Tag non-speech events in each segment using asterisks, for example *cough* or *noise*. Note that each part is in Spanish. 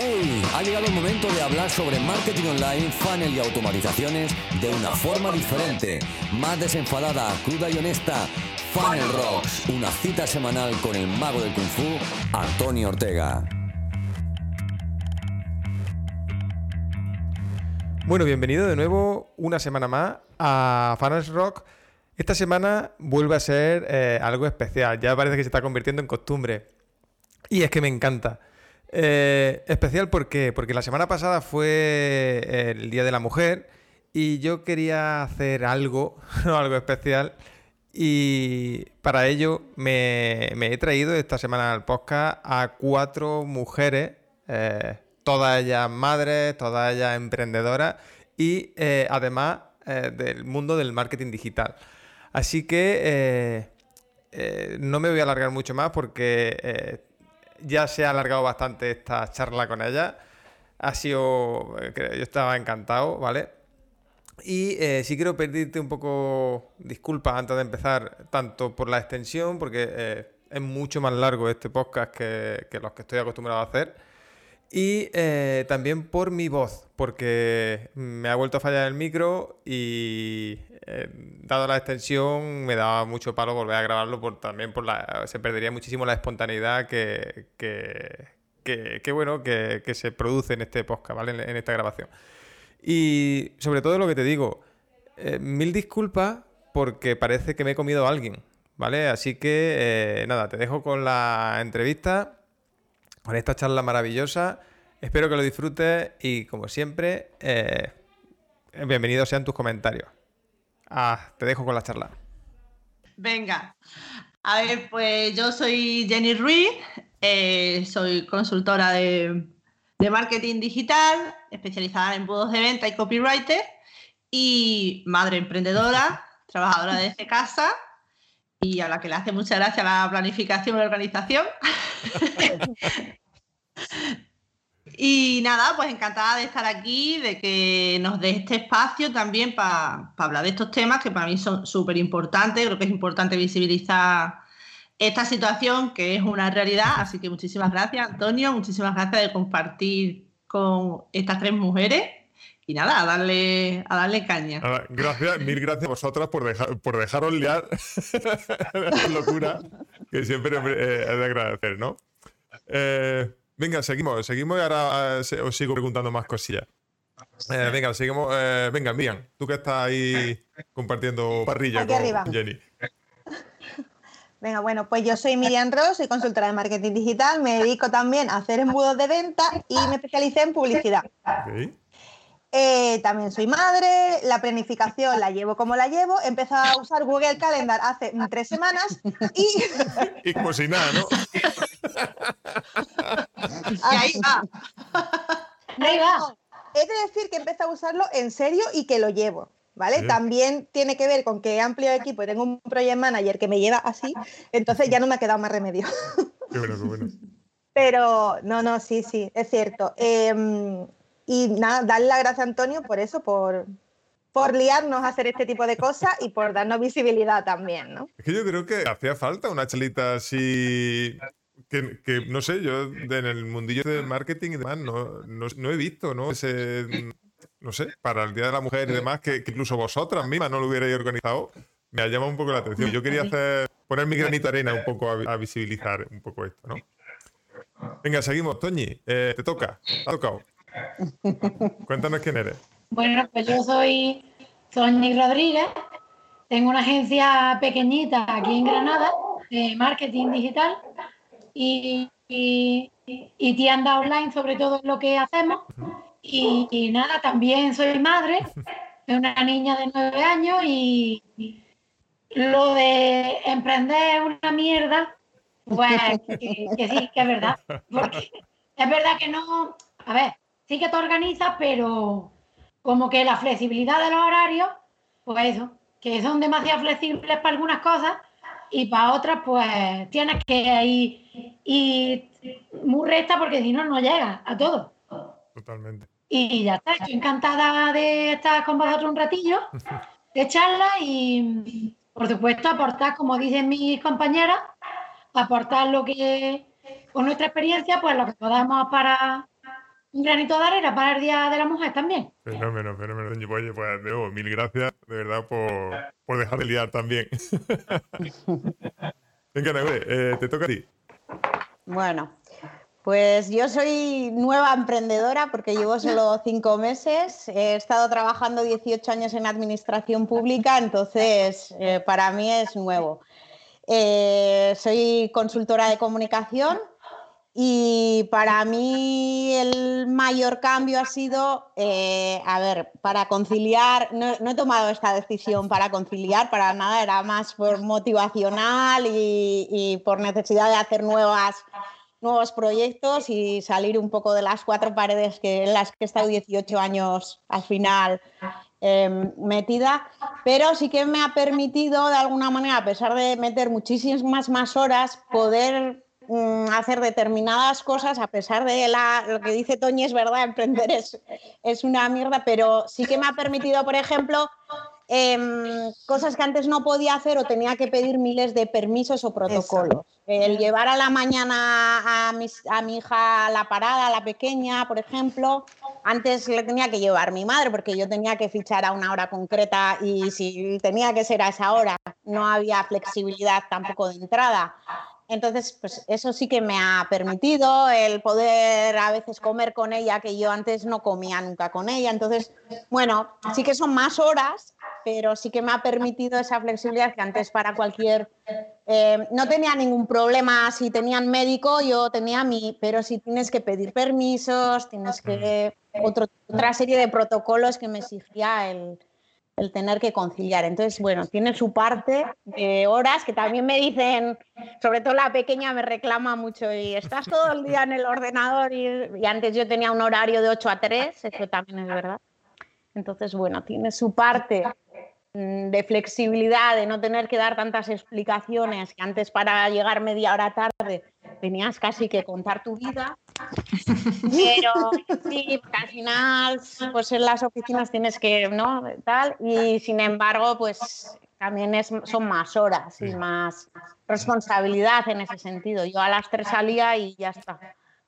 ¡Hey! Ha llegado el momento de hablar sobre marketing online, funnel y automatizaciones de una forma diferente, más desenfadada, cruda y honesta. Funnel Rocks, una cita semanal con el mago del kung fu, Antonio Ortega. Bueno, bienvenido de nuevo una semana más a Funnel Rock. Esta semana vuelve a ser eh, algo especial, ya parece que se está convirtiendo en costumbre. Y es que me encanta. Eh, especial ¿por qué? porque la semana pasada fue el Día de la Mujer y yo quería hacer algo, *laughs* algo especial. Y para ello me, he traído esta semana al podcast a cuatro mujeres, eh, todas ellas madres, todas ellas emprendedoras y eh, además del mundo del marketing digital. Así que no me voy a alargar mucho más porque ya se ha alargado bastante esta charla con ella. Ha sido. Eh, yo estaba encantado, ¿vale? Y eh, sí quiero pedirte un poco disculpas antes de empezar, tanto por la extensión, porque eh, es mucho más largo este podcast que, que, los que estoy acostumbrado a hacer. Y también por mi voz, porque me ha vuelto a fallar el micro y eh, dado la extensión, me daba mucho palo volver a grabarlo, por, también por la, se perdería muchísimo la espontaneidad que, que, bueno, que, se produce en este podcast, ¿vale? En, esta grabación. Y sobre todo lo que te digo, eh, mil disculpas porque parece que me he comido a alguien, ¿vale? Así que, eh, nada, te dejo con la entrevista, con esta charla maravillosa. Espero que lo disfrutes y, como siempre, bienvenidos sean tus comentarios. Ah, te dejo con la charla. Venga. A ver, pues yo soy Jenny Ruiz, eh, soy consultora de, marketing digital, especializada en embudos de venta y copywriter, y madre emprendedora, *laughs* trabajadora desde casa, y a la que le hace mucha gracia la planificación y la organización. *laughs* Y nada, pues encantada de estar aquí, de que nos dé este espacio también para hablar de estos temas que para mí son súper importantes. Creo que es importante visibilizar esta situación que es una realidad. Así que muchísimas gracias, Antonio. Muchísimas gracias de compartir con estas tres mujeres. Y nada, a darle, a darle caña. gracias, mil gracias a vosotras por, dejar, por dejaros liar *laughs* la locura que siempre eh, es de agradecer, ¿no? Eh, Venga, seguimos, seguimos y ahora eh, os sigo preguntando más cosillas. Eh, venga, seguimos. Eh, venga, Miriam, tú que estás ahí compartiendo parrilla con Jenny. *laughs* Venga, bueno, pues yo soy Miriam Ross, soy consultora de marketing digital, me dedico también a hacer embudos de venta y me especialicé en publicidad. Eh, también soy madre, la planificación la llevo como la llevo. He empezado a usar Google Calendar hace tres semanas y. *laughs* y como si nada, ¿no? *laughs* *laughs* ahí va. Ahí va. He de decir que empezado a usarlo en serio y que lo llevo. ¿Vale? También tiene que ver con que he ampliado equipo y tengo un project manager que me lleva así, entonces ya no me ha quedado más remedio. Qué bueno, qué bueno. *laughs* Pero no, no, sí, sí, es cierto. Eh, y nada, darle las gracias a Antonio por eso, por, por liarnos a hacer este tipo de cosas y por darnos visibilidad también, ¿no? Es que yo creo que hacía falta una chelita así que, no sé, yo en el mundillo del marketing y demás no, no, he visto, ¿no? Ese, no sé, para el Día de la Mujer y demás, que, incluso vosotras mismas no lo hubierais organizado, me ha llamado un poco la atención. Yo quería hacer, poner mi granito de arena un poco a, visibilizar un poco esto, ¿no? Venga, seguimos, Toñi, eh, te toca, te ha tocado. Cuéntanos quién eres. Bueno, pues yo soy Sonia Rodríguez. Tengo una agencia pequeñita aquí en Granada de marketing digital y, tienda online, sobre todo lo que hacemos. Y, nada, también soy madre de una niña de nueve años y lo de emprender es una mierda, pues que sí, que es verdad. Porque es verdad que no, a ver, sí que te organizas, pero como que la flexibilidad de los horarios, pues eso, que son demasiado flexibles para algunas cosas y para otras, pues tienes que ir, muy recta porque si no, no llegas a todo. Totalmente. Y ya está, estoy encantada de estar con vosotros un ratillo, *laughs* de charla y, por supuesto, aportar, como dicen mis compañeras, aportar lo que, con nuestra experiencia, pues lo que podamos para, un granito de arena para el Día de la Mujer también. Fenómeno, fenómeno. Oye, pues de nuevo, mil gracias de verdad por, por dejar de liar también. *laughs* Venga, eh, te toca a ti. Bueno, pues yo soy nueva emprendedora porque llevo solo *laughs* cinco meses. He estado trabajando 18 años en administración pública, entonces eh, para mí es nuevo. Eh, soy consultora de comunicación y para mí el mayor cambio ha sido, eh, a ver, para conciliar, no, he tomado esta decisión para conciliar, para nada, era más por motivacional y, por necesidad de hacer nuevas, nuevos proyectos y salir un poco de las cuatro paredes que, en las que he estado 18 años al final em, metida, pero sí que me ha permitido de alguna manera, a pesar de meter muchísimas más horas, poder hacer determinadas cosas, a pesar de lo que dice Toñi, es verdad, emprender es, es una mierda, pero sí que me ha permitido, por ejemplo, em, cosas que antes no podía hacer o tenía que pedir miles de permisos o protocolos. El llevar a la mañana a, a mi hija a la parada, a la pequeña, por ejemplo, antes le tenía que llevar mi madre porque yo tenía que fichar a una hora concreta y si tenía que ser a esa hora, no había flexibilidad tampoco de entrada. Entonces, pues eso sí que me ha permitido el poder a veces comer con ella, que yo antes no comía nunca con ella. Entonces, bueno, sí que son más horas, pero sí que me ha permitido esa flexibilidad que antes para cualquier... Eh, no tenía ningún problema, si tenían médico, yo tenía mi, pero si tienes que pedir permisos, tienes que... otra serie de protocolos que me exigía el, el tener que conciliar. Entonces, bueno, tiene su parte de horas que también me dicen, sobre todo la pequeña me reclama mucho y estás todo el día en el ordenador y, antes yo tenía un horario de 8 a 3, eso también es verdad. Entonces, bueno, tiene su parte mm, de flexibilidad, de no tener que dar tantas explicaciones, que antes para llegar media hora tarde tenías casi que contar tu vida. *laughs* Pero sí, al final, pues en las oficinas tienes que, ¿no? Tal, y sin embargo, pues también es, son más horas y más responsabilidad en ese sentido. Yo a las tres salía y ya está.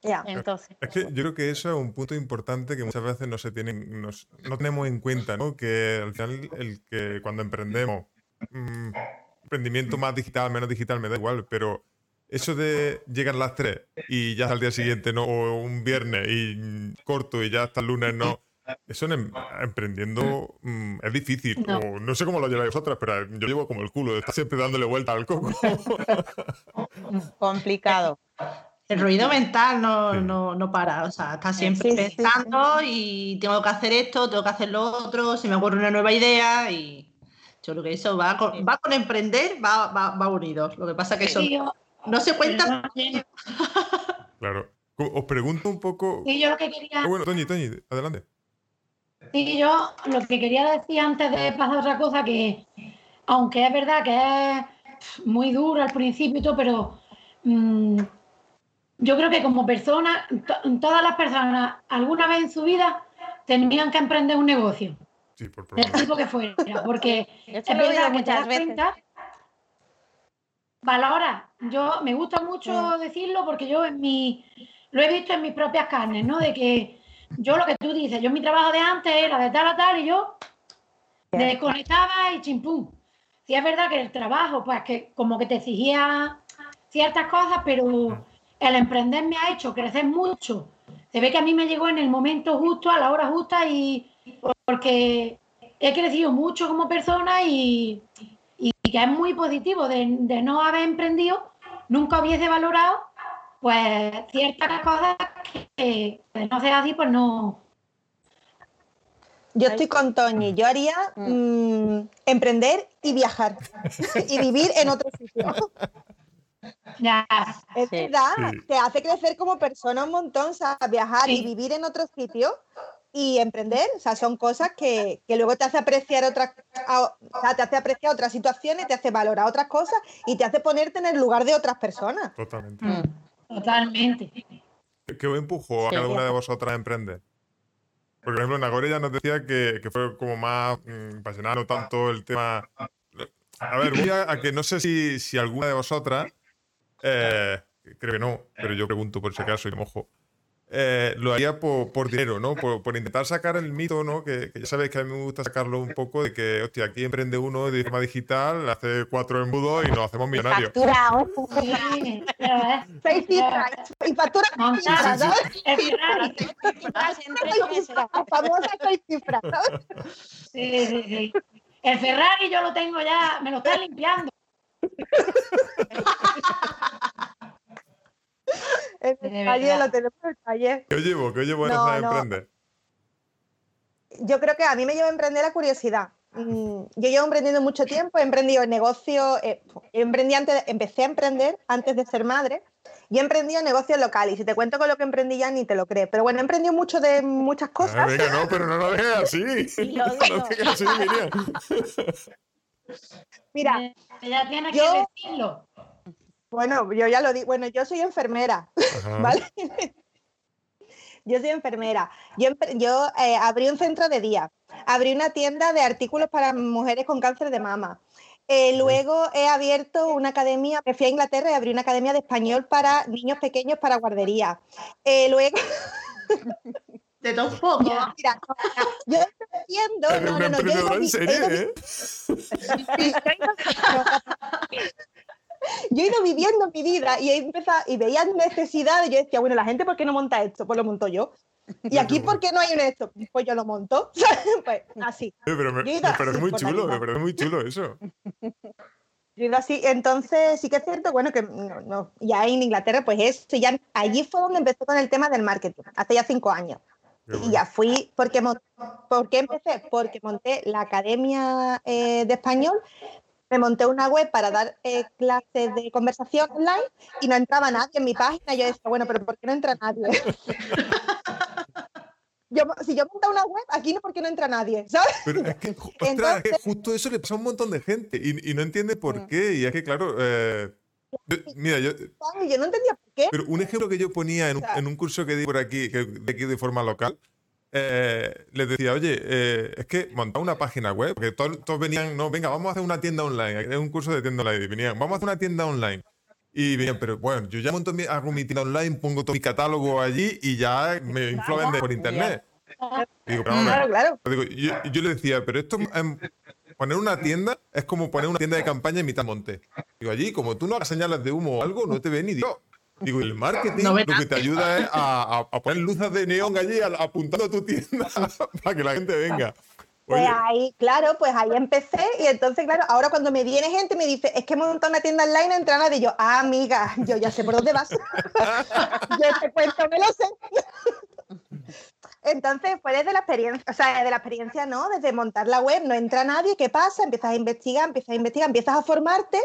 Ya. Entonces, es que yo creo que eso es un punto importante que muchas veces no se tienen, no tenemos en cuenta, ¿no? Que al final el que cuando emprendemos, mm, emprendimiento más digital, menos digital, me da igual, pero eso de llegar a las 3 y ya al día siguiente, ¿no? O un viernes y corto y ya hasta el lunes, ¿no? Eso en, em, emprendiendo mm, es difícil. No. no sé cómo lo lleváis vosotras, pero yo llevo como el culo, de estar siempre dándole vuelta al coco. *laughs* Complicado. El ruido mental no, no, para, o sea, está siempre pensando y tengo que hacer esto, tengo que hacer lo otro, se me ocurre una nueva idea y yo creo que eso va con, va con emprender, va, va, va unido. Lo que pasa que eso... No se cuenta. *laughs* Claro. Os pregunto un poco. Sí, yo lo que quería. Ah, bueno, Toñi, Toñi, adelante. Sí, yo lo que quería decir antes de pasar a otra cosa, que aunque es verdad que es muy duro al principio y todo, pero mm, yo creo que como persona, todas las personas alguna vez en su vida tenían que emprender un negocio. Sí, por El tipo que fuera, porque es verdad que te das cuenta valora. Yo me gusta mucho decirlo porque yo en mi lo he visto en mis propias carnes, ¿no? De que yo lo que tú dices, yo mi trabajo de antes era de tal a tal y yo desconectaba y chimpum. Sí es verdad que el trabajo, pues que como que te exigía ciertas cosas, pero el emprender me ha hecho crecer mucho. Se ve que a mí me llegó en el momento justo, a la hora justa y porque he crecido mucho como persona y que es muy positivo de, no haber emprendido, nunca hubiese valorado pues ciertas cosas que de no ser así, pues no. Yo estoy con Toñi, yo haría mm. Mm, emprender y viajar y vivir en otro sitio. *laughs* Ya, es verdad, te hace crecer como persona un montón, o viajar y vivir en otro sitio y emprender, o sea, son cosas que, luego te hace apreciar otras, o sea, te hace apreciar otras situaciones, te hace valorar otras cosas y te hace ponerte en el lugar de otras personas. Totalmente. Mm, totalmente. ¿Qué empujó a cada una de vosotras a emprender? Por ejemplo, Nagore ya nos decía que, fue como más mmm, no tanto el tema. A ver, voy a, que no sé si, si alguna de vosotras, eh, creo que no, pero yo pregunto por si acaso y mojo eh, lo haría por, dinero, ¿no? Por, intentar sacar el mito, ¿no? Que, ya sabéis que a mí me gusta sacarlo un poco de que, hostia, aquí emprende uno de forma digital, hace cuatro embudos y nos hacemos millonarios. Factura, seis cifras. Y factura Famosa seis cifras, Sí, sí, sí. El Ferrari yo lo tengo ya, me lo está limpiando. *laughs* En el taller lo tenemos en el taller. ¿Qué llevo? ¿Qué llevo en no, emprender? Yo creo que a mí me lleva a emprender la curiosidad. Mm, yo llevo emprendiendo mucho tiempo, he emprendido negocio, eh, emprendí antes, empecé a emprender antes de ser madre y he emprendido negocios locales. Y si te cuento con lo que emprendí ya ni te lo crees. Pero bueno, he emprendido mucho de muchas cosas. Ah, venga, no, pero no lo dejes así. *laughs* *laughs* no lo dejes así, Miriam. Mira, ya tienes que decirlo. Bueno, yo ya lo digo. Bueno, yo soy enfermera, *laughs* ¿vale? yo soy enfermera. Yo, yo eh, abrí un centro de día, abrí una tienda de artículos para mujeres con cáncer de mama. Eh, luego he abierto una academia, me fui a Inglaterra y abrí una academia de español para niños pequeños para guardería. Eh, luego... *laughs* De todo un poco. Mira, yo estoy viendo. No, no, no, yo en serio, ¿eh? *laughs* *laughs* yo he ido viviendo mi vida y he empezado y veía necesidades y yo decía, bueno, la gente, ¿por qué no monta esto? Pues lo monto yo. Y aquí, ¿por qué no hay un esto? Pues yo lo monto. *laughs* pues así. Pero me, parece muy chulo, me parece muy chulo eso. *laughs* Yo ido así, entonces sí que es cierto, bueno, que no, ya en Inglaterra, pues eso, ya allí fue donde empecé con el tema del marketing, hace ya cinco años. Y ya fui, porque, ¿por qué empecé? Porque monté la Academia eh, de Español, me monté una web para dar eh, clases de conversación online y no entraba nadie en mi página. Yo decía, bueno, pero ¿por qué no entra nadie? *laughs* yo, si yo monto una web, aquí no, ¿por qué no entra nadie? ¿Sabes? Pero es que, justo eso le pasa a un montón de gente y, no entiende por qué. Y es que, claro, eh, mira, yo, yo no entendía por qué. Pero un ejemplo que yo ponía en un, en un curso que di por aquí, que, de aquí de forma local, eh, les decía, oye, eh, es que montar una página web, porque todos, venían, no, venga, vamos a hacer una tienda online, es un curso de tienda online, y venían, vamos a hacer una tienda online. Y venían, pero bueno, yo ya monto mi, hago mi tienda online, pongo todo mi catálogo allí y ya me inflo por internet. Digo, claro, claro. Digo, yo, yo, le decía, pero esto, em, poner una tienda es como poner una tienda de campaña en mitad monte. Digo, allí, como tú no hagas señales de humo o algo, no te ve ni Dios. Digo, el marketing lo que te ayuda es *laughs* a, poner luces de neón allí apuntando a tu tienda *laughs* para que la gente venga. Pues ahí, claro, pues ahí empecé y entonces, claro, ahora cuando me viene gente me dice, es que he montado una tienda online, entra nadie, y yo, ah, amiga, yo ya sé por dónde vas. *laughs* yo te cuento, me lo sé. Entonces fue desde la experiencia, o sea, desde la experiencia, ¿no? Desde montar la web, no entra nadie, ¿qué pasa? Empiezas a investigar, empiezas a investigar, empiezas a formarte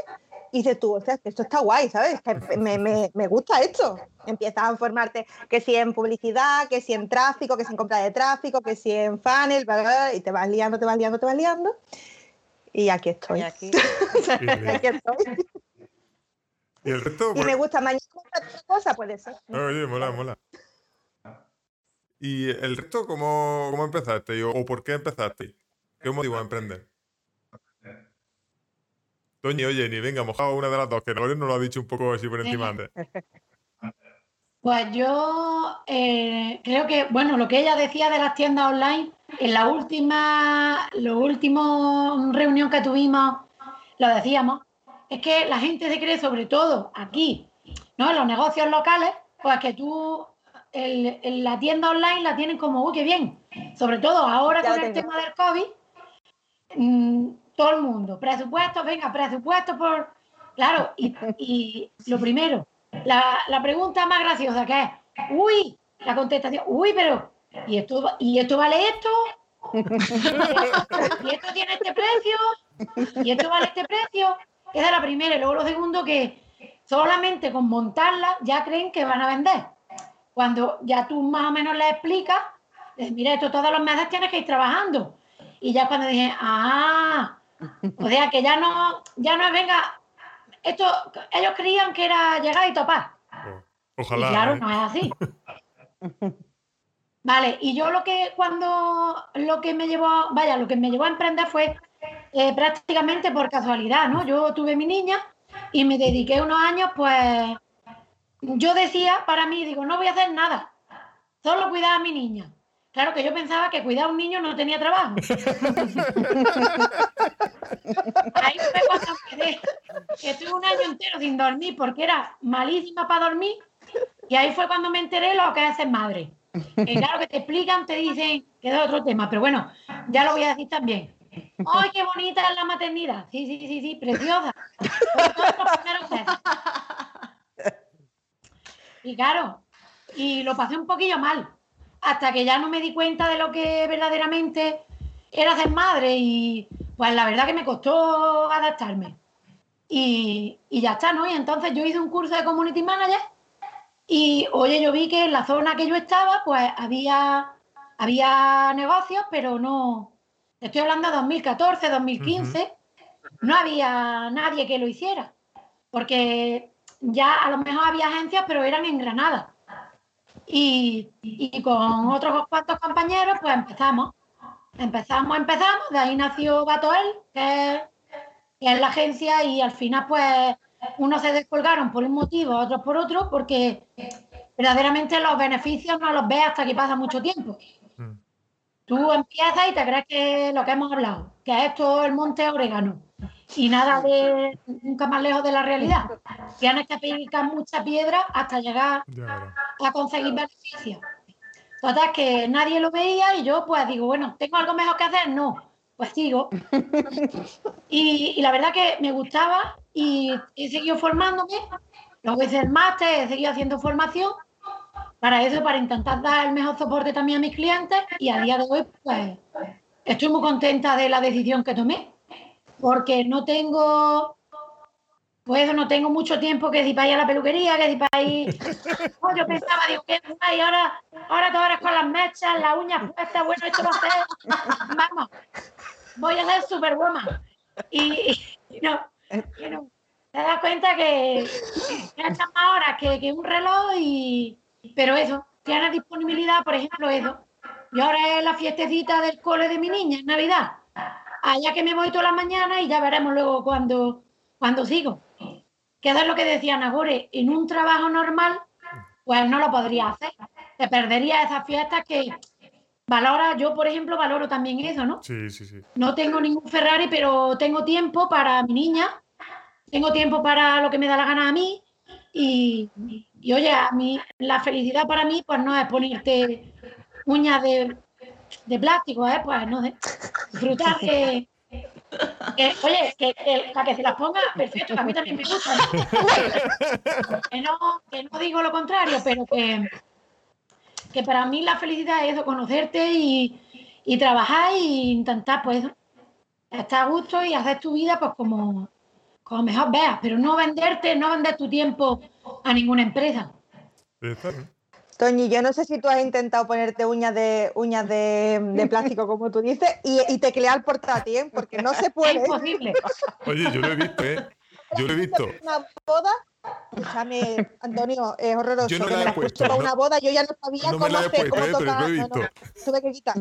y dices tú, o sea, esto está guay, ¿sabes? Que me, me, me, gusta esto. Empiezas a informarte que si en publicidad, que si en tráfico, que si en compra de tráfico, que si en funnel, y te vas liando, te vas liando, te vas liando. Y aquí estoy. Y aquí, *laughs* estoy. Y el resto. Y me gusta mañana otra cosa, puede ser. Oye, mola, mola. ¿Y el resto cómo, cómo empezaste? ¿O por qué empezaste? ¿Qué motivo a emprender? Toñi, oye, ni venga, mojado una de las dos, que Loren nos lo ha dicho un poco así por encima antes. *laughs* Pues yo eh, creo que, bueno, lo que ella decía de las tiendas online, en la última, la última reunión que tuvimos, lo decíamos, es que la gente se cree, sobre todo aquí, ¿no? En los negocios locales, pues que tú el, la tienda online la tienen como, uy, qué bien. Sobre todo ahora con el tema del COVID, mm, todo el mundo, presupuesto, venga, presupuesto por... Claro, y, lo primero, la, pregunta más graciosa que es, uy, la contestación, uy, pero, ¿y esto, ¿y esto vale esto? ¿Y esto tiene este precio? ¿Y esto vale este precio? Esa es la primera. Y luego lo segundo, que solamente con montarla ya creen que van a vender. Cuando ya tú más o menos le explicas, mira, esto todos los meses tienes que ir trabajando. Y ya cuando dije, ah, o sea, que ya no, ya no es, venga, esto, ellos creían que era llegar y topar. Ojalá. Y claro, ¿eh? no es así. *laughs* Vale, y yo lo que cuando lo que me llevó, vaya, lo que me llevó a emprender fue eh, prácticamente por casualidad, ¿no? Yo tuve mi niña y me dediqué unos años, pues, yo decía para mí, digo, no voy a hacer nada. solo cuidaba a mi niña. Claro que yo pensaba que cuidar a un niño no tenía trabajo. *laughs* Ahí fue cuando quedé, que estuve un año entero sin dormir porque era malísima para dormir. Y ahí fue cuando me enteré lo que ser madre. Que claro que te explican, te dicen que es otro tema, pero bueno, ya lo voy a decir también. ¡Ay, qué bonita es la maternidad! Sí, sí, sí, sí, preciosa. Y claro, y lo pasé un poquillo mal, hasta que ya no me di cuenta de lo que verdaderamente era ser madre y pues la verdad que me costó adaptarme. Y, y ya está, ¿no? Y entonces yo hice un curso de Community Manager y oye, yo vi que en la zona que yo estaba, pues había, había negocios, pero no, estoy hablando de 2014, 2015, no había nadie que lo hiciera, porque ya a lo mejor había agencias, pero eran en Granada. Y, y con otros cuantos compañeros, pues empezamos. Empezamos, empezamos, de ahí nació Batoel, que que es la agencia, y al final, pues, unos se descolgaron por un motivo, otros por otro, porque verdaderamente los beneficios no los ves hasta que pasa mucho tiempo. Mm. Tú empiezas y te crees que lo que hemos hablado, que es todo el monte orégano y nada de nunca más lejos de la realidad. Tienes que picar mucha piedra hasta llegar a conseguir beneficios. Total, que nadie lo veía y yo pues digo, bueno, ¿tengo algo mejor que hacer? No, pues sigo. *laughs* Y, y la verdad que me gustaba y he seguido formándome. Luego hice el máster, he seguido haciendo formación para eso, para intentar dar el mejor soporte también a mis clientes y a día de hoy, pues, estoy muy contenta de la decisión que tomé, porque no tengo, pues no tengo mucho tiempo que si para ir a la peluquería, que si para ir... *laughs* yo pensaba, digo, ¿qué y ahora, ahora todo eres con las mechas, las uñas puestas, bueno, esto va a ser, vamos, voy a ser superwoman. Y, y no, no, te das cuenta que, que más horas que, que un reloj y pero eso, tiene disponibilidad, por ejemplo, eso. Y ahora es la fiestecita del cole de mi niña, en Navidad. Allá que me voy todas las mañanas y ya veremos luego cuando, cuando sigo. Que es lo que decía Nagore, en un trabajo normal, pues no lo podría hacer. Te perdería esas fiestas que valora, yo por ejemplo valoro también eso, ¿no? Sí, sí, sí. No tengo ningún Ferrari, pero tengo tiempo para mi niña, tengo tiempo para lo que me da la gana a mí y, y oye, a mí, la felicidad para mí, pues no es ponerte uñas de, de plástico, ¿eh? Pues no, disfrutar que, oye, que, para que se las ponga, perfecto, que a mí también me gusta. que, no, que no digo lo contrario, pero que, que para mí la felicidad es eso, conocerte y, y trabajar e intentar, pues, estar a gusto y hacer tu vida, pues, como, como mejor veas, pero no venderte, no vender tu tiempo a ninguna empresa. Toñi, yo no sé si tú has intentado ponerte uñas de uñas de, plástico, *laughs* como tú dices, y, y teclear portátil, ¿eh? porque no se puede. Es imposible. Oye, yo lo he visto, ¿eh? Yo lo he visto. Una boda, escúchame, *laughs* Antonio, es horroroso. Yo no la me he la has puesto, para no- una boda, yo ya no sabía no me cómo la he hacer, puesto, cómo ¿eh? Pero tocar. lo he No, visto. no, tuve que quitar.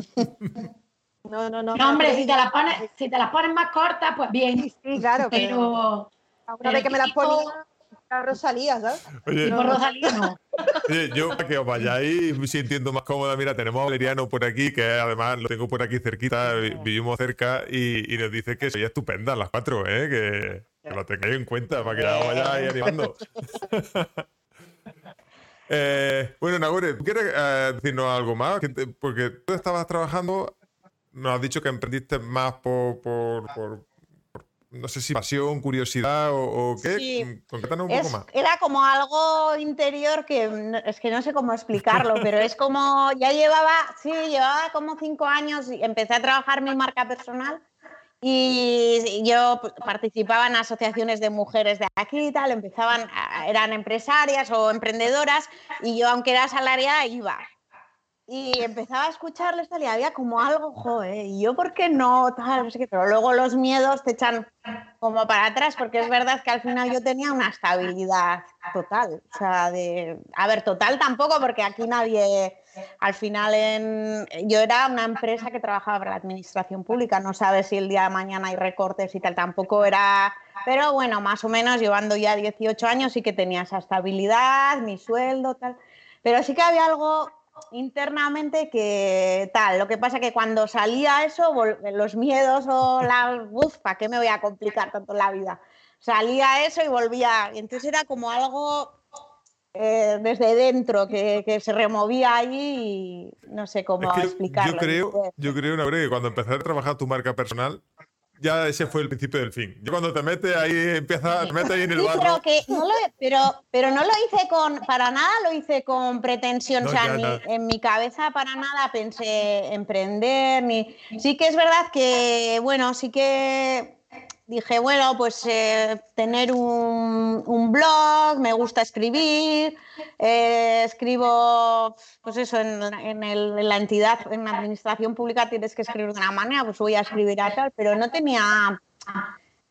No, no, no. No, hombre, si te las pones, si te las pones más cortas, pues bien. Sí, claro, pero Pero una vez que me las ponía, la Rosalía, ¿sabes? Oye, tipo Rosalía no. Oye, yo para que os vayáis sintiendo más cómoda, mira, tenemos a Valeriano por aquí, que además lo tengo por aquí cerquita, vi- vivimos cerca, y, y nos dice que soy estupenda las cuatro, ¿eh? que, que lo tengáis en cuenta para que ya os vayáis animando. *laughs* Eh, bueno, Nagore, ¿tú ¿quieres eh, decirnos algo más? Te- porque tú estabas trabajando, nos has dicho que emprendiste más por- por- por, no sé si pasión, curiosidad o, o qué. Sí. Concrétanos un Es- poco más. era como algo interior que es que no sé cómo explicarlo, *laughs* pero es como ya llevaba, sí, llevaba como cinco años y empecé a trabajar mi marca personal y yo participaba en asociaciones de mujeres de aquí y tal, empezaban, eran empresarias o emprendedoras y yo aunque era asalariada iba. Y empezaba a escucharles tal y había como algo, joder, y yo por qué no, tal, no sé qué, pero luego los miedos te echan como para atrás, porque es verdad que al final yo tenía una estabilidad total. O sea, de. A ver, total tampoco, porque aquí nadie. Al final, en... yo era una empresa que trabajaba para la administración pública, no sabes si el día de mañana hay recortes y tal, tampoco era. Pero bueno, más o menos llevando ya 18 años sí que tenía esa estabilidad, mi sueldo, tal. Pero sí que había algo internamente que tal. Lo que pasa que cuando salía eso, los miedos o la... Uf, ¿para qué me voy a complicar tanto la vida? Salía eso y volvía. Y entonces era como algo eh, desde dentro que, se removía ahí y no sé cómo explicarlo. Yo creo, yo creo, que cuando empezaste a trabajar tu marca personal, ya ese fue el principio del fin. Yo cuando te metes ahí, empieza, te metes ahí en el barro. Pero, pero, no lo hice con, para nada lo hice con pretensión, o sea, en mi cabeza para nada pensé emprender, ni... Sí que es verdad que, bueno, sí que dije, bueno, pues eh, tener un, blog, me gusta escribir, eh, escribo, pues eso, en, la entidad, en la administración pública tienes que escribir de una manera, pues voy a escribir a tal, pero no tenía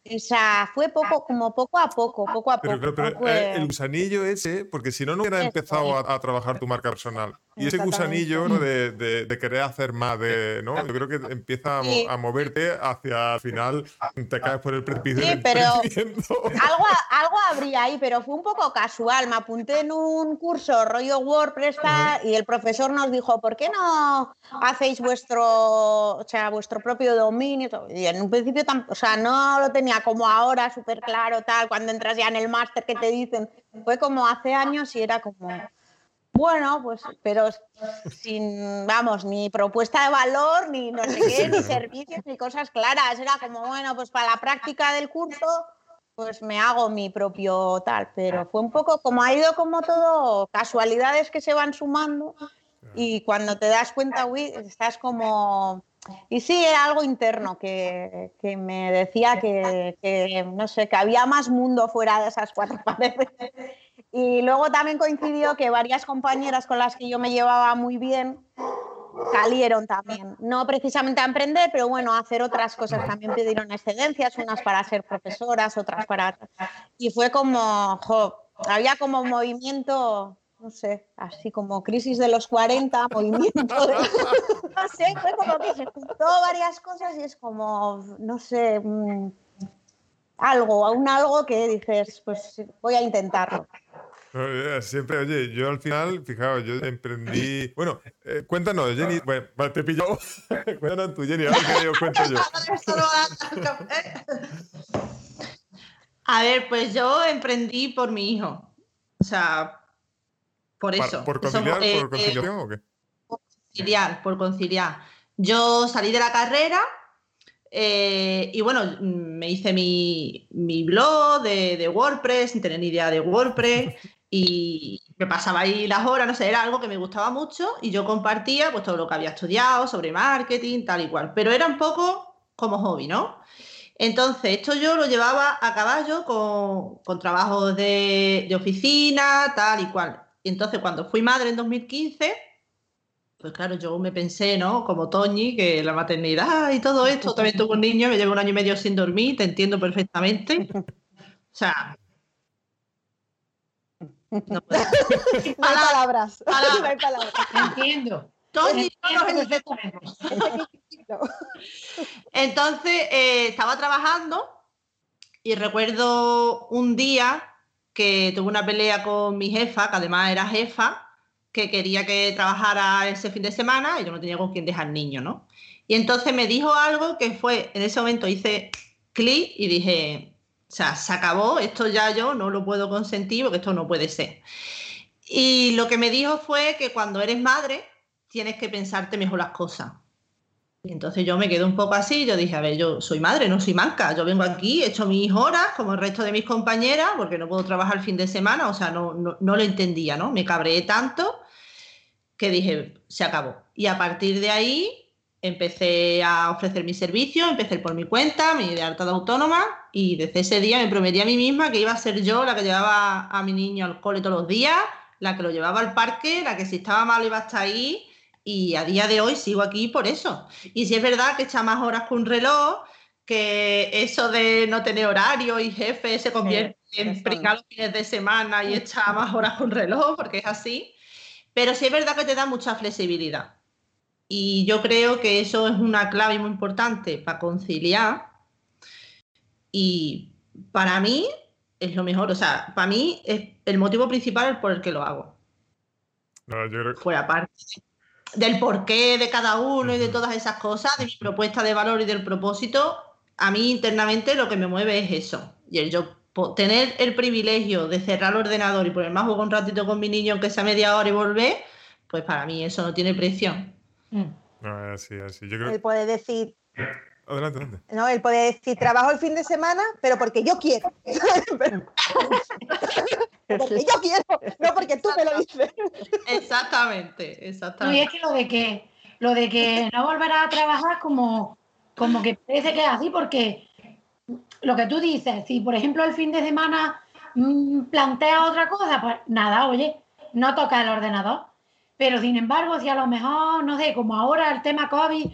o sea, fue poco, como poco a poco, poco a poco. Pero, eh, el gusanillo ese, porque si no, no hubiera empezado a, trabajar tu marca personal. Y ese gusanillo de, de, querer hacer más, de, ¿no? Yo creo que empieza a, moverte hacia al final, te caes por el precipicio. Sí, pero algo, algo habría ahí, pero fue un poco casual. Me apunté en un curso rollo WordPress y el profesor nos dijo, ¿por qué no hacéis vuestro, o sea, vuestro propio dominio? Y en un principio, o sea, no lo tenía como ahora, súper claro, tal, cuando entras ya en el máster que te dicen, fue como hace años y era como, bueno, pues, pero sin, vamos, ni propuesta de valor, ni no sé qué, ni *laughs* servicios, ni cosas claras, era como, bueno, pues para la práctica del curso, pues me hago mi propio tal, pero fue un poco como ha ido como todo, casualidades que se van sumando. Y cuando te das cuenta, uy, estás como y sí, era algo interno que, me decía que, no sé, que había más mundo fuera de esas cuatro *laughs* paredes. Y luego también coincidió que varias compañeras con las que yo me llevaba muy bien salieron también. No precisamente a emprender, pero bueno, a hacer otras cosas. También pidieron excedencias, unas para ser profesoras, otras para... Y fue como, había como un movimiento no sé, así como crisis de los 40, *laughs* movimiento de... *laughs* no sé, fue como que se juntó varias cosas y es como, no sé, mm, algo, un algo que dices, pues voy a intentarlo. *laughs* Siempre, oye, yo al final, fijaos, yo emprendí. Bueno, eh, cuéntanos, Jenny. Bueno, te *laughs* cuéntanos tú, Jenny, a ver qué os cuento yo. *laughs* a ver, pues yo emprendí por mi hijo. O sea, por eso. ¿Por conciliar, por eh, conciliación o qué? Por conciliar, por conciliar. Yo salí de la carrera eh, y bueno, me hice mi, blog de, WordPress sin tener ni idea de WordPress y me pasaba ahí las horas, no sé, era algo que me gustaba mucho y yo compartía pues todo lo que había estudiado sobre marketing, tal y cual, pero era un poco como hobby, ¿no? Entonces, esto yo lo llevaba a caballo con, trabajos de, de, oficina, tal y cual. Y entonces cuando fui madre en 2015, pues claro, yo me pensé, ¿no? Como Toñi, que la maternidad y todo esto, también tuve un niño, me llevo un año y medio sin dormir, te entiendo perfectamente. *laughs* O sea... No, palabras. palabras. Entiendo. Toñi, *laughs* Entonces, eh, estaba trabajando y recuerdo un día que tuve una pelea con mi jefa, que además era jefa, que quería que trabajara ese fin de semana y yo no tenía con quién dejar niño, ¿no? Y entonces me dijo algo que fue, en ese momento hice clic y dije, o sea, se acabó, esto ya yo no lo puedo consentir porque esto no puede ser. Y lo que me dijo fue que cuando eres madre tienes que pensarte mejor las cosas. Y entonces yo me quedé un poco así, yo dije, a ver, yo soy madre, no soy manca, yo vengo aquí, he hecho mis horas como el resto de mis compañeras, porque no puedo trabajar el fin de semana, o sea, no, no, lo entendía, ¿no? Me cabreé tanto que dije, se acabó. Y a partir de ahí empecé a ofrecer mis servicios, empecé por mi cuenta, mi de alta de autónoma, y desde ese día me prometí a mí misma que iba a ser yo la que llevaba a mi niño al cole todos los días, la que lo llevaba al parque, la que si estaba mal iba hasta ahí y a día de hoy sigo aquí por eso. Y si es verdad que echa más horas que un reloj, que eso de no tener horario y jefe se convierte en pringar los fines de semana y echa más horas que un reloj, porque es así. Pero sí es verdad que te da mucha flexibilidad. Y yo creo que eso es una clave muy importante para conciliar. Y para mí es lo mejor. O sea, para mí es el motivo principal por el que lo hago. fuera parte del porqué de cada uno y de todas esas cosas, de mi propuesta de valor y del propósito, a mí internamente lo que me mueve es eso. Y el yo tener el privilegio de cerrar el ordenador y ponerme a jugar un ratito con mi niño, aunque sea media hora y volver, pues para mí eso no tiene precio. Mm. así, así. Yo creo... Él puede decir, Adelante, adelante. No, él puede decir, trabajo el fin de semana, pero porque yo quiero. *laughs* porque yo quiero, no porque tú me lo dices. Exactamente, exactamente. y es que lo de que, lo de que no volverá a trabajar como, como que parece que es así, porque lo que tú dices, si por ejemplo el fin de semana mm, plantea otra cosa, pues nada, oye, no toca el ordenador. Pero sin embargo, si a lo mejor, no sé, como ahora el tema COVID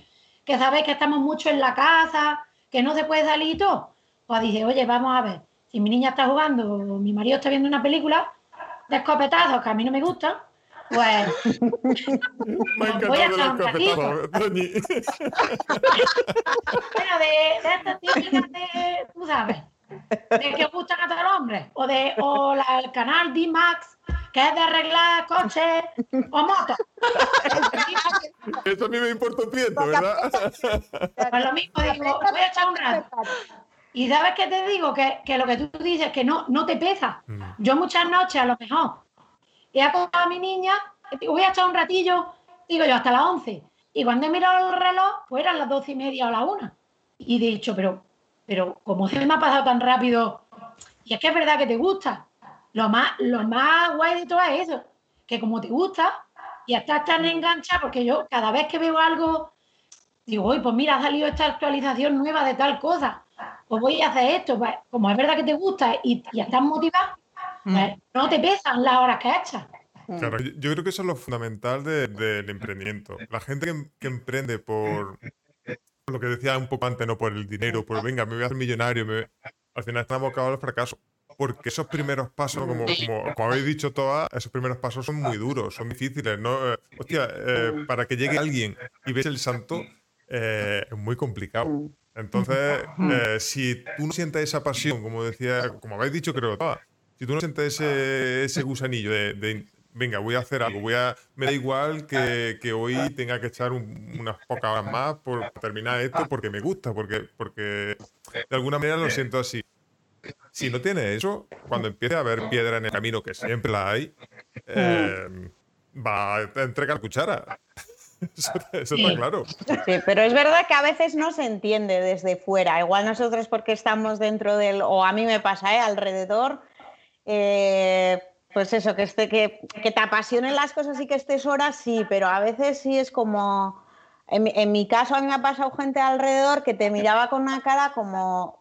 que sabéis que estamos mucho en la casa, que no se puede salir y todo. Pues dije, oye, vamos a ver, si mi niña está jugando o mi marido está viendo una película de escopetazos que a mí no me gustan, pues, *laughs* me voy a echar un ratito. bueno, de, de estas típicas de, tú sabes, de que gustan a todos los hombres, o de o la, el canal D-Max, que es de arreglar coches o motos. Eso a mí me importa un piento, ¿verdad? Pues lo mismo digo, voy a echar un rato. Y sabes qué te digo, que, que, lo que tú dices, que no, no te pesa. Mm. Yo muchas noches a lo mejor he acostado a mi niña, digo, voy a echar un ratillo, digo yo, hasta las 11. Y cuando he mirado el reloj, pues eran las doce y media o la una. Y he dicho, pero, pero ¿cómo se me ha pasado tan rápido? Y es que es verdad que te gusta. Lo más, lo más guay de todo es eso, que como te gusta y estás tan enganchada, porque yo cada vez que veo algo, digo, oye, pues mira, ha salido esta actualización nueva de tal cosa, pues voy a hacer esto, pues como es verdad que te gusta y, y estás motivada, pues mm. no te pesan las horas que echas. Claro, yo creo que eso es lo fundamental del emprendimiento. La gente que, emprende por lo que decía un poco antes, no por el dinero, por venga, me voy a hacer millonario, al final estamos abocados al fracaso porque esos primeros pasos, como, como, habéis dicho todas, esos primeros pasos son muy duros, son difíciles, ¿no? Eh, hostia, eh, para que llegue alguien y ves el santo, eh, es muy complicado. Entonces, si tú no sientes esa pasión, como decía, como habéis dicho, creo, todas, si tú no sientes ese, gusanillo de, venga, voy a hacer algo, voy a, me da igual que, que hoy tenga que echar unas pocas horas más por terminar esto porque me gusta, porque, porque de alguna manera lo siento así. Si no tiene eso, cuando empiece a haber piedra en el camino, que siempre la hay, em, va a entregar cuchara. *laughs* Eso, está claro. Sí, pero es verdad que a veces no se entiende desde fuera. Igual nosotros porque estamos dentro del, o a mí me pasa, ¿eh? alrededor, eh, pues eso, que, esté, que, que, te apasionen las cosas y que estés horas, sí, pero a veces sí es como, en, en mi caso a mí me ha pasado gente alrededor que te miraba con una cara como,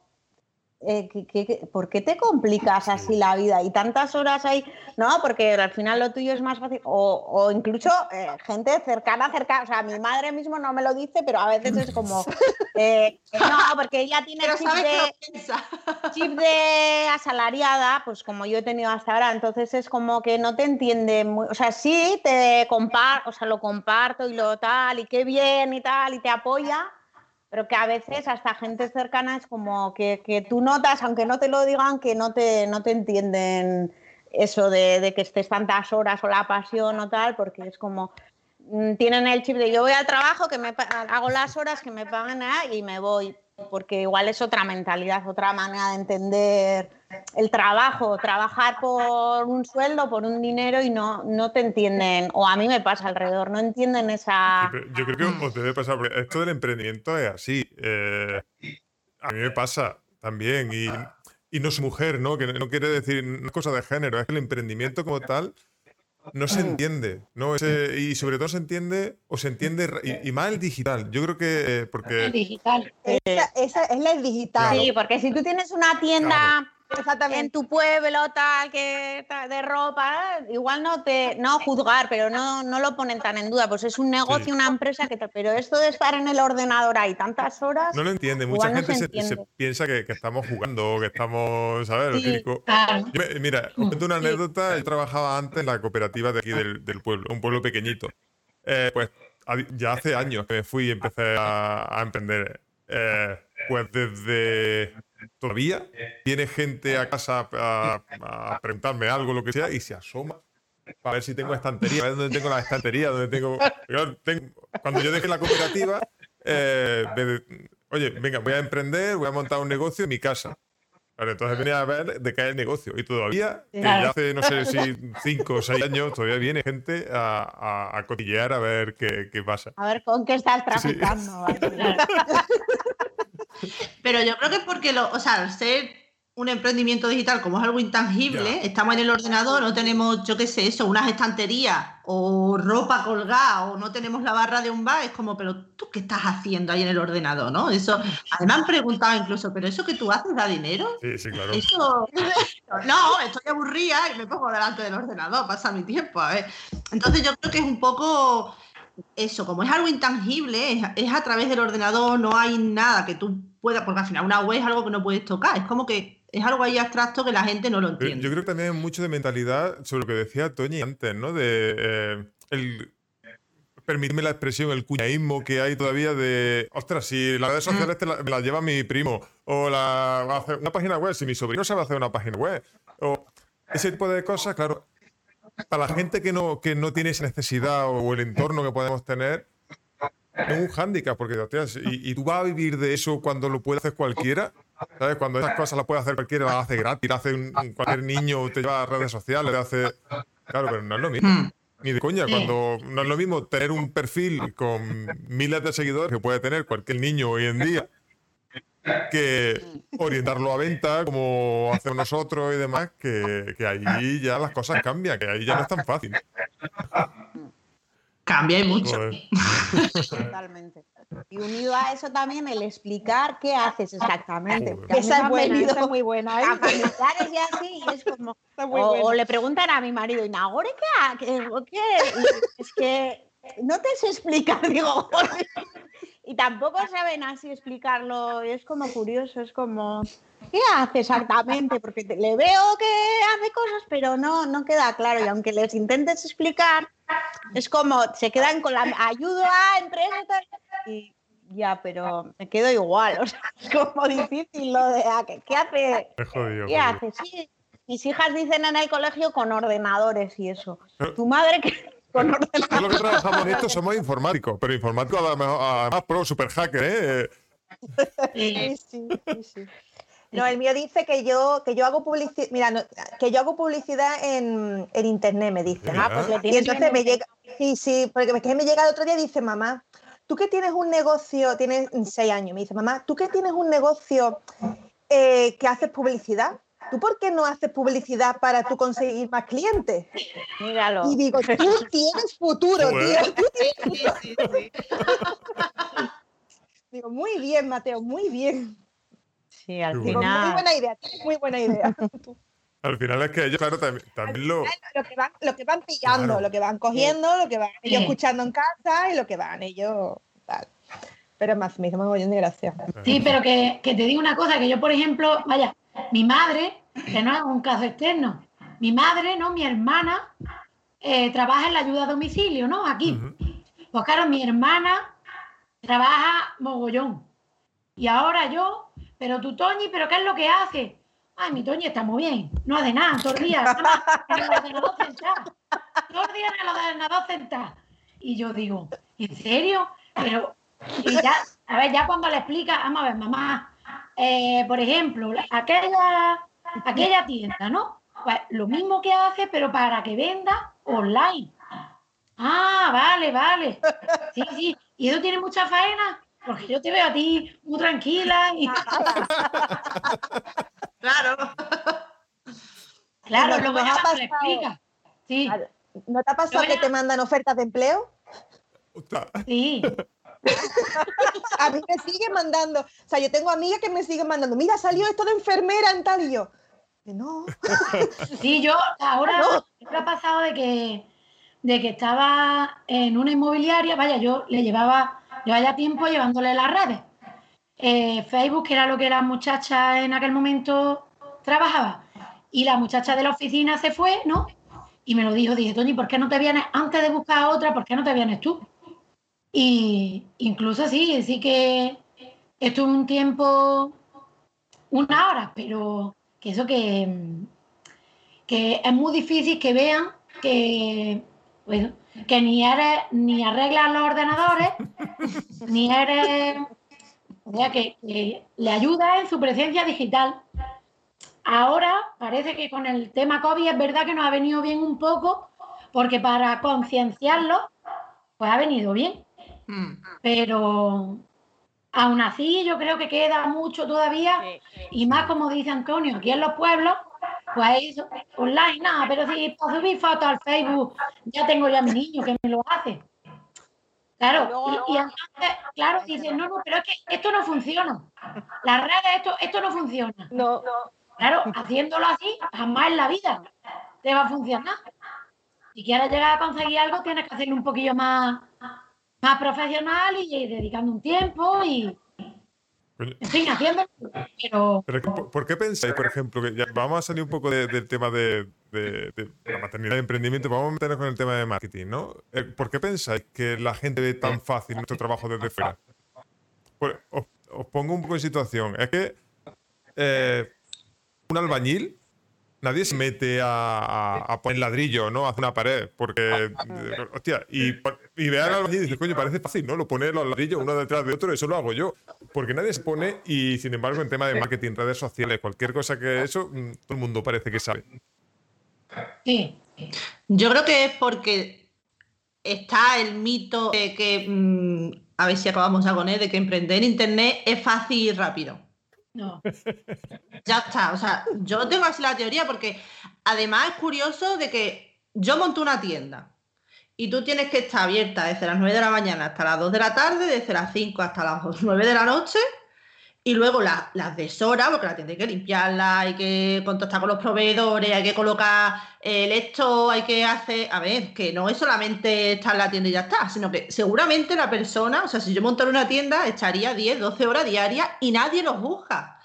eh, por qué te complicas así la vida? Y tantas horas ahí, no, porque al final lo tuyo es más fácil. O, incluso eh, gente cercana, cercana, o sea, mi madre mismo no me lo dice, pero a veces es como, *laughs* eh, no, porque ella tiene chip de, *laughs* chip de, asalariada, pues como yo he tenido hasta ahora, entonces es como que no te entiende, muy, o sea, sí te comparto, o sea, lo comparto y lo tal, y qué bien y tal, y te apoya pero que a veces hasta gente cercana es como que, que, tú notas, aunque no te lo digan, que no te, no te entienden eso de, de, que estés tantas horas o la pasión o tal, porque es como, mm, tienen el chip de yo voy al trabajo, que me hago las horas, que me pagan y me voy porque igual es otra mentalidad, otra manera de entender el trabajo, trabajar por un sueldo, por un dinero y no, no te entienden, o a mí me pasa alrededor, no entienden esa... Yo creo que os debe pasar, porque esto del emprendimiento es así. Eh, a mí me pasa también y, y no soy mujer, ¿no? Que no quiere decir una cosa de género, es que el emprendimiento como tal no se entiende, ¿no? y sobre todo se entiende, o se entiende, y, más el digital. Yo creo que, eh, porque... El digital. Esa, es la digital. Sí, porque si tú tienes una tienda... Exactamente. en tu pueblo, tal, que de ropa, igual no te, no juzgar, pero no, no lo ponen tan en duda, pues es un negocio, una empresa que pero esto de estar en el ordenador ahí tantas horas. No lo entiende, mucha gente se, piensa que, estamos jugando, que estamos, ¿sabes? mira, os cuento una anécdota, yo trabajaba antes en la cooperativa de aquí del, pueblo, un pueblo pequeñito. Eh, pues ya hace años que me fui y empecé a, emprender. Eh, pues desde todavía viene gente a casa a, preguntarme algo, lo que sea, y se asoma para ver si tengo estantería, a ver dónde tengo la estantería, dónde tengo... Cuando yo dejé la cooperativa, eh, oye, venga, voy a emprender, voy a montar un negocio en mi casa. entonces venía a ver de qué es el negocio. Y todavía, que ya hace, no sé si cinco o seis años, todavía viene gente a, a, cotillear a ver qué, qué, pasa. A ver con qué estás traficando. *laughs* Pero yo creo que es porque, lo, o sea, al ser un emprendimiento digital como es algo intangible, estamos en el ordenador, no tenemos, yo qué sé, eso, unas estanterías o ropa colgada o no tenemos la barra de un bar, es como, pero tú qué estás haciendo ahí en el ordenador, ¿no? Eso, además han preguntado incluso, pero eso que tú haces da dinero. Sí, sí, claro. Eso, *laughs* no, estoy aburrida y me pongo delante del ordenador, pasa mi tiempo, a ver. Entonces yo creo que es un poco eso, como es algo intangible, es, es, a través del ordenador, no hay nada que tú puedas, porque al final una web es algo que no puedes tocar, es como que es algo ahí abstracto que la gente no lo entiende. Yo creo que también hay mucho de mentalidad sobre lo que decía Toñi antes, ¿no? De eh, el la expresión, el cuñaísmo que hay todavía de, ostras, si las redes mm. sociales te la, me las lleva mi primo, o la, una página web, si mi sobrino sabe hacer una página web, o ese tipo de cosas, claro, para la gente que no, que no tiene esa necesidad o el entorno que podemos tener, es un hándicap, porque, hostias, y, y, tú vas a vivir de eso cuando lo puede hacer cualquiera, ¿Sabes? Cuando esas cosas las puede hacer cualquiera, las hace gratis, las hace un, cualquier niño, te lleva a redes sociales, hace. Claro, pero no es lo mismo. Hmm. Ni de coña, cuando no es lo mismo tener un perfil con miles de seguidores que puede tener cualquier niño hoy en día que orientarlo a venta como hacemos nosotros y demás, que, que ahí ya las cosas cambian, que ahí ya no es tan fácil. Cambia y mucho. Totalmente. Y unido a eso también el explicar qué haces exactamente. Esa es, buena, esa es muy buena. ¿eh? y así, y es como. O, le preguntan a mi marido, ¿y Nagore qué, qué? Es que no te sé explicar, *laughs* digo. Y tampoco saben así explicarlo. Y es como curioso, es como. ¿Qué hace exactamente? Porque le veo que hace cosas, pero no, no queda claro. Y aunque les intentes explicar, es como se quedan con la ayuda a empresas y ya, pero me quedo igual. O sea, es como difícil lo de ah, ¿qué, hace? ¿Qué hace? Sí, mis hijas dicen en el colegio con ordenadores y eso. Tu madre que con lo que trabajamos en esto somos informáticos, pero informáticos además pro, super hacker, ¿eh? Sí, sí, sí. No, el mío dice que yo, que yo hago publicidad, mira, que yo hago publicidad en, en, internet, me dice. Ah, pues y entonces me llega, sí, sí, porque me llega el otro día y dice, mamá, tú que tienes un negocio, tienes seis años, me dice, mamá, tú que tienes un negocio eh, que haces publicidad, ¿tú por qué no haces publicidad para tú conseguir más clientes? Míralo. Y digo, tú tienes futuro, tío. Tú tienes futuro. *laughs* digo, muy bien, Mateo, muy bien. Sí, al final. Muy buena idea, muy buena idea. Al final es que ellos, claro, también, también lo... Lo que van, lo que van pillando, lo que van cogiendo, lo que van ellos escuchando en casa y lo que van ellos tal. Pero más, me hizo muy de gracia. Sí, pero que, que, te digo una cosa, que yo, por ejemplo, vaya, mi madre, que no es un caso externo, mi madre, ¿no? Mi hermana eh, trabaja en la ayuda a domicilio, ¿no? Aquí. Pues claro, mi hermana trabaja mogollón. Y ahora yo pero tú, Toñi, ¿pero qué es lo que hace? Ay, mi Toñi está muy bien, no hace nada, todos los días, en el ordenador sentado. Todos los días en el ordenador sentado. Y yo digo, ¿en serio? Pero, y ya, a ver, ya cuando le explica, vamos a ver, mamá, eh, por ejemplo, aquella, aquella tienda, ¿no? Pues lo mismo que hace, pero para que venda online. Ah, vale, vale. Sí, sí. ¿Y eso tiene mucha faena? porque yo te veo a ti muy tranquila y... claro. Claro, lo que ha explica. Sí. ¿No te ha pasado que te mandan ofertas de empleo? Sí. *laughs* a mí me siguen mandando, o sea, yo tengo amigas que me siguen mandando, mira, salió esto de enfermera en tal y yo. No. *laughs* Sí, yo ahora me ha pasado de que, de que estaba en una inmobiliaria, vaya, yo le llevaba yo haya tiempo llevándole las redes. Eh, Facebook, que era lo que la muchacha en aquel momento trabajaba, y la muchacha de la oficina se fue, ¿no? Y me lo dijo, dije, Toñi, ¿por qué no te vienes antes de buscar a otra? ¿Por qué no te vienes tú? Y incluso sí, sí que estuve un tiempo, una hora, pero que eso que, que es muy difícil que vean que, que ni eres, ni arreglas los ordenadores, *laughs* ni eres, o sea, que, que le ayuda en su presencia digital. Ahora parece que con el tema COVID es verdad que nos ha venido bien un poco, porque para concienciarlo, pues ha venido bien. Mm. Pero aún así yo creo que queda mucho todavía, y más como dice Antonio, aquí en los pueblos, pues online nada, pero si para subir fotos al Facebook ya tengo ya mi niño que me lo hace. Claro, y, entonces, claro, dicen, no, no, pero es que esto no funciona. Las redes, esto, esto no funciona. No, no. Claro, haciéndolo así, jamás en la vida te va a funcionar. Si quieres llegar a conseguir algo, tienes que hacerlo un poquillo más, más profesional y, dedicando un tiempo y, en fin, haciendo. Pero... ¿por, qué pensáis, por ejemplo, que ya vamos a salir un poco del tema de, la maternidad y emprendimiento, vamos a meternos con el tema de marketing, ¿no? Eh, ¿Por qué pensáis que la gente ve tan fácil nuestro trabajo desde fuera? Pues, os, pongo un poco en situación. Es que eh, un albañil, nadie se mete a, poner ladrillo, ¿no? Hace una pared, porque, hostia, y, y ve al y dice, coño, parece fácil, ¿no? Lo pone los ladrillos uno detrás de otro, eso lo hago yo. Porque nadie se pone y, sin embargo, en tema de marketing, redes sociales, cualquier cosa que eso, mm, todo el mundo parece que sabe. Sí. Yo creo que es porque está el mito de que, mm, a ver si acabamos ya con él, de que emprender en Internet es fácil y rápido. No. *laughs* Ya está, o sea, yo tengo así la teoría porque además es curioso de que yo monto una tienda y tú tienes que estar abierta desde las 9 de la mañana hasta las 2 de la tarde, desde las 5 hasta las *laughs* 9 de la noche y luego las deshoras, porque la hay que limpiarla, hay que contactar con los proveedores, hay que colocar el esto, hay que hacer. A ver, que no es solamente estar en la tienda y ya está, sino que seguramente la persona, o sea, si yo montara una tienda, estaría 10, 12 horas diarias y nadie los busca.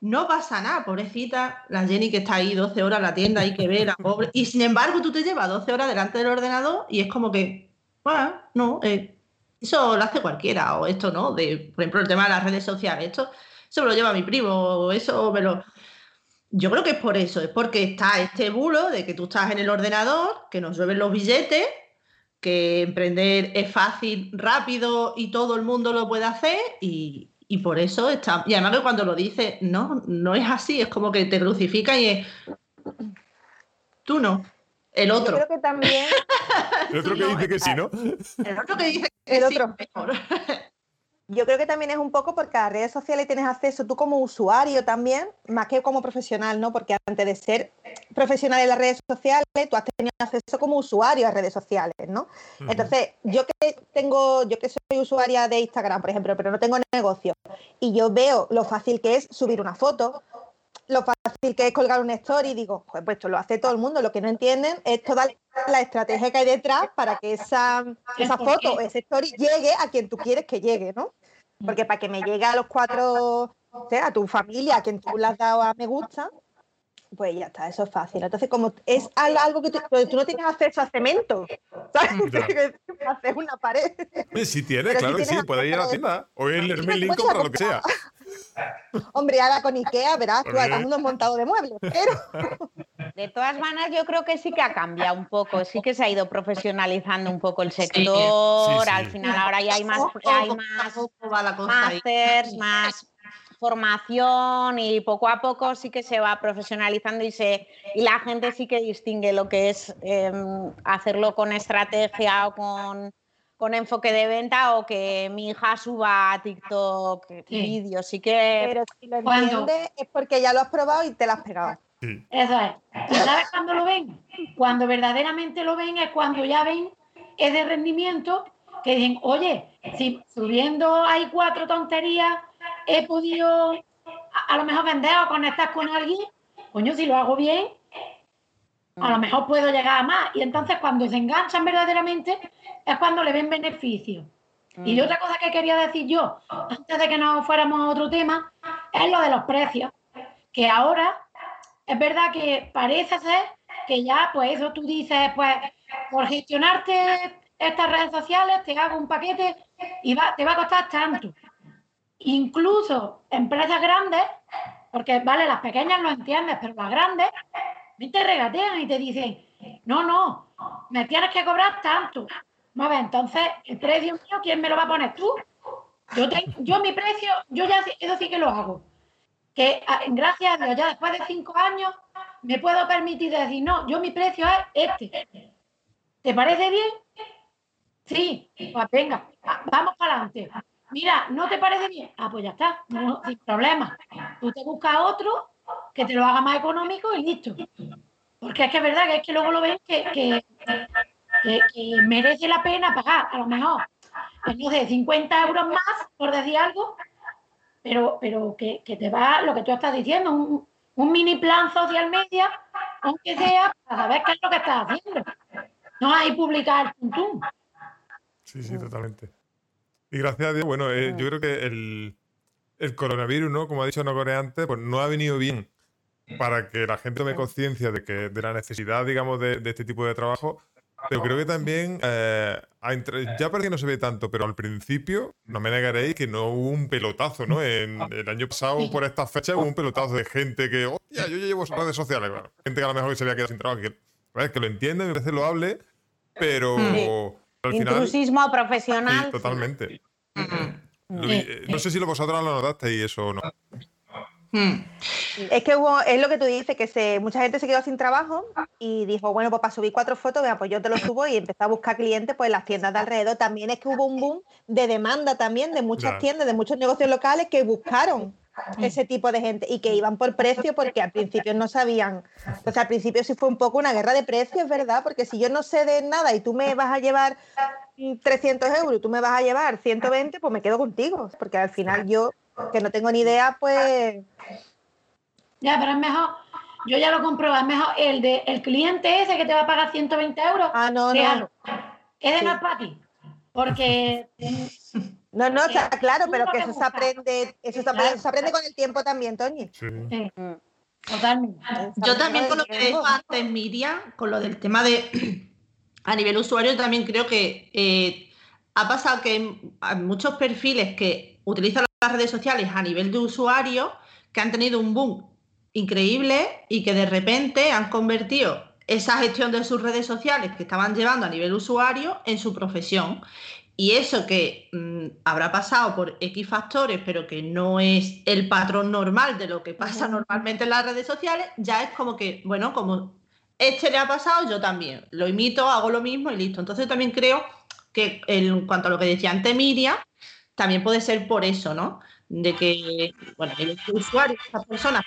No pasa nada, pobrecita, la Jenny que está ahí 12 horas en la tienda, hay que ver, la pobre. Y sin embargo, tú te llevas 12 horas delante del ordenador y es como que, bueno, no, eh, eso lo hace cualquiera, o esto no, de, por ejemplo, el tema de las redes sociales, esto se me lo lleva mi primo, o eso me lo... Yo creo que es por eso, es porque está este bulo de que tú estás en el ordenador, que nos llueven los billetes, que emprender es fácil, rápido y todo el mundo lo puede hacer y, por eso está... Y además que cuando lo dices, no, no es así, es como que te crucifica y es... Tú no. El otro. Yo creo que también. *laughs* el otro que dice que sí, ¿no? El otro que dice que el otro. mejor. *laughs* Yo creo que también es un poco porque a redes sociales tienes acceso tú como usuario también, más que como profesional, ¿no? Porque antes de ser profesional en las redes sociales, tú has tenido acceso como usuario a redes sociales, ¿no? Entonces, yo que tengo, yo que soy usuaria de Instagram, por ejemplo, pero no tengo negocio, y yo veo lo fácil que es subir una foto, lo fácil que es colgar una story y digo, pues, pues esto lo hace todo el mundo, lo que no entienden es toda la estrategia que hay detrás para que esa, esa foto o esa story llegue a quien tú quieres que llegue, ¿no? Porque para que me llegue a los cuatro, o sea, a tu familia, a quien tú le has dado a me gusta, pues ya está, eso es fácil. Entonces, como es algo que tú, no tienes acceso a cemento, ¿sabes? *laughs* Hacer una pared. Sí, tiene, claro que sí, puede ir a la tienda o ir el Merlin compra lo que sea. Hombre, ahora con Ikea, verás, tú, unos montados de muebles, pero... *laughs* De todas maneras, yo creo que sí que ha cambiado un poco, sí que se ha ido profesionalizando un poco el sector, al final ahora ya hay más, hay más masters, más formación y poco a poco sí que se va profesionalizando y, se, y la gente sí que distingue lo que es em, hacerlo con estrategia o con, con, enfoque de venta o que mi hija suba a TikTok vídeos. Sí que... Pero si lo entiendes es porque ya lo has probado y te lo has pegado. Eso es. ¿Y sabes cuándo lo ven? Cuando verdaderamente lo ven es cuando ya ven es de rendimiento que dicen, oye, si subiendo hay cuatro tonterías he podido a, lo mejor vender o conectar con alguien, coño, si lo hago bien, a lo mejor puedo llegar a más. Y entonces cuando se enganchan verdaderamente es cuando le ven beneficio. Y mm. otra cosa que quería decir yo, antes de que nos fuéramos a otro tema, es lo de los precios. Que ahora es verdad que parece ser que ya, pues eso tú dices, pues por gestionarte estas redes sociales te hago un paquete y va, te va a costar tanto. Incluso empresas grandes, porque vale, las pequeñas lo entiendes, pero las grandes te regatean y te dicen, no, no, me tienes que cobrar tanto. A ver, entonces, el precio mío, ¿quién me lo va a poner tú? Yo, yo mi precio, yo ya eso sí que lo hago. Que ah, gracias a Dios, ya después de cinco años, me puedo permitir decir, no, yo mi precio es este. ¿Te parece bien? Sí, pues venga, vamos para adelante. Mira, ¿no te parece bien? Ah, pues ya está, sin problema. Tú te buscas otro que te lo haga más económico y listo. Porque es que es verdad que es que luego lo ven que, merece la pena pagar, a lo mejor, sé, 50 euros más, por decir algo, pero, pero que, te va, lo que tú estás diciendo, un, un mini plan social media, aunque sea para saber qué es lo que estás haciendo. No hay publicar el tum, Sí, sí, totalmente. Y gracias a Dios, bueno, eh, yo creo que el, coronavirus, ¿no? Como ha dicho Nogore antes, pues no ha venido bien para que la gente tome conciencia de que de la necesidad, digamos, de, este tipo de trabajo. Pero creo que también, eh, ya parece que no se ve tanto, pero al principio, no me negaréis que no hubo un pelotazo, ¿no? En, el año pasado, por esta fecha, hubo un pelotazo de gente que, hostia, yo ya llevo redes sociales. gente que a lo mejor se había quedado sin trabajo, que, que lo entiende, me parece hable, pero Intrusismo profesional. Sí, totalmente. Eh, no sé si lo vosotros lo notasteis eso o no. Hmm. Es que hubo, es lo que tú dices, que se, mucha gente se quedó sin trabajo y dijo, bueno, pues para subir cuatro fotos, pues yo te lo subo y empezó a buscar clientes pues en las tiendas de alrededor. También es que hubo un boom de demanda también de muchas tiendas, de muchos negocios locales que buscaron ese tipo de gente y que iban por precio porque al principio no sabían, o sea, al principio sí fue un poco una guerra de precios, ¿verdad? Porque si yo no sé de nada y tú me vas a llevar 300 euros y tú me vas a llevar 120, pues me quedo contigo, porque al final yo, que no tengo ni idea, pues... Ya, pero es mejor, yo ya lo compruebo, es mejor el de el cliente ese que te va a pagar 120 euros. Ah, no, no. Es de más para ti, porque... *laughs* No, no, está claro, pero que eso se aprende, eso se aprende, con el tiempo también, Toñi. Totalmente. Yo también con lo que dijo antes Miriam, con lo del tema de *clears throat* a nivel usuario, también creo que eh, ha pasado que hay muchos perfiles que utilizan las redes sociales a nivel de usuario que han tenido un boom increíble y que de repente han convertido esa gestión de sus redes sociales que estaban llevando a nivel usuario en su profesión. Y eso que mm, habrá pasado por X factores, pero que no es el patrón normal de lo que pasa normalmente en las redes sociales, ya es como que, bueno, como este le ha pasado, yo también. Lo imito, hago lo mismo y listo. Entonces también creo que en cuanto a lo que decía antes Miriam, también puede ser por eso, ¿no? de que, bueno, el usuario, estas personas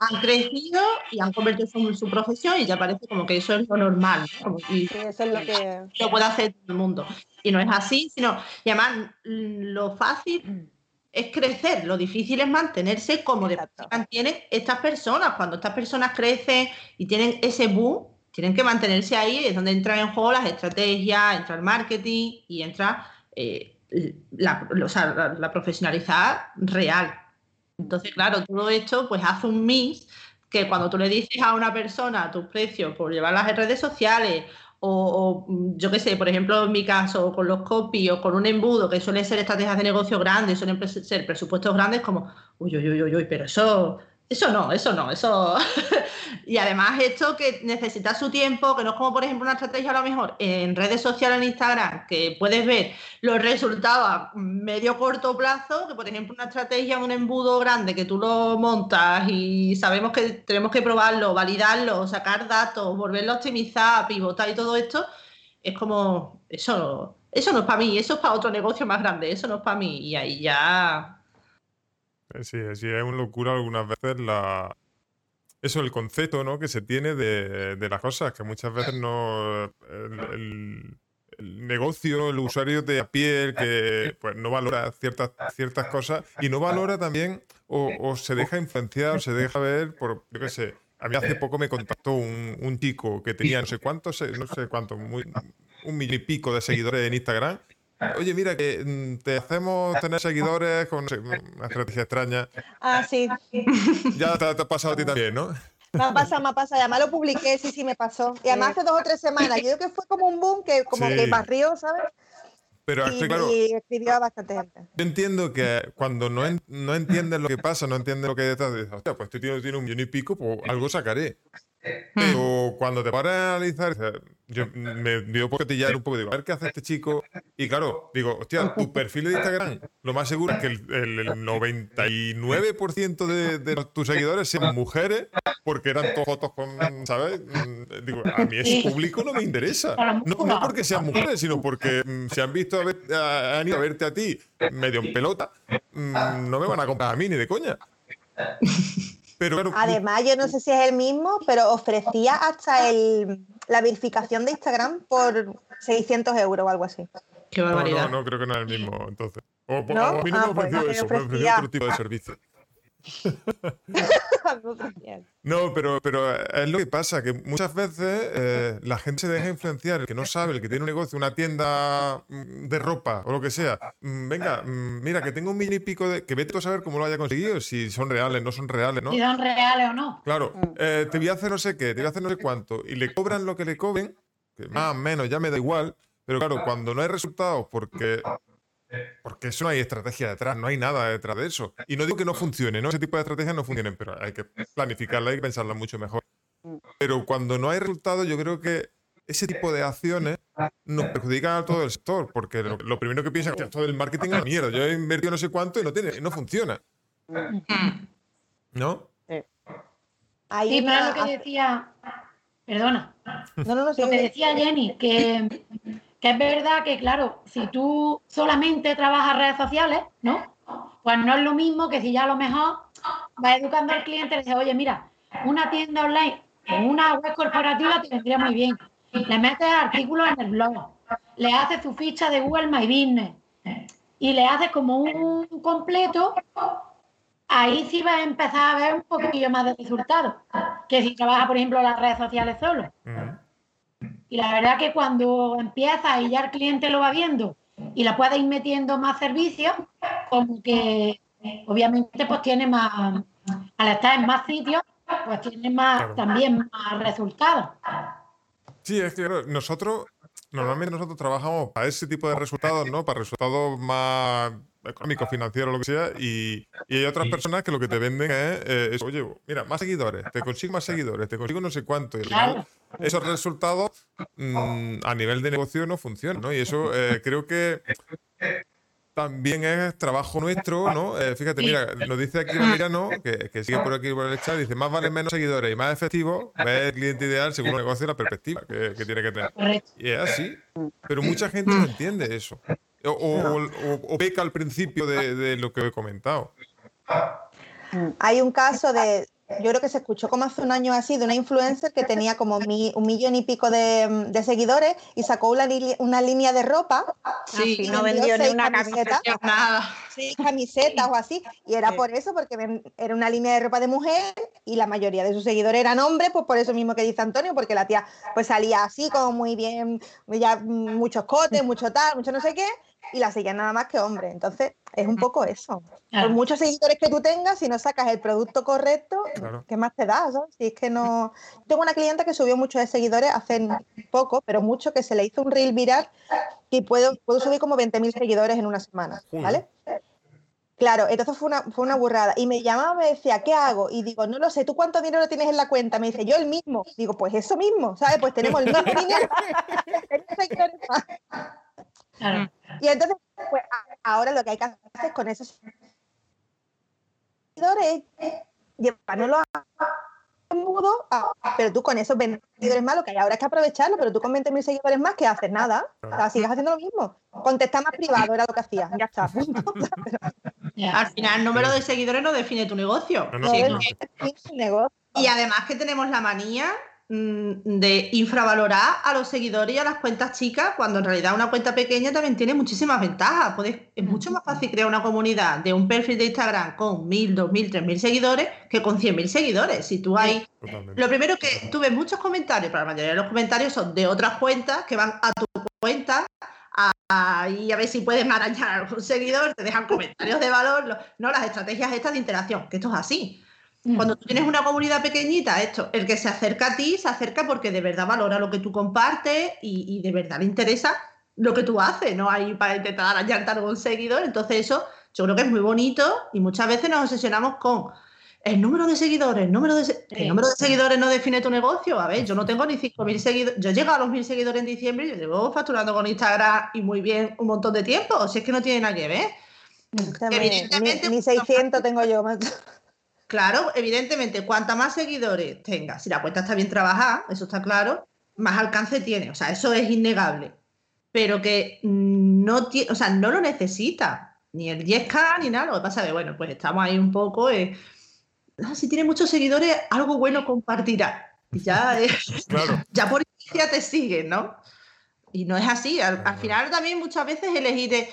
han crecido y han convertido en su, profesión y ya parece como que eso es lo normal, Como sí, eso es lo que... Lo puede hacer todo el mundo. Y no es así, sino, y además, lo fácil es crecer, lo difícil es mantenerse como de mantienen estas personas. Cuando estas personas crecen y tienen ese boom, tienen que mantenerse ahí, es donde entran en juego las estrategias, entra el marketing y entra... Eh, la, profesionalidad real. Entonces, claro, todo esto pues hace un mix que cuando tú le dices a una persona tus precios por llevar las redes sociales o, yo qué sé, por ejemplo, en mi caso, con los copies o con un embudo, que suele ser estrategias de negocio grandes, suelen ser presupuestos grandes, como, uy, uy, uy, uy, pero eso, eso no, eso no, eso. *laughs* y además, esto que necesita su tiempo, que no es como, por ejemplo, una estrategia a lo mejor en redes sociales, en Instagram, que puedes ver los resultados a medio corto plazo, que por ejemplo, una estrategia, un embudo grande que tú lo montas y sabemos que tenemos que probarlo, validarlo, sacar datos, volverlo a optimizar, pivotar y todo esto, es como, eso, eso no es para mí, eso es para otro negocio más grande, eso no es para mí. Y ahí ya sí, sí, es una locura algunas veces la... Eso, el concepto ¿no? que se tiene de, las cosas, que muchas veces no... El, negocio, el usuario de a pie, que pues, no valora ciertas, ciertas cosas y no valora también o, se deja influenciar o se deja ver por, yo qué sé, a mí hace poco me contactó un, un chico que tenía no sé cuántos, no sé cuántos, un mil y pico de seguidores en Instagram Oye, mira, que mm, te hacemos tener seguidores con una estrategia extraña. Ah, sí. Ya te, ha pasado a ti también, ¿no? Me ha pasado, me ha pasado. Además lo publiqué, sí, sí, me pasó. Y además hace dos o tres semanas. Yo creo que fue como un boom que como que barrió, ¿sabes? Pero y, claro, y escribió a bastante gente. Yo entiendo que cuando no, no entiendes lo que pasa, no entiendes lo que hay detrás, dices, hostia, pues este tío tiene un millón y pico, pues algo sacaré. Pero cuando te paras a analizar, yo me dio por cotillar un poco, digo, a ver qué hace este chico. Y claro, digo, hostia, tu perfil de Instagram, lo más seguro es que el, 99% de, tus seguidores sean mujeres, porque eran todas fotos con, ¿sabes? Mm, digo, a mí ese público no me interesa. No, porque sean mujeres, sino porque mm, se han visto, a ver, han ido a verte a ti medio en pelota, mm, no me van a comprar a mí ni de coña. Además, yo no sé si es el mismo, pero ofrecía hasta el, la verificación de Instagram por 600 euros o algo así. Qué barbaridad. No, no, creo que no es el mismo, entonces. O, a mí no me ah, pues ofreció eso, me ofreció otro tipo de servicio. *laughs* no, pero, pero es lo que pasa, que muchas veces eh, la gente se deja influenciar, el que no sabe, el que tiene un negocio, una tienda mm, de ropa o lo que sea. Mm, venga, mm, mira, que tengo un mil y pico de... Que vete a saber cómo lo haya conseguido, si son reales, no son reales, ¿no? Si son reales o no. Claro, eh, te voy a hacer no sé qué, te voy a hacer no sé cuánto, y le cobran lo que le cobren, que más o menos ya me da igual, pero claro, cuando no hay resultados porque porque eso no hay estrategia detrás, no hay nada detrás de eso. Y no digo que no funcione, ¿no? Ese tipo de estrategias no funcionen, pero hay que planificarla y pensarla mucho mejor. Pero cuando no hay resultados, yo creo que ese tipo de acciones nos perjudican a todo el sector, porque lo, primero que piensan es que todo el marketing es mierda. Yo he invertido no sé cuánto y no, tiene, no funciona. ¿No? Ahí sí, lo que decía, perdona, no, no, no, lo que decía Jenny, que que es verdad que, claro, si tú solamente trabajas redes sociales, ¿no? Pues no es lo mismo que si ya a lo mejor vas educando al cliente y le dices, oye, mira, una tienda online o una web corporativa te vendría muy bien. Le metes artículos en el blog, le haces tu ficha de Google My Business y le haces como un completo, ahí sí vas a empezar a ver un poquillo más de resultados que si trabajas, por ejemplo, las redes sociales solo. Y la verdad que cuando empieza y ya el cliente lo va viendo y la puede ir metiendo más servicios, como que obviamente pues tiene más, al estar en más sitios, pues tiene más también más resultados. Sí, es que nosotros, normalmente nosotros trabajamos para ese tipo de resultados, ¿no? Para resultados más económico, financiero, lo que sea, y, hay otras personas que lo que te venden es, eh, oye, mira, más seguidores, te consigo más seguidores, te consigo no sé cuánto, y al final esos resultados mm, a nivel de negocio no funcionan, ¿no? Y eso eh, creo que también es trabajo nuestro, ¿no? Eh, fíjate, mira, nos dice aquí Mirano, que, que sigue por aquí por el chat, dice, más vale menos seguidores y más efectivo, ver el cliente ideal según el negocio y la perspectiva que, que tiene que tener. Y es así, pero mucha gente no entiende eso. O, peca al principio de, lo que he comentado. Hay un caso de, yo creo que se escuchó como hace un año así, de una influencer que tenía como un millón y pico de, seguidores y sacó una, una, línea de ropa. Sí, y no vendió ni una camiseta. Nada. Sí, camisetas o así. Y era por eso, porque era una línea de ropa de mujer y la mayoría de sus seguidores eran hombres, pues por eso mismo que dice Antonio, porque la tía pues salía así como muy bien, ya muchos cotes, mucho tal, mucho no sé qué y la siguen nada más que hombres. Entonces, es un poco eso. Por muchos seguidores que tú tengas, si no sacas el producto correcto, ¿qué más te da? Si es que no. Tengo una clienta que subió muchos de seguidores hace poco, pero mucho, que se le hizo un reel viral y puedo, puedo subir como 20.000 seguidores en una semana. ¿Vale? Claro, entonces fue una, fue una burrada. Y me llamaba, me decía, ¿qué hago? Y digo, no lo sé, ¿tú cuánto dinero tienes en la cuenta? Me dice, yo el mismo. Digo, pues eso mismo, ¿sabes? Pues tenemos el mismo *laughs* dinero. Y entonces, pues ahora lo que hay que hacer con esos seguidores es llevarlo a mudo, pero tú con esos 20 seguidores más, lo que hay ahora es que aprovecharlo, pero tú con 20.000 seguidores más, ¿qué haces? Nada. O sea, sigues haciendo lo mismo. Contestar más privado era lo que hacía. Ya está. *laughs* Al final, el número de seguidores no define tu negocio. No, negocio. Y además que tenemos la manía de infravalorar a los seguidores y a las cuentas chicas, cuando en realidad una cuenta pequeña también tiene muchísimas ventajas. es mucho más fácil crear una comunidad de un perfil de Instagram con 1000, 2000, 3000 seguidores que con 100.000 seguidores. Si tú hay. Lo primero que tú ves muchos comentarios, pero la mayoría de los comentarios son de otras cuentas que van a tu cuenta a, y a ver si puedes marañar a algún seguidor, te dejan comentarios de valor, no las estrategias estas de interacción, que esto es así. Cuando tú tienes una comunidad pequeñita, esto, el que se acerca a ti, se acerca porque de verdad valora lo que tú compartes y, de verdad le interesa lo que tú haces, no hay para intentar a algún seguidor. Entonces, eso yo creo que es muy bonito y muchas veces nos obsesionamos con el número de seguidores, el número de, el número de seguidores no define tu negocio. A ver, yo no tengo ni 5.000 seguidores. Yo llego a los 1.000 seguidores en diciembre y yo llevo facturando con Instagram y muy bien un montón de tiempo. O si es que no tiene nada que ver. Evidentemente, ni, 600 tengo yo. Claro, evidentemente, cuanta más seguidores tenga, si la cuenta está bien trabajada, eso está claro, más alcance tiene. O sea, eso es innegable. Pero que no, o sea, no lo necesita, ni el 10K ni nada. Lo que pasa es que, bueno, pues estamos ahí un poco. Eh, ah, si tiene muchos seguidores, algo bueno compartirá. Ya, *laughs* *laughs* ya por ya te siguen, ¿no? Y no es así. Al, final también muchas veces elegir.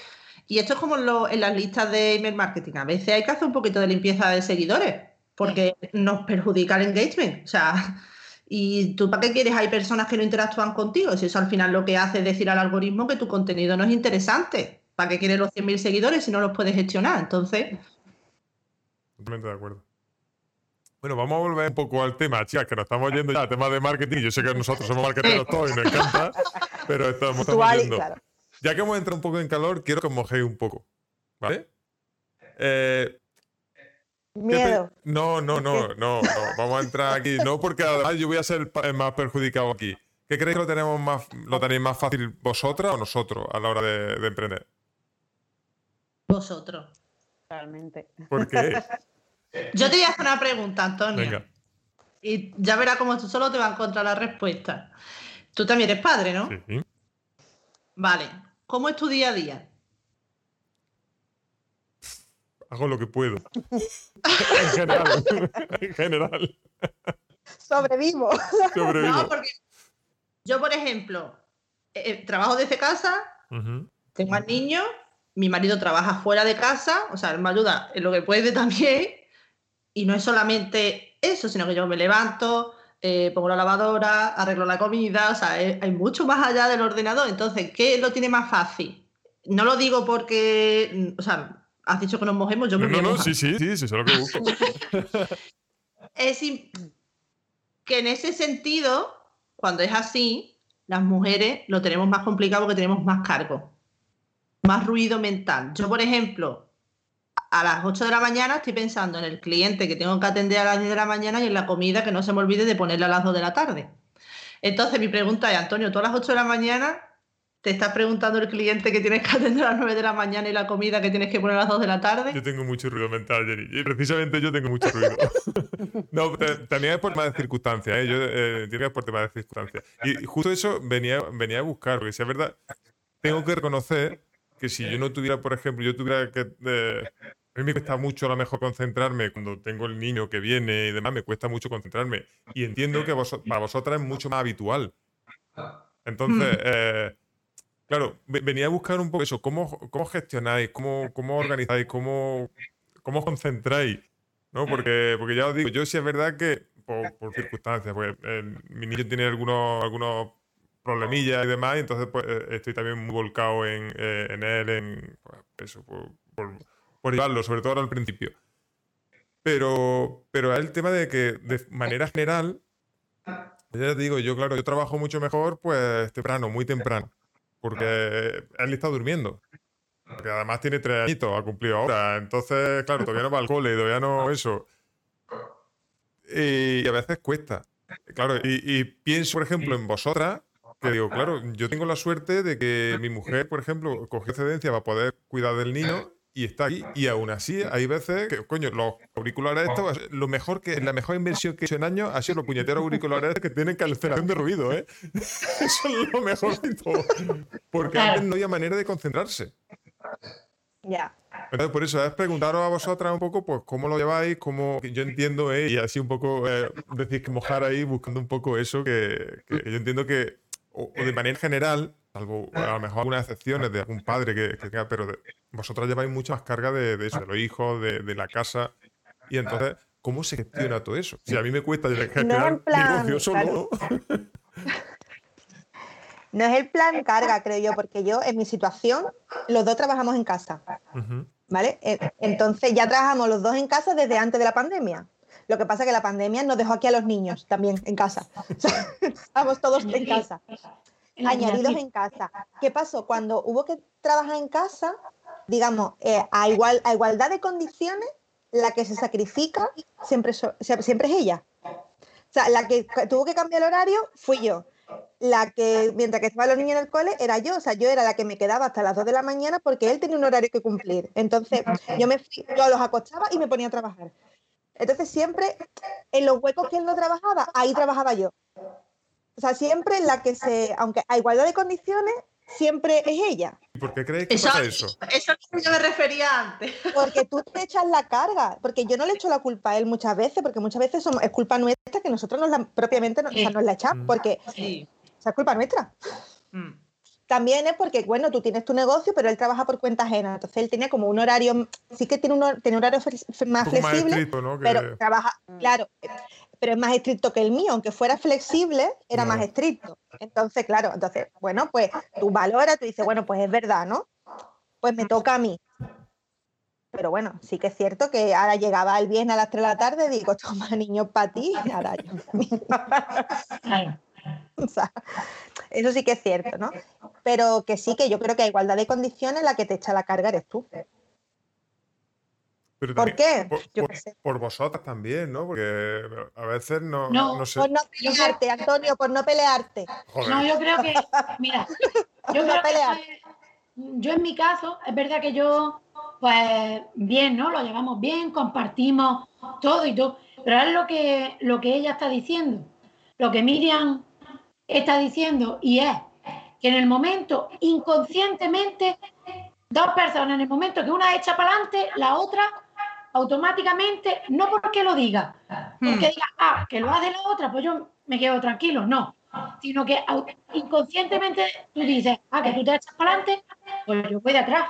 Y esto es como en, las listas de email marketing. A veces hay que hacer un poquito de limpieza de seguidores porque nos perjudica el engagement. O sea, ¿y tú para qué quieres? Hay personas que no interactúan contigo. Si eso al final lo que hace es decir al algoritmo que tu contenido no es interesante. ¿Para qué quieres los 100.000 seguidores si no los puedes gestionar? Entonces. Totalmente de acuerdo. Bueno, vamos a volver un poco al tema, chicas, que nos estamos yendo ya al tema de marketing. Yo sé que nosotros somos marketeros todos y nos encanta, pero estamos, estamos yendo. Ya que hemos entrado un poco en calor, quiero que os mojéis un poco. ¿Vale? Eh, Miedo. No, no, no, no, no, Vamos a entrar aquí. No, porque además yo voy a ser el más perjudicado aquí. ¿Qué creéis que lo tenemos más, lo tenéis más fácil vosotras o nosotros a la hora de, emprender? Vosotros. Realmente. ¿Por qué? *laughs* Yo te voy a hacer una pregunta, Antonio. Venga. Y ya verás cómo tú solo te vas a encontrar la respuesta. Tú también eres padre, ¿no? Sí. Vale. ¿Cómo es tu día a día? Hago lo que puedo. *laughs* en general. en general. Sobrevivo. Sobrevivo. No, porque yo, por ejemplo, eh, eh, trabajo desde casa, tengo al niño, mi marido trabaja fuera de casa, o sea, él me ayuda en lo que puede también, y no es solamente eso, sino que yo me levanto, eh, pongo la lavadora, arreglo la comida, o sea, hay mucho más allá del ordenador. Entonces, ¿qué lo tiene más fácil? No lo digo porque, o sea, has dicho que nos mojemos, yo me No, no, sí, sí, sí, sí, eso es lo que *laughs* busco. es que en ese sentido, cuando es así, las mujeres lo tenemos más complicado porque tenemos más cargo, más ruido mental. Yo, por ejemplo, a las 8 de la mañana estoy pensando en el cliente que tengo que atender a las 10 de la mañana y en la comida que no se me olvide de ponerla a las 2 de la tarde. Entonces mi pregunta es, Antonio, tú a las 8 de la mañana te estás preguntando el cliente que tienes que atender a las 9 de la mañana y la comida que tienes que poner a las 2 de la tarde. Yo tengo mucho ruido mental, Jenny. Y precisamente yo tengo mucho ruido. *laughs* no, también es por tema de circunstancias, ¿eh? Yo eh, es por tema de circunstancias. Y justo eso venía, venía a buscar, porque si es verdad, tengo que reconocer que si yo no tuviera, por ejemplo, yo tuviera que... Eh, a mí me cuesta mucho a lo mejor concentrarme cuando tengo el niño que viene y demás, me cuesta mucho concentrarme. Y entiendo que para vosotras es mucho más habitual. Entonces, mm. eh, claro, venía a buscar un poco eso, cómo, cómo gestionáis, cómo, cómo organizáis, cómo, cómo concentráis. ¿no? Porque, porque ya os digo, yo sí es verdad que por, circunstancias, porque mi niño tiene algunos, algunos problemillas y demás, y entonces pues, eh, estoy también muy volcado en, eh, él, en pues, eso, por, por, llevarlo, sobre todo al principio. Pero, pero el tema de que de manera general, ya te digo, yo claro, yo trabajo mucho mejor pues temprano, muy temprano, porque él está durmiendo. Porque además tiene tres añitos, ha cumplido ahora. Entonces, claro, todavía no va al cole, todavía no eso. Y a veces cuesta. Claro, y, y pienso, por ejemplo, en vosotras, que digo, claro, yo tengo la suerte de que mi mujer, por ejemplo, cogió excedencia para poder cuidar del niño y está aquí. Y aún así, hay veces que, coño, los auriculares estos, lo mejor que, la mejor inversión que he hecho en años ha sido los puñeteros auriculares que tienen cancelación de ruido, ¿eh? *laughs* Eso es lo mejor de todo. Porque antes no había manera de concentrarse. Ya. Entonces, por eso es preguntaros a vosotras un poco, pues, cómo lo lleváis, cómo yo entiendo, ¿eh? y así un poco eh, decís que mojar ahí buscando un poco eso, que, que yo entiendo que o, de manera general, salvo a lo mejor algunas excepciones de algún padre que, que pero vosotros lleváis mucha más carga de, eso, de los hijos, de, la casa, y entonces, ¿cómo se gestiona todo eso? Si a mí me cuesta gestionar no negocio solo, *laughs* ¿no? es el plan carga, creo yo, porque yo en mi situación, los dos trabajamos en casa. ¿Vale? Entonces ya trabajamos los dos en casa desde antes de la pandemia. Lo que pasa es que la pandemia nos dejó aquí a los niños también en casa. *laughs* Estamos todos en casa, añadidos en casa. ¿Qué pasó? Cuando hubo que trabajar en casa, digamos, eh, a, igual, a igualdad de condiciones, la que se sacrifica siempre, siempre es ella. O sea, la que tuvo que cambiar el horario fui yo. La que, mientras que estaban los niños en el cole, era yo. O sea, yo era la que me quedaba hasta las 2 de la mañana porque él tenía un horario que cumplir. Entonces, yo me fui, yo los acostaba y me ponía a trabajar. Entonces, siempre en los huecos que él no trabajaba, ahí trabajaba yo. O sea, siempre la que se, aunque a igualdad de condiciones, siempre es ella. ¿Por qué crees que eso, pasa eso? Eso es lo que yo me refería antes. Porque tú te echas la carga, porque yo no le echo la culpa a él muchas veces, porque muchas veces es culpa nuestra que nosotros nos la, propiamente nos, la echamos, mm. porque es culpa nuestra. Mm. También es porque, bueno, tú tienes tu negocio, pero él trabaja por cuenta ajena. Entonces él tenía como un horario, sí que tiene un, tiene un horario más flexible, pero trabaja, claro, pero es más estricto que el mío, aunque fuera flexible, era más estricto. Entonces, claro, entonces, bueno, pues tú valoras, tú dices, bueno, pues es verdad, ¿no? Pues me toca a mí. Pero bueno, sí que es cierto que ahora llegaba el viernes a las 3 de la tarde, digo, toma niño para ti, y ahora yo. *laughs* o sea, eso sí que es cierto, ¿no? Pero que sí, que yo creo que a igualdad de condiciones la que te echa la carga eres tú. ¿Por qué? Por, vosotras también, ¿no? Porque a veces no, no, no sé. Por no pelearte, Antonio, por no pelearte. No, yo creo que, *laughs* mira, yo creo que yo en mi caso, es verdad que yo, pues bien, ¿no? Lo llevamos bien, compartimos todo y todo, pero es lo que, lo que ella está diciendo, lo que Miriam está diciendo, y es que en el momento, inconscientemente, dos personas, en el momento que una echa para adelante, la otra automáticamente, no porque lo diga, porque hmm. diga, ah, que lo hace la otra, pues yo me quedo tranquilo, no, sino que inconscientemente tú dices, ah, que tú te echas para adelante, pues yo voy de atrás.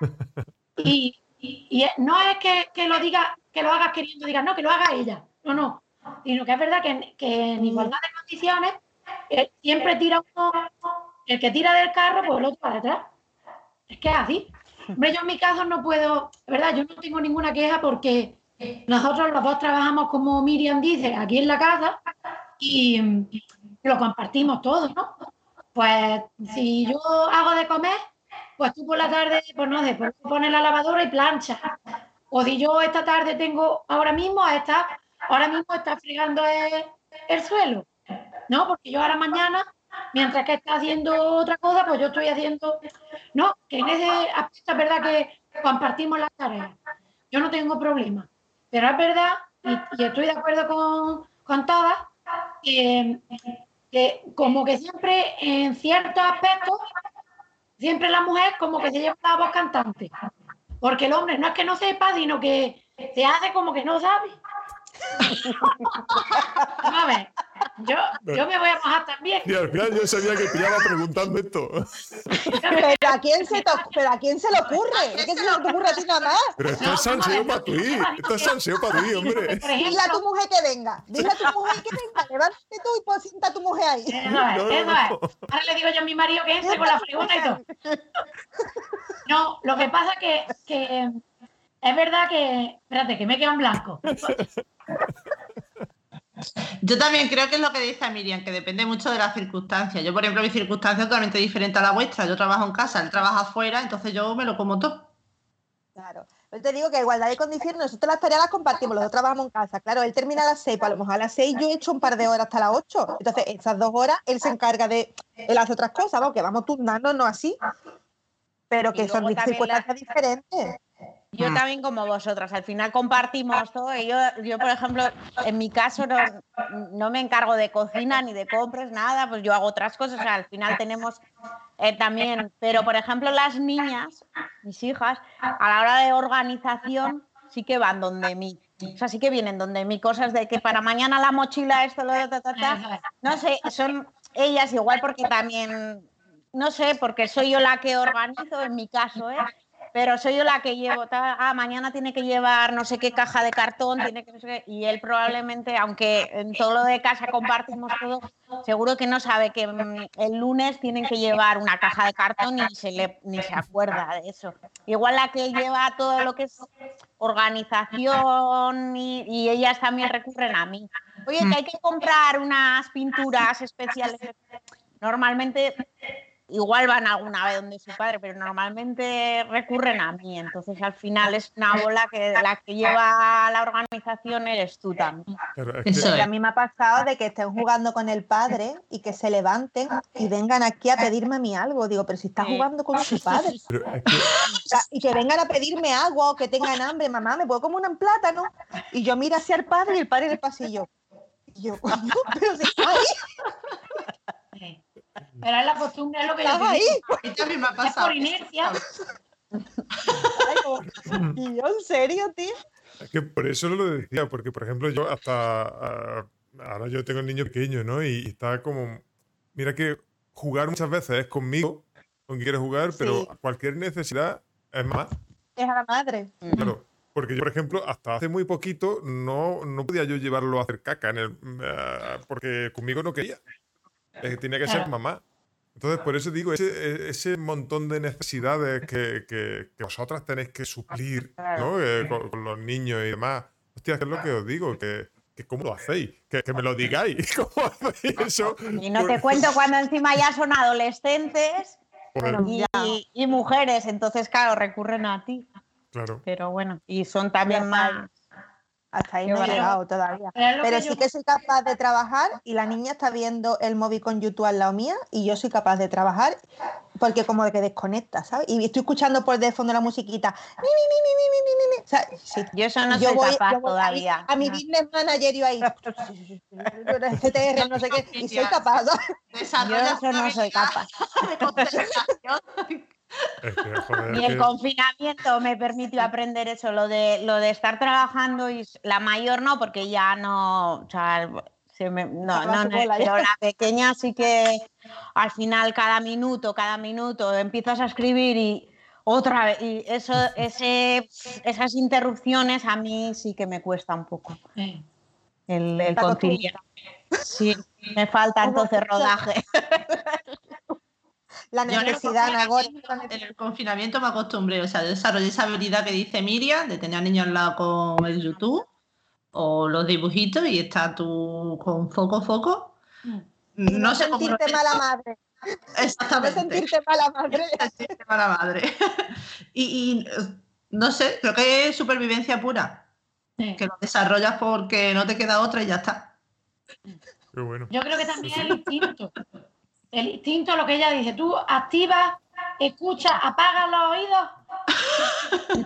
*laughs* Y, y, no es que, que, lo diga, que lo hagas queriendo, digas, no, que lo haga ella, no, no, sino que es verdad que, que en igualdad de condiciones eh, siempre tira uno, el que tira del carro, pues el otro para detrás. Es que es así. Hombre, yo en mi caso no puedo, ¿verdad? Yo no tengo ninguna queja porque nosotros los dos trabajamos, como Miriam dice, aquí en la casa y lo compartimos todo, ¿no? Pues si yo hago de comer, pues tú por la tarde, pues no sé, pues pones la lavadora y plancha. O si yo esta tarde tengo, ahora mismo está, ahora mismo está fregando el, el suelo, ¿no? Porque yo ahora mañana mientras que está haciendo otra cosa, pues yo estoy haciendo. No, que en ese aspecto es verdad que compartimos las tareas. Yo no tengo problema. Pero es verdad, y, estoy de acuerdo con, con todas, que, como que siempre en ciertos aspectos, siempre la mujer como que se lleva la voz cantante. Porque el hombre no es que no sepa, sino que se hace como que no sabe. *laughs* a ver, yo, yo me voy a mojar también. Y al final yo sabía que pillaba preguntando esto. Pero ¿a quién se, pero ¿a quién se le ocurre? ¿Es que se le ocurre a ti nada más? Pero esto es sanseo para ti. Esto es sanseo para ti, hombre. Dile a tu mujer que venga. Dile a tu mujer que venga. Levántate tú y pues sienta a tu mujer ahí. Eso es, eso es. Ahora le digo yo a mi marido que entre con la fregona y todo. No, lo que pasa que, que es verdad que. Espérate, que me quedo en blanco. Yo también creo que es lo que dice Miriam, que depende mucho de las circunstancias. Yo, por ejemplo, mi circunstancia es totalmente diferente a la vuestra. Yo trabajo en casa, él trabaja afuera, entonces yo me lo como todo. Claro. Yo te digo que igualdad de condiciones, nosotros las tareas las compartimos, los dos trabajamos en casa. Claro, él termina a las seis, pues a lo mejor a las seis yo he hecho un par de horas hasta las ocho. Entonces, esas dos horas él se encarga de. Él hace otras cosas, vamos, que vamos turnándonos así. Pero que son circunstancias diferentes. Yo mm. también como vosotras, al final compartimos todo. yo, yo, por ejemplo, en mi caso no, no, me encargo de cocina ni de compras, nada, pues yo hago otras cosas. al final tenemos eh, también, pero por ejemplo las niñas, mis hijas, a la hora de organización sí que van donde mí. O sea, sí que vienen donde mí cosas de que para mañana la mochila, esto, lo, ta, ta, ta. No sé, son ellas igual porque también, no sé, porque soy yo la que organizo en mi caso, ¿eh? Pero soy yo la que llevo, ah, mañana tiene que llevar no sé qué caja de cartón, tiene que, y él probablemente, aunque en todo lo de casa compartimos todo, seguro que no sabe que mm, el lunes tienen que llevar una caja de cartón y se le, ni se acuerda de eso. Igual la que lleva todo lo que es organización y, y ellas también recurren a mí. Oye, que hay que comprar unas pinturas especiales. Normalmente igual van alguna vez donde su padre, pero normalmente recurren a mí. Entonces al final es una *laughs* bola que la que lleva la organización eres tú también. A mí me ha pasado de que estén jugando con el padre y que se levanten y vengan aquí a pedirme a mí algo. Digo, pero si está jugando con su padre. *laughs* y que vengan a pedirme algo o que tengan hambre, mamá, ¿me puedo comer un plátano? Y yo miro hacia el padre y el padre en el pasillo. Y yo, *laughs* pero si está ahí. Pero es la costumbre, es lo que yo ahí? también me ha pasado. por inercia. y yo, ¿en serio, tío? Es que por eso lo decía, porque por ejemplo yo hasta ah, ahora yo tengo un niño pequeño, ¿no? Y, está como, mira que jugar muchas veces es conmigo, con quien quiere jugar, pero cualquier necesidad es más. Es a la madre. Claro. Porque yo, por ejemplo, hasta hace muy poquito no, no podía yo llevarlo a hacer caca en el, ah, porque conmigo no quería. Tenía que ser mamá. Entonces, por eso digo, ese, ese montón de necesidades que, que, vosotras tenéis que suplir ¿no? Eh, con, los niños y demás. Hostia, ¿qué es lo que os digo? Que, que ¿Cómo lo hacéis? Que, que, me lo digáis. *laughs* ¿Cómo hacéis eso? Y no te cuento cuando encima ya son adolescentes y, y, mujeres. Entonces, claro, recurren a ti. Claro. Pero bueno, y son también más hasta ahí no he llegado todavía. Pero, sí que soy capaz de trabajar y la niña está viendo el móvil con YouTube al lado mía y yo soy capaz de trabajar porque como de que desconecta, ¿sabes? Y estoy escuchando por de fondo la musiquita. Yo eso no soy capaz todavía. A mi, business manager yo ahí. *laughs* *laughs* CTR, no sé qué. Y soy capaz. Yo eso no soy capaz. *laughs* y el confinamiento me permitió aprender eso, lo de, lo de estar trabajando y la mayor no, porque ya no, o sea, no, no, pero la pequeña sí que al final cada minuto, cada minuto empiezas a escribir y otra vez, y eso, ese, esas interrupciones a mí sí que me cuesta un poco. El, el conciliar. Sí, me falta entonces rodaje. *laughs* la necesidad en el confinamiento me acostumbré, o sea, desarrollé esa habilidad que dice Miriam, de tener niños al lado con el YouTube o los dibujitos y estar tú con foco, foco. Mm. No, sé sentirte mala madre. Exactamente. No sentirte mala *laughs* madre. sentirte mala madre. *laughs* y, no sé, creo que es supervivencia pura. Que lo desarrollas porque no te queda otra y ya está. Qué bueno. Yo creo que también el instinto el instinto, lo que ella dice, tú activas, escucha, apagas los oídos,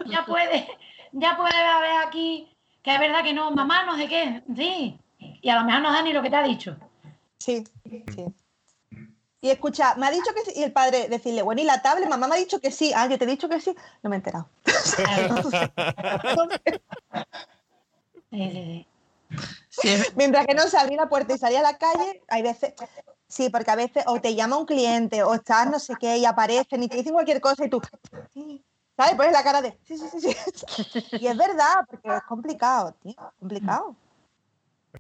*laughs* ya puedes, ya puedes ver aquí que es verdad que no, mamá, no sé qué, sí, y a lo mejor no da ni lo que te ha dicho. Sí, sí. Y escucha, me ha dicho que sí, y el padre decirle, bueno, ¿y la tablet? Mamá me ha dicho que sí. Ah, yo te he dicho que sí. No me he enterado. *laughs* Mientras que no se abría la puerta y salía a la calle, hay veces, Sí, porque a veces o te llama un cliente o estás no sé qué y aparecen y te dicen cualquier cosa y tú, ¿sabes? Pones la cara de, sí, sí, sí, sí. Y es verdad, porque es complicado, tío, complicado.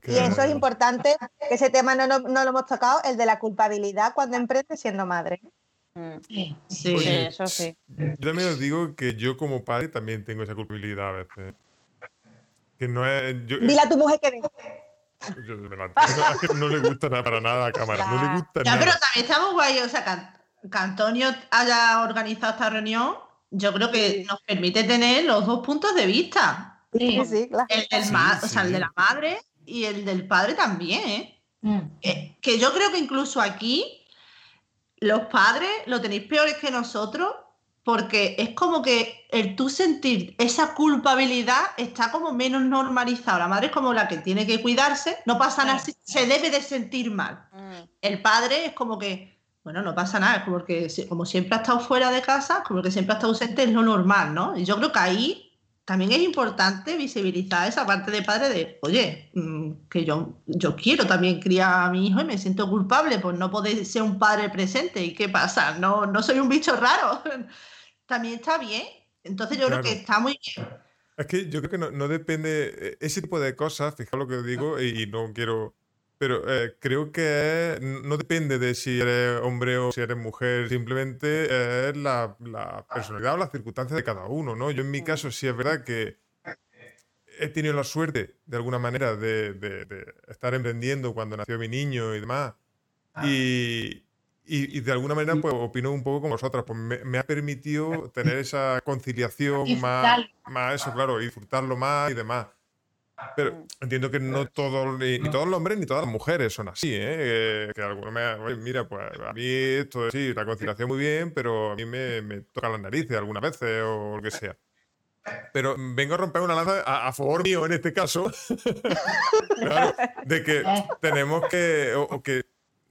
y eso es importante, que ese tema no, lo hemos tocado, el de la culpabilidad cuando emprendes siendo madre. Mm. Sí, sí eso sí. Yo también os digo que yo como padre también tengo esa culpabilidad a veces. Que no es... Dile a tu mujer que venga *laughs* no le gusta nada para nada a cámara. No le gusta ya, Pero también estamos guay. O sea, que, Antonio haya organizado esta reunión, yo creo que nos permite tener los dos puntos de vista. Sí, sí, claro. El, o sea, el de la madre y el del padre también. ¿eh? Mm. Que yo creo que incluso aquí los padres lo tenéis peores que nosotros porque es como que el tú sentir esa culpabilidad está como menos normalizado. La madre es como la que tiene que cuidarse, no pasa nada, se debe de sentir mal. Mm. El padre es como que, bueno, no pasa nada, es como que como siempre ha estado fuera de casa, como que siempre ha estado ausente, es lo normal, ¿no? Y yo creo que ahí también es importante visibilizar esa parte de padre de, oye, mm, que yo, yo quiero también criar a mi hijo y me siento culpable por no poder ser un padre presente. ¿Y qué pasa? No, no soy un bicho raro. *laughs* también está bien. Entonces yo creo que está muy bien. Es que yo creo que no, depende, eh, ese tipo de cosas, fijaos lo que digo y, no quiero, pero eh, creo que no depende de si eres hombre o si eres mujer, simplemente es la, personalidad o las circunstancias de cada uno, ¿no? Yo en mi caso sí es verdad que he tenido la suerte, de alguna manera, de, de estar emprendiendo cuando nació mi niño y demás. Y, y, de alguna manera, pues opino un poco como vosotras. Pues me, ha permitido *laughs* tener esa conciliación más, más eso, claro, y disfrutarlo más y demás. Pero entiendo que no todos, ni, todos los hombres ni todas las mujeres son así, ¿eh? Que, algunos me mira, pues a mí esto sí, la conciliación muy bien, pero a mí me, me toca las narices algunas veces o lo que sea. Pero vengo a romper una lanza a, favor mío en este caso, *laughs* claro, de que tenemos que, o que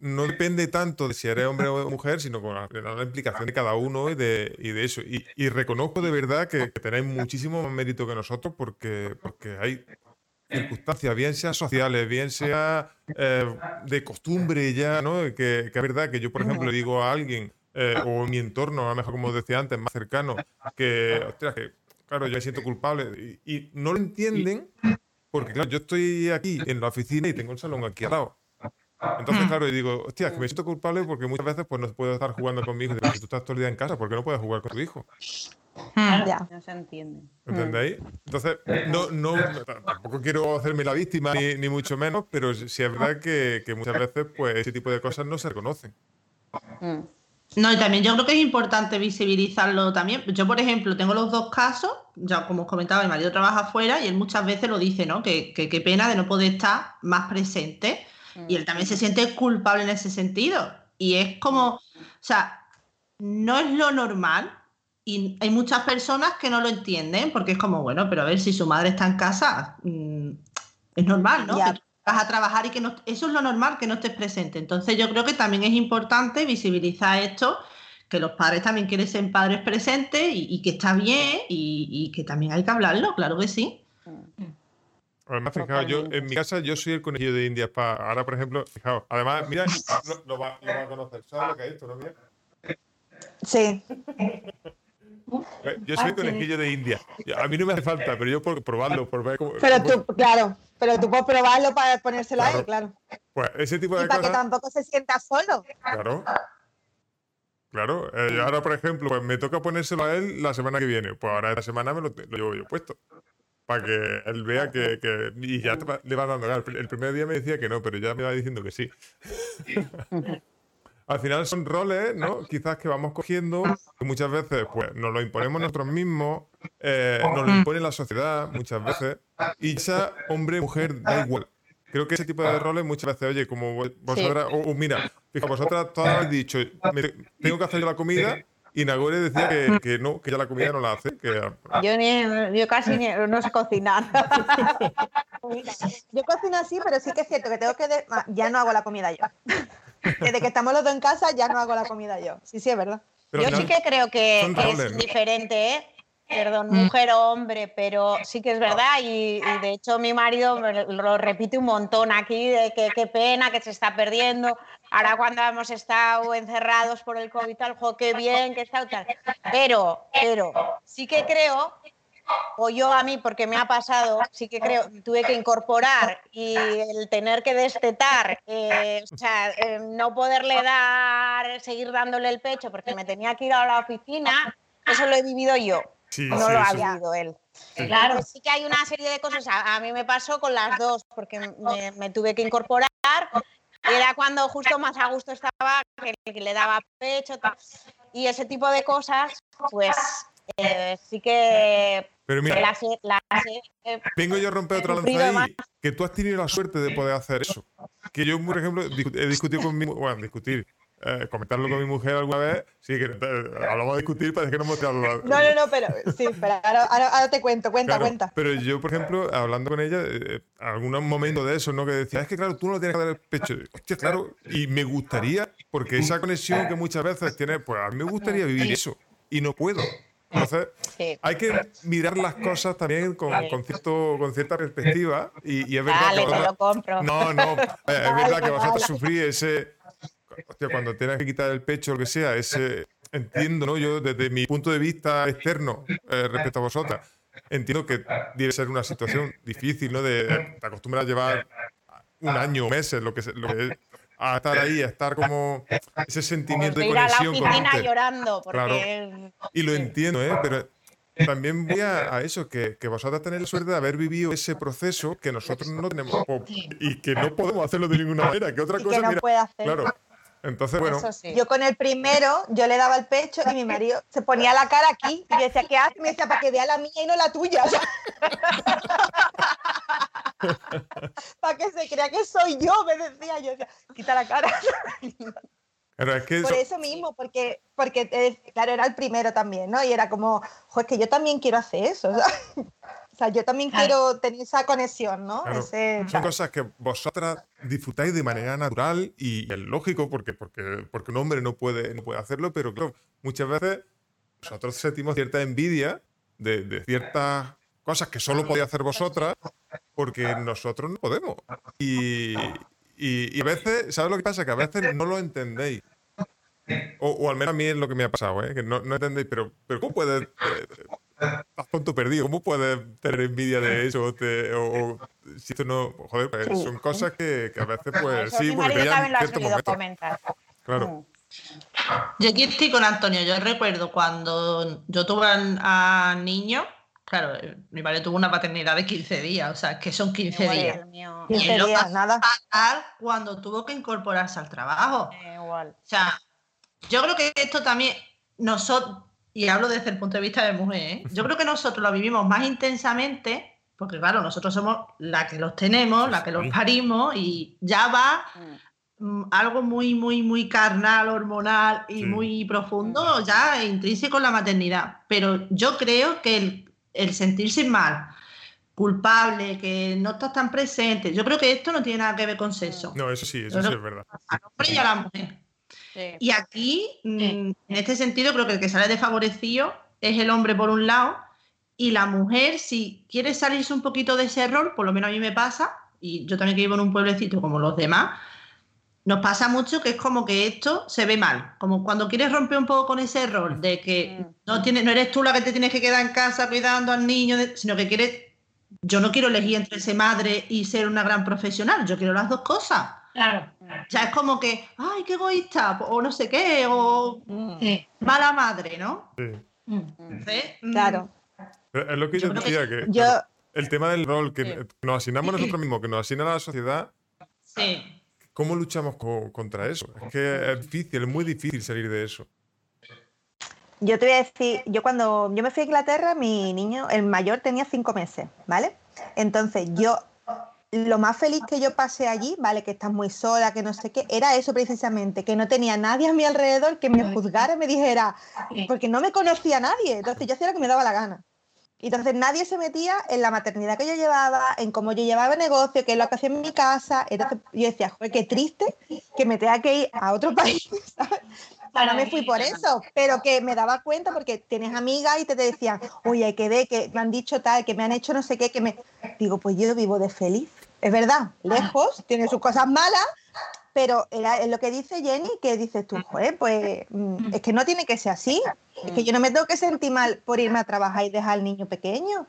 no depende tanto de si eres hombre o mujer, sino con la, implicación de cada uno y de, y de eso. Y, reconozco de verdad que, tenéis muchísimo más mérito que nosotros porque, porque hay circunstancias, bien sea sociales, bien sea eh, de costumbre ya, ¿no? Que, que, es verdad que yo, por ejemplo, le digo a alguien, eh, o en mi entorno, a lo mejor como decía antes, más cercano, que, ostras, que claro, yo me siento culpable y, y no lo entienden porque, claro, yo estoy aquí en la oficina y tengo el salón aquí al lado. Entonces, mm. claro, y digo, hostia, que me siento culpable porque muchas veces pues no puedo estar jugando con mi hijo. Si tú estás todo el día en casa, ¿por qué no puedes jugar con tu hijo? Hmm. Ya. No se entiende. ¿Entendéis? Entonces, no, no, tampoco quiero hacerme la víctima, ni, ni mucho menos, pero sí es verdad que, que, muchas veces pues ese tipo de cosas no se reconocen. Hmm. No, y también yo creo que es importante visibilizarlo también. Yo, por ejemplo, tengo los dos casos, ya como os comentaba, mi marido trabaja afuera y él muchas veces lo dice, ¿no? Que qué pena de no poder estar más presente y él también se siente culpable en ese sentido. Y es como, o sea, no es lo normal. Y hay muchas personas que no lo entienden porque es como, bueno, pero a ver si su madre está en casa, mm, es normal, ¿no? Que vas a trabajar y que no, eso es lo normal, que no estés presente. Entonces yo creo que también es importante visibilizar esto, que los padres también quieren ser padres presentes y, que está bien y, y, que también hay que hablarlo, claro que sí. Además, fijaos, yo en mi casa yo soy el conejillo de Indias para. Ahora, por ejemplo, fijaos, además, mira, lo, va, lo, va, a conocer. ¿Sabes lo que es esto, no? Mira. Sí. Yo soy el conejillo de India. A mí no me hace falta, pero yo por probarlo, por ver cómo. Pero tú, claro, pero tú puedes probarlo para ponérselo a él, claro. Pues ese tipo de y para que tampoco se sienta solo. Claro. Claro. Eh, ahora, por ejemplo, pues me toca ponérselo a él la semana que viene. Pues ahora esta semana me lo, lo llevo yo puesto para que él vea que, que y ya le va dando. El primer día me decía que no, pero ya me va diciendo que sí. *laughs* Al final son roles, ¿no? Quizás que vamos cogiendo, que muchas veces pues nos lo imponemos nosotros mismos, eh, nos lo impone la sociedad muchas veces, y ya hombre, mujer, da igual. Creo que ese tipo de roles muchas veces, oye, como vosotras, o, mira, fija, vosotras todas habéis dicho, tengo que hacer la comida, y Nagore decía que, *laughs* que, no, que ya la comida no la hace. Que... Yo, ni, yo casi no sé cocinar. *laughs* yo cocino así, pero sí que es cierto que tengo que... Ya no hago la comida yo. *laughs* Desde que estamos los dos en casa ya no hago la comida yo. Sí, sí, es verdad. yo sí que creo que, es diferente, ¿eh? perdón, mm. mujer o hombre, pero sí que es verdad y, de hecho mi marido lo repite un montón aquí de que qué pena que se está perdiendo. Ahora cuando hemos estado encerrados por el COVID, tal, jo, qué bien que está tal. Pero, pero sí que creo, o yo a mí porque me ha pasado, sí que creo, tuve que incorporar y el tener que destetar, eh, o sea, eh, no poderle dar, seguir dándole el pecho porque me tenía que ir a la oficina, eso lo he vivido yo no lo ha vivido él. Claro, sí que hay una serie de cosas. A, mí me pasó con las dos, porque me, tuve que incorporar. Era cuando justo más a gusto estaba, que, le daba pecho. Y ese tipo de cosas, pues eh, sí que. Pero mira, vengo yo a romper otra lanza ahí, que tú has tenido la suerte de poder hacer eso. Que yo, por ejemplo, he discutido con mi. Bueno, discutir eh, comentarlo con mi mujer alguna vez, sí, que eh, hablamos de discutir, parece que no hemos tirado *laughs* No, no, no, pero sí, pero ahora, te cuento, cuenta, cuenta. Pero yo, por ejemplo, hablando con ella, eh, algún momento de eso, ¿no? Que decía, es que claro, tú no tienes que dar el pecho. Hostia, claro, y me gustaría, porque esa conexión que muchas veces tiene, pues a mí me gustaría vivir eso, y no puedo. Entonces, hay que mirar las cosas también con, con, cierto, con cierta perspectiva. Y, es verdad que. lo compro. No, no. Es verdad que vosotros sufrís ese, hostia, cuando *laughs* tienes que quitar el pecho o lo que sea, ese, entiendo, ¿no? Yo desde mi punto de vista externo eh, respecto a vosotras, entiendo que debe ser una situación difícil, ¿no? De, te acostumbras a llevar un año, meses, lo que, lo que a estar ahí, a estar como ese sentimiento de conexión. Ir a la oficina llorando, porque... Claro. Y lo entiendo, ¿eh? Pero también voy a, eso, que, que, vosotras tenéis la suerte de haber vivido ese proceso que nosotros no tenemos y que no podemos hacerlo de ninguna manera. Que otra cosa, que no mira, puede hacer. claro, Entonces, bueno. Yo con el primero, yo le daba el pecho y mi marido se ponía la cara aquí y decía, ¿qué hace? Me decía, para que vea la mía y no la tuya. *laughs* para que se crea que soy yo, me decía. Yo decía, quita la cara. *laughs* Por eso... mismo, porque, porque eh, claro, era el primero también, ¿no? Y era como, joder, que yo también quiero hacer eso. *laughs* O sea, yo también quiero tener esa conexión, ¿no? son cosas que vosotras disfrutáis de manera natural y es lógico porque, porque, porque un hombre no puede, no puede hacerlo, pero claro, muchas veces nosotros sentimos cierta envidia de, ciertas cosas que solo podéis hacer vosotras porque nosotros no podemos. Y, y, a veces, ¿sabes lo que pasa? Que a veces no lo entendéis. O, al menos a mí es lo que me ha pasado, ¿eh? que no, no entendéis, pero, pero ¿cómo puedes eh, estás tonto perdido. ¿Cómo puedes tener envidia de eso? O, si esto no. Joder, pues, son cosas que, que, a veces, pues sí, porque también lo has comentar. Claro. Mm. Yo aquí estoy con Antonio. Yo recuerdo cuando yo tuve a, niño, claro, mi padre tuvo una paternidad de 15 días, o sea, que son 15 días. 15 días, nada. Cuando tuvo que incorporarse al trabajo. igual. O sea, yo creo que esto también, nosotros, y hablo desde el punto de vista de mujer, ¿eh? yo creo que nosotros lo vivimos más intensamente, porque claro, nosotros somos la que los tenemos, la que los parimos, y ya va mm, algo muy, muy, muy carnal, hormonal y muy profundo, ya intrínseco en la maternidad. Pero yo creo que el, sentirse mal, culpable, que no estás tan presente, yo creo que esto no tiene nada que ver con sexo. No, eso sí, eso sí es verdad. Al hombre y a la mujer. Y aquí, mm, en este sentido, creo que el que sale desfavorecido es el hombre por un lado y la mujer, si quiere salirse un poquito de ese rol, por lo menos a mí me pasa, y yo también que vivo en un pueblecito como los demás, nos pasa mucho que es como que esto se ve mal, como cuando quieres romper un poco con ese rol de que mm. no, tienes, no eres tú la que te tienes que quedar en casa cuidando al niño, sino que quieres, yo no quiero elegir entre ser madre y ser una gran profesional, yo quiero las dos cosas. Claro. Ya es como que, ay, qué egoísta, o no sé qué, o mala madre, ¿no? Sí. Mm. claro. Es lo que yo, decía, que, el tema del rol que nos asignamos nosotros mismos, que nos asigna la sociedad. Sí. ¿Cómo luchamos contra eso? Es que es difícil, es muy difícil salir de eso. Yo te voy a decir, yo cuando yo me fui a Inglaterra, mi niño, el mayor tenía cinco meses, ¿vale? Entonces yo lo más feliz que yo pasé allí, vale, que estás muy sola, que no sé qué, era eso precisamente, que no tenía nadie a mi alrededor que me juzgara, me dijera, porque no me conocía nadie, entonces yo hacía lo que me daba la gana. Entonces nadie se metía en la maternidad que yo llevaba, en cómo yo llevaba el negocio, qué es lo que hacía en mi casa. Entonces yo decía, joder, qué triste que me tenga que ir a otro *laughs* país, ¿sabes? Ahora me fui por eso, pero que me daba cuenta porque tienes amigas y te, decían, oye, hay que ver que me han dicho tal, que me han hecho no sé qué, que me... Digo, pues yo vivo de feliz. Es verdad, lejos, tiene sus cosas malas, pero es lo que dice Jenny, que dices tú, joder, pues mm, es que no tiene que ser así. Es que yo no me tengo que sentir mal por irme a trabajar y dejar al niño pequeño.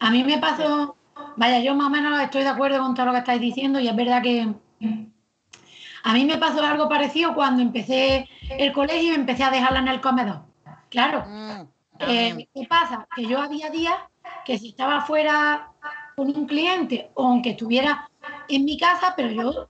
A mí me pasó, vaya, yo más o menos estoy de acuerdo con todo lo que estáis diciendo y es verdad que a mí me pasó algo parecido cuando empecé el colegio y empecé a dejarla en el comedor. Claro. Mm, eh, ¿Qué pasa? Que yo había días que si estaba fuera con un cliente o aunque estuviera en mi casa, pero yo,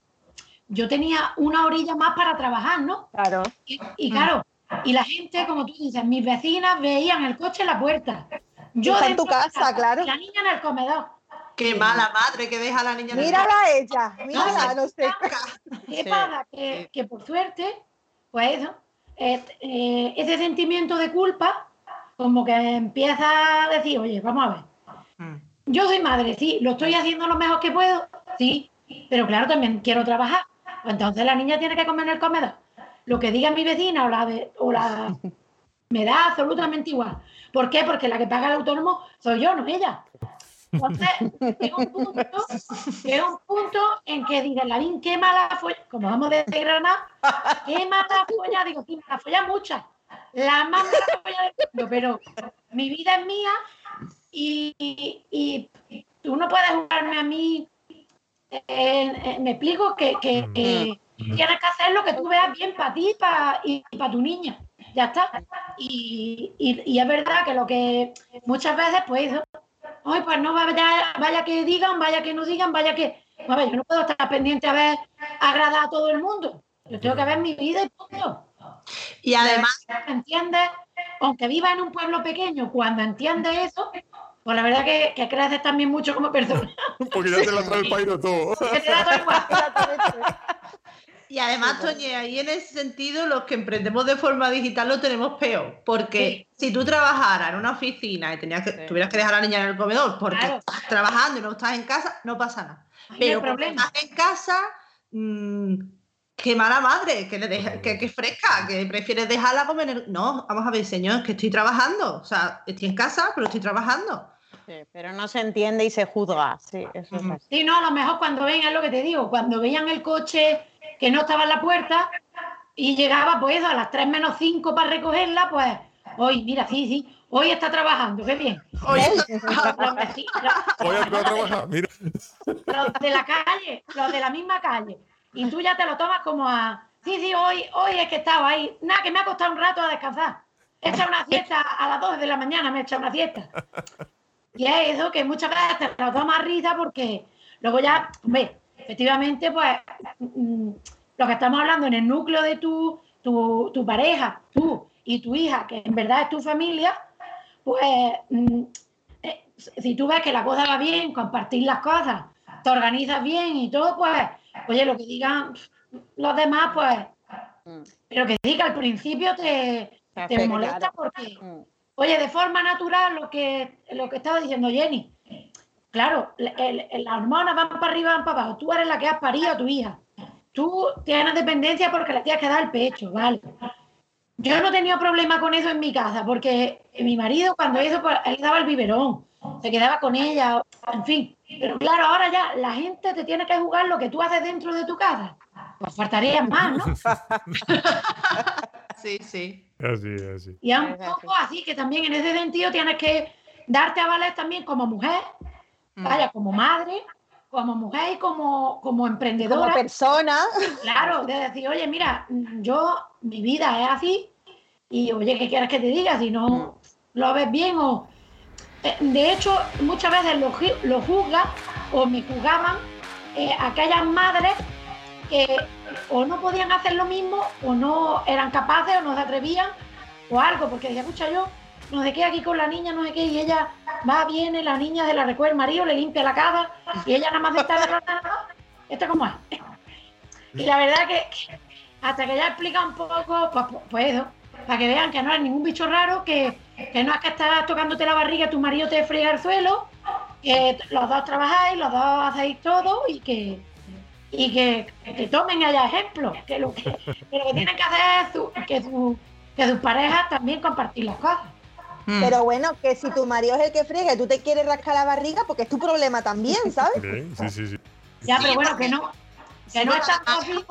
yo tenía una orilla más para trabajar, ¿no? Claro. Y, claro, y la gente, como tú dices, mis vecinas veían el coche en la puerta. Yo en tu casa, claro. La niña en el comedor. Qué mala madre que deja a la niña. Mírala a ella, mírala, no, sé. *laughs* ¿Qué pasa? Que, por suerte, pues eso, eh, ese sentimiento de culpa, como que empieza a decir, oye, vamos a ver. Mm. Yo soy madre, sí, lo estoy haciendo lo mejor que puedo, sí, pero claro, también quiero trabajar. Pues entonces la niña tiene que comer en el comedor. Lo que diga mi vecina o la, o la *laughs* me da absolutamente igual. ¿Por qué? Porque la que paga el autónomo soy yo, no ella. Entonces, llega un punto, un punto en que dice, Lavín, qué mala folla, como vamos de Granada, qué mala folla, digo, sí, mala folla mucha, la más mala folla del mundo, pero mi vida es mía y, tú no puedes jugarme a mí, me explico que, que, tienes que hacer lo que tú veas bien para ti y para tu niña, ya está. Y, y, es verdad que lo que muchas veces, pues, Ay, pues no vaya, vaya que digan, vaya que no digan, vaya que. A ver, yo no puedo estar pendiente a ver agradar a todo el mundo. Yo tengo que ver mi vida y punto. Y además. ¿Entiendes? Aunque viva en un pueblo pequeño, cuando entiendes eso, pues la verdad que, que creces también mucho como persona. *laughs* Porque ya te la trae el pairo todo. *laughs* Y además, Toñe, ahí en ese sentido, los que emprendemos de forma digital lo tenemos peor. Porque si tú trabajaras en una oficina y tenías que, tuvieras que dejar a la niña en el comedor porque estás trabajando y no estás en casa, no pasa nada. Pero cuando estás en casa, mmm, qué mala madre, que, le deja, que, fresca, que prefieres dejarla comer. No, vamos a ver, señor, es que estoy trabajando. O sea, estoy en casa, pero estoy trabajando. Sí, pero no se entiende y se juzga. Sí, eso es así. Sí, no, a lo mejor cuando ven, es lo que te digo, cuando veían el coche que no estaba en la puerta y llegaba pues a las 3 menos 5 para recogerla, pues hoy, mira, sí, sí, hoy está trabajando, qué bien. Hoy está trabajando, mira. Los de la calle, los de la misma calle. Y tú ya te lo tomas como a, sí, sí, hoy, hoy es que estaba ahí. Nada, que me ha costado un rato a descansar. He hecho una siesta a las 2 de la mañana, me he hecho una siesta. *laughs* Y es eso que muchas veces te lo tomas risa porque luego ya, ve, efectivamente, pues mm, lo que estamos hablando en el núcleo de tu, tu, pareja, tú y tu hija, que en verdad es tu familia, pues mm, eh, si tú ves que la cosa va bien, compartir las cosas, te organizas bien y todo, pues, oye, lo que digan los demás, pues, mm. pero que diga al principio te, te molesta porque, oye, de forma natural, lo que, lo que estaba diciendo Jenny, Claro, las hormonas van para arriba, van para abajo. Tú eres la que has parido a tu hija. Tú tienes dependencia porque le tienes que dar el pecho, ¿vale? Yo no he tenido problema con eso en mi casa, porque mi marido cuando hizo, pues, él daba el biberón, se quedaba con ella, en fin. Pero claro, ahora ya la gente te tiene que jugar lo que tú haces dentro de tu casa. Pues faltaría más, ¿no? *laughs* sí, sí. Así, así. Y es un poco así que también en ese sentido tienes que darte a valer también como mujer Mm. vaya, como madre, como mujer y como, como emprendedora. Como persona. Claro, de decir, oye, mira, yo, mi vida es así, y oye, ¿qué quieres que te diga? Si no mm. lo ves bien o... Eh, de hecho, muchas veces lo, lo juzgan o me juzgaban eh, aquellas madres que o no podían hacer lo mismo o no eran capaces o no se atrevían o algo, porque decía, escucha, yo no sé qué aquí con la niña, no sé qué, y ella va, viene, la niña de la recuerda el marido, le limpia la casa, y ella nada más está nada, esto como es. *laughs* Y la verdad que, hasta que ella explica un poco, pues, pues, eso, para que vean que no es ningún bicho raro, que, que no es que estás tocándote la barriga, tu marido te friega el suelo, que los dos trabajáis, los dos hacéis todo y que y que, que tomen allá ejemplo, que lo que, lo que tienen que hacer es su, que, su, que sus parejas también compartir las cosas. Mm. Pero bueno, que si tu marido es el que friega y tú te quieres rascar la barriga, porque es tu problema también, ¿sabes? Sí, sí, sí. Ya, pero bueno, que no, que no es tanto así,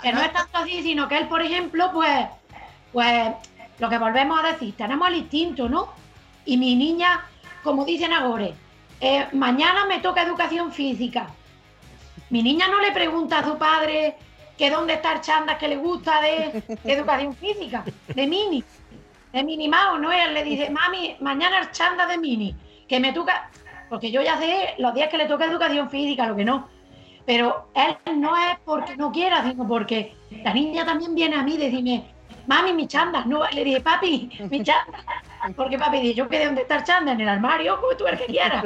que no es tanto así, sino que él, por ejemplo, pues, pues, lo que volvemos a decir, tenemos el instinto, ¿no? Y mi niña, como dicen ahora, eh, mañana me toca educación física. Mi niña no le pregunta a su padre que dónde está el chanda que le gusta de *laughs* educación física, de mini de Mini Mao, ¿no? Él le dice, mami, mañana el chanda de Mini, que me toca, porque yo ya sé los días que le toca educación física, lo que no. Pero él no es porque no quiera, sino porque la niña también viene a mí y decirme, mami, mi chanda. No, le dije, papi, mi chanda. Porque papi dice, yo quedé donde está el chanda, en el armario, como tú el que quieras.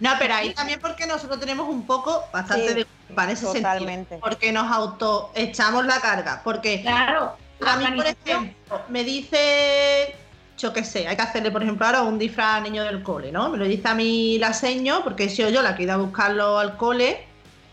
No, pero ahí también porque nosotros tenemos un poco bastante de culpa en ese sentido. Porque nos auto echamos la carga. Porque claro a mí, por ejemplo, me dice, yo qué sé, hay que hacerle, por ejemplo, ahora un disfraz al niño del cole, ¿no? Me lo dice a mí la seño, porque he sido yo la que he ido a buscarlo al cole,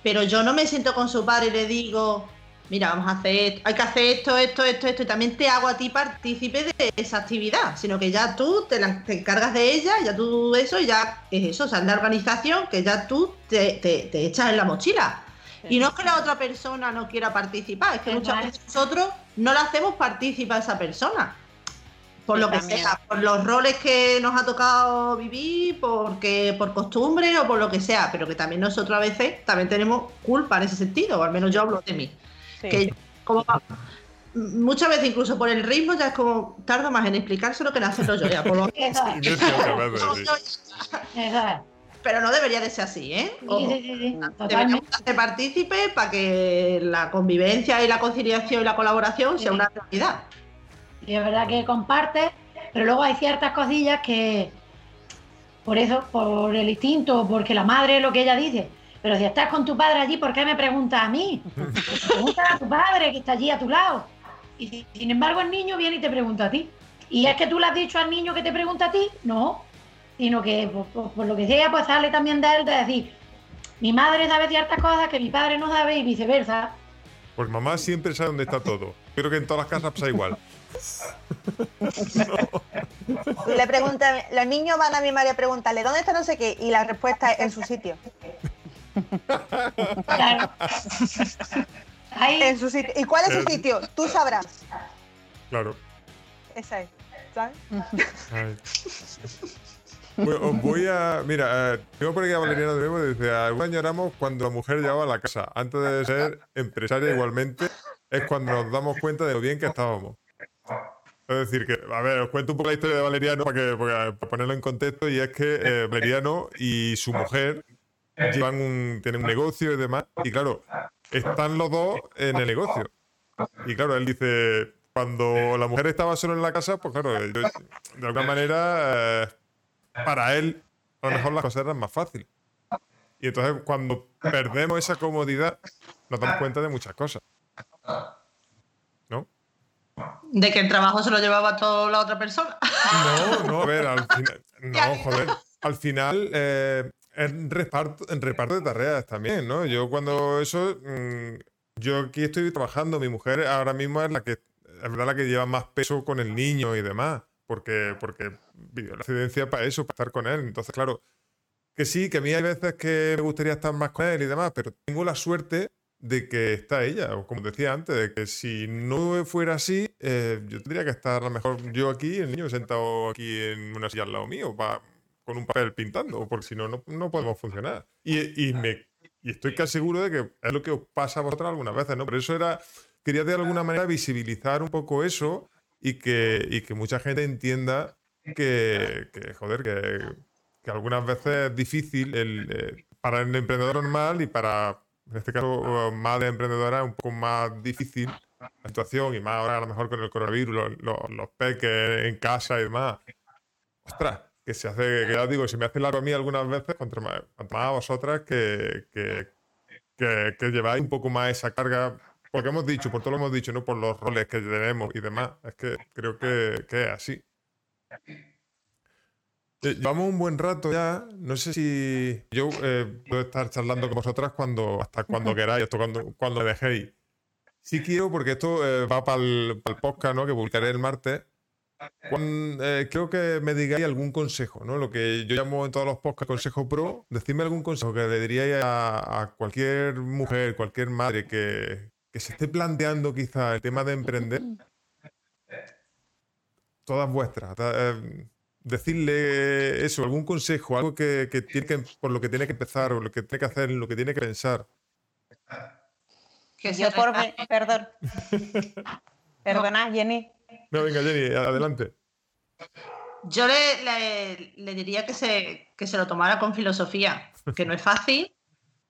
pero yo no me siento con su padre y le digo, mira, vamos a hacer, hay que hacer esto, esto, esto, esto, y también te hago a ti partícipe de esa actividad, sino que ya tú te, encargas de ella, ya tú eso, y ya es eso, o sea, es la organización que ya tú te, te echas en la mochila. Y no es que la otra persona no quiera participar, es que muchas veces nosotros no la hacemos participar a esa persona. Por lo que sea, por los roles que nos ha tocado vivir, porque por costumbre o por lo que sea, pero que también nosotros a veces también tenemos culpa en ese sentido, o al menos yo hablo de mí. Que como muchas veces incluso por el ritmo ya es como tardo más en explicárselo que en hacerlo yo ya. Por lo... pero no debería de ser así, ¿eh? Sí, sí, sí, sí, Deberíamos hacer partícipe para que la convivencia y la conciliación y la colaboración sea una realidad. Y es verdad que comparte, pero luego hay ciertas cosillas que, por eso, por el instinto, porque la madre es lo que ella dice. Pero si estás con tu padre allí, ¿por qué me preguntas a mí? Pregunta a tu padre que está allí a tu lado. Y sin embargo el niño viene y te pregunta a ti. ¿Y es que tú le has dicho al niño que te pregunta a ti? No, sino que por, lo que sea, pues sale también de él de decir, mi madre sabe ciertas cosas que mi padre no sabe y viceversa. Pues mamá siempre sabe dónde está todo. Creo que en todas las casas pasa igual. *laughs* Le preguntan, los niños van a mi madre a preguntarle, ¿dónde está no sé qué? Y la respuesta es en su sitio. Claro. Ahí, En su sitio. ¿Y cuál es su sitio? Tú sabrás. Claro. Esa es. ¿sabes? Bueno, os voy a. Mira, eh, tengo por aquí a Valeriana de nuevo. Dice: Algunos añoramos cuando la mujer llegaba a la casa. Antes de ser empresaria, igualmente, es cuando nos damos cuenta de lo bien que estábamos. Es decir, que, a ver, os cuento un poco la historia de Valeriano para, que, para ponerlo en contexto. Y es que eh, Valeriano y su mujer llevan un, tienen un negocio y demás. Y claro, están los dos en el negocio. Y claro, él dice: cuando la mujer estaba solo en la casa, pues claro, yo- de alguna manera. eh, para él, a lo mejor las cosas eran más fáciles. Y entonces, cuando perdemos esa comodidad, nos damos cuenta de muchas cosas. ¿No? De que el trabajo se lo llevaba toda la otra persona. No, no, a ver, al final. *laughs* No, joder. Al final, eh, en, reparto, en reparto de tareas también, ¿no? Yo cuando eso. mm, yo aquí estoy trabajando, mi mujer ahora mismo es la que. Es verdad la que lleva más peso con el niño y demás. Porque, porque vivió la incidencia para eso, para estar con él. Entonces, claro, que sí, que a mí hay veces que me gustaría estar más con él y demás, pero tengo la suerte de que está ella, o como decía antes, de que si no fuera así, eh, yo tendría que estar a lo mejor yo aquí, el niño sentado aquí en una silla al lado mío, pa- con un papel pintando, porque si no, no, podemos funcionar. Y, y me, y estoy casi seguro de que es lo que os pasa a vosotros algunas veces, ¿no? Por eso era, quería de alguna manera visibilizar un poco eso y que, y que mucha gente entienda que, que, joder, que, que algunas veces es difícil el, eh, para el emprendedor normal y para, en este caso, madre emprendedora, es un poco más difícil la situación y más ahora a lo mejor con el coronavirus, los, los, los peques en casa y demás. Ostras, que se hace, que ya os digo, se me hace largo a mí algunas veces, contra más, a vosotras que, que, que, que lleváis un poco más esa carga, porque hemos dicho, por todo lo hemos dicho, no por los roles que tenemos y demás. Es que creo que, que es así. Eh, Llevamos un buen rato ya. No sé si yo eh, puedo estar charlando con vosotras cuando, hasta cuando *laughs* queráis, esto cuando, cuando me dejéis. Sí quiero, porque esto eh, va para el, podcast, ¿no? Que publicaré el martes. Eh, creo que me digáis algún consejo, ¿no? Lo que yo llamo en todos los podcasts consejo pro. Decidme algún consejo que le diríais a, a cualquier mujer, cualquier madre que, que se esté planteando quizá el tema de emprender. Todas vuestras. eh, decirle eso, algún consejo, algo que, que tiene que, por lo que tiene que empezar, o lo que tiene que hacer, lo que tiene que pensar. Que Yo por perdón. *laughs* Perdona, Jenny. No, venga, Jenny, adelante. Yo le, diría que se, que se lo tomara con filosofía, que no es fácil,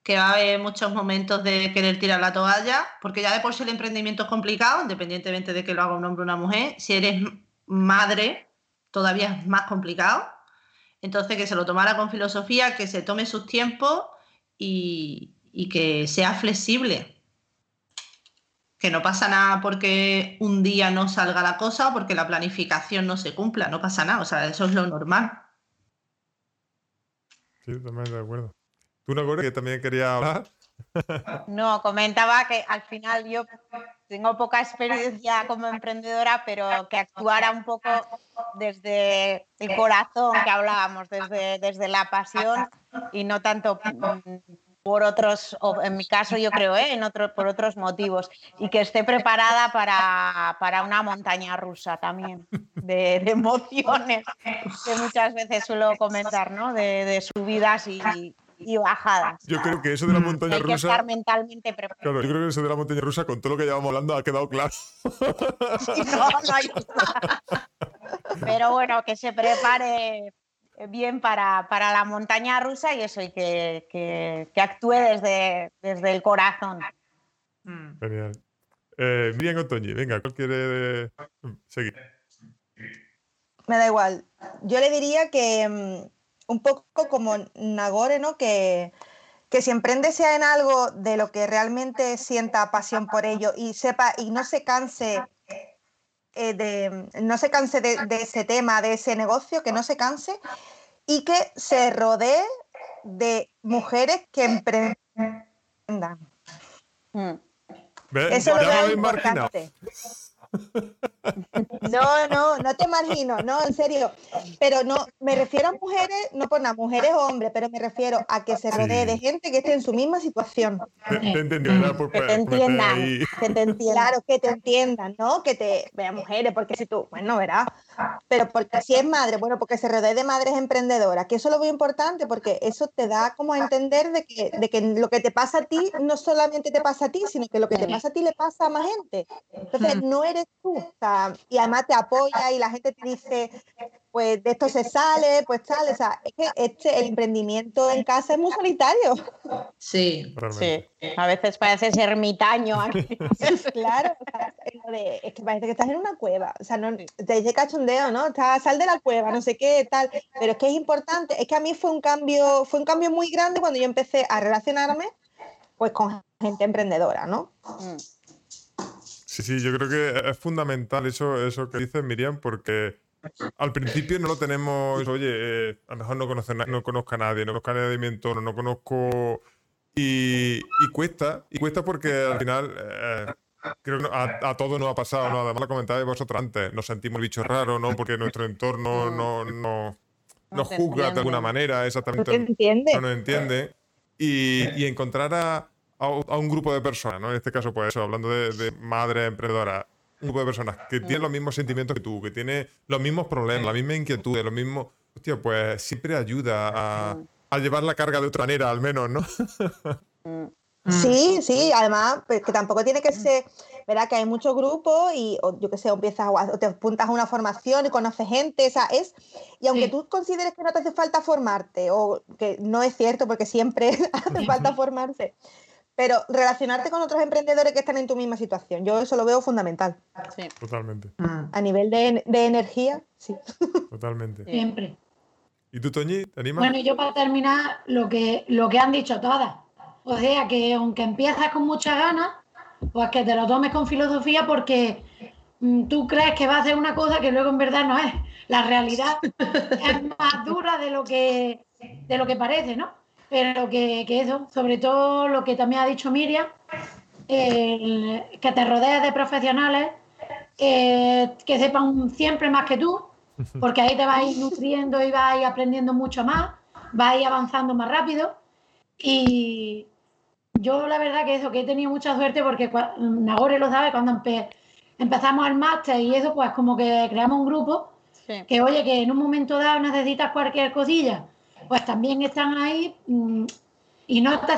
que va a haber muchos momentos de querer tirar la toalla, porque ya de por sí el emprendimiento es complicado, independientemente de que lo haga un hombre o una mujer. Si eres madre, todavía es más complicado. Entonces, que se lo tomara con filosofía, que se tome sus tiempos y que sea flexible. Que no pasa nada porque un día no salga la cosa o porque la planificación no se cumpla, no pasa nada, o sea, eso es lo normal. Sí, también de acuerdo. ¿Tú, Nagore, que también quería hablar? *laughs* No, comentaba que al final yo tengo poca experiencia como emprendedora, pero que actuara un poco desde el corazón que hablábamos, desde, desde la pasión y no tanto mm, por otros, en mi caso yo creo, ¿eh? en otro, por otros motivos, y que esté preparada para, para una montaña rusa también de, de emociones, que muchas veces suelo comentar, ¿no? de, de subidas y, y bajadas. Yo creo que eso de la montaña Hay que rusa. estar mentalmente preparado. Claro, yo creo que eso de la montaña rusa, con todo lo que llevamos hablando, ha quedado claro. No, no hay duda. Pero bueno, que se prepare bien para, la montaña rusa y eso, y que, que, actúe desde, desde el corazón. Mm. Genial. Eh, Miriam Otoñi, venga, ¿cuál quiere seguir? Me da igual. Yo le diría que mm, un poco como Nagore, ¿no? Que, que si emprende sea en algo de lo que realmente sienta pasión por ello y sepa y no se canse eh, de no se canse de, ese tema, de ese negocio, que no se canse y que se rodee de mujeres que emprendan. Mm. Eso es lo importante. No, no, no te imagino, no, en serio. Pero no, me refiero a mujeres, no por nada, mujeres o hombres, pero me refiero a que se rodee de gente que esté en su misma situación. Te, te entiendan, que te entiendan, claro, que te entiendan, ¿no? Que te vean mujeres, porque si tú, bueno, verás, pero porque si es madre, bueno, porque se rodee de madres emprendedoras, que eso es lo muy importante, porque eso te da como a entender de que, de que lo que te pasa a ti no solamente te pasa a ti, sino que lo que te pasa a ti le pasa a más gente. Entonces, no eres tú, y además te apoya y la gente te dice, pues de esto se sale, pues sale, o sea, es que este, el emprendimiento en casa es muy solitario. Sí, sí. a veces parece ser ermitaño. *laughs* claro, es que parece que estás en una cueva, o sea, no, te dice cachondeo, ¿no? sal de la cueva, no sé qué, tal, pero es que es importante, es que a mí fue un cambio, fue un cambio muy grande cuando yo empecé a relacionarme pues con gente emprendedora, ¿no? Mm. Sí, sí, yo creo que es fundamental eso, eso que dices, Miriam, porque al principio no lo tenemos, oye, eh, a lo mejor no, conoce, no conozco a nadie, no conozco a nadie de mi entorno, no conozco... Y, cuesta, y cuesta porque al final... Eh, creo que a, todos nos ha pasado, ¿no? Además lo comentabais vosotros antes, nos sentimos bichos raros, ¿no? Porque nuestro entorno no, no, nos juzga de alguna manera, exactamente. No, entiende. no nos entiende. Y, y encontrar a, a, un grupo de personas, ¿no? En este caso, pues eso, hablando de, madre emprendedora, un grupo de personas que tienen los mismos sentimientos que tú, que tiene los mismos problemas, la misma inquietud, lo mismo, hostia, pues siempre ayuda a, a llevar la carga de otra manera, al menos, ¿no? *laughs* Sí, sí, además, pues que tampoco tiene que ser, ¿verdad? Que hay muchos grupos y, o, yo qué sé, empiezas o te apuntas a una formación y conoces gente, esa es, y aunque tú consideres que no te hace falta formarte, o que no es cierto porque siempre *laughs* hace falta formarse, pero relacionarte con otros emprendedores que están en tu misma situación, yo eso lo veo fundamental. Sí. Totalmente. A nivel de, energía, sí. *laughs* Totalmente. Siempre. ¿Y tú, Toñi, te animas? Bueno, yo para terminar, lo que, lo que han dicho todas. O sea, que aunque empiezas con muchas ganas, pues que te lo tomes con filosofía porque mm, tú crees que va a hacer una cosa que luego en verdad no es. La realidad *laughs* es más dura de lo que, de lo que parece, ¿no? Pero que, eso, sobre todo lo que también ha dicho Miriam, que te rodees de profesionales que sepan siempre más que tú, porque ahí te vas a ir nutriendo y vas a ir aprendiendo mucho más, vas a ir avanzando más rápido. Y yo la verdad que eso, que he tenido mucha suerte porque Nagore lo sabe, cuando empezamos el máster y eso, pues como que creamos un grupo que oye, que en un momento dado necesitas cualquier cosilla pues también están ahí mm, y no te,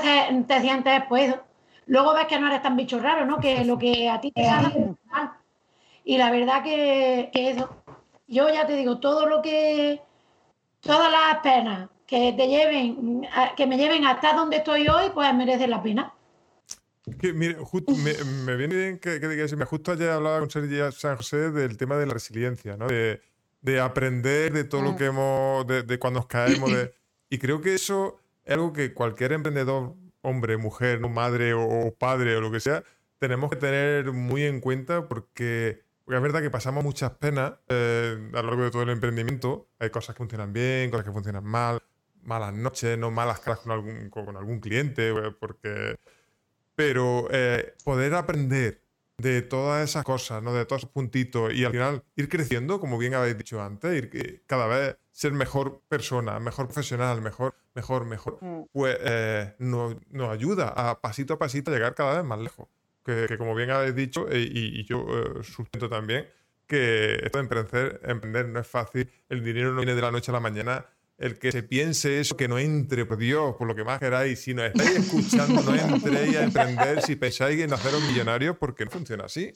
te, sientes, pues, luego ves que no eres tan bicho raro, ¿no? Que lo que a ti te sale Y la verdad que, eso, yo ya te digo, todo lo que, todas las penas que te lleven, que me lleven hasta donde estoy hoy, pues merece la pena. Que, mire, me, viene bien que, que justo ayer hablaba con Sergio San José del tema de la resiliencia, ¿no? De, de aprender de todo lo mm. que hemos, de, cuando nos caemos. De, y creo que eso es algo que cualquier emprendedor, hombre, mujer, madre o, padre o lo que sea, tenemos que tener muy en cuenta porque, es verdad que pasamos muchas penas eh, a lo largo de todo el emprendimiento. Hay cosas que funcionan bien, cosas que funcionan mal, malas noches, no malas caras con algún, con algún cliente, eh, porque... Pero eh, poder aprender de todas esas cosas, ¿no? De todos esos puntitos y al final ir creciendo, como bien habéis dicho antes, ir cada vez ser mejor persona, mejor profesional, mejor, mejor, mejor, mm. pues eh, nos, ayuda a pasito a pasito a llegar cada vez más lejos. Que, como bien habéis dicho, eh, y, yo eh, sustento también, que esto de emprender, emprender no es fácil, el dinero no viene de la noche a la mañana, el que se piense eso, que no entre, por Dios, por lo que más queráis, si nos estáis escuchando, no entréis a emprender si pensáis en haceros millonarios, porque no funciona así.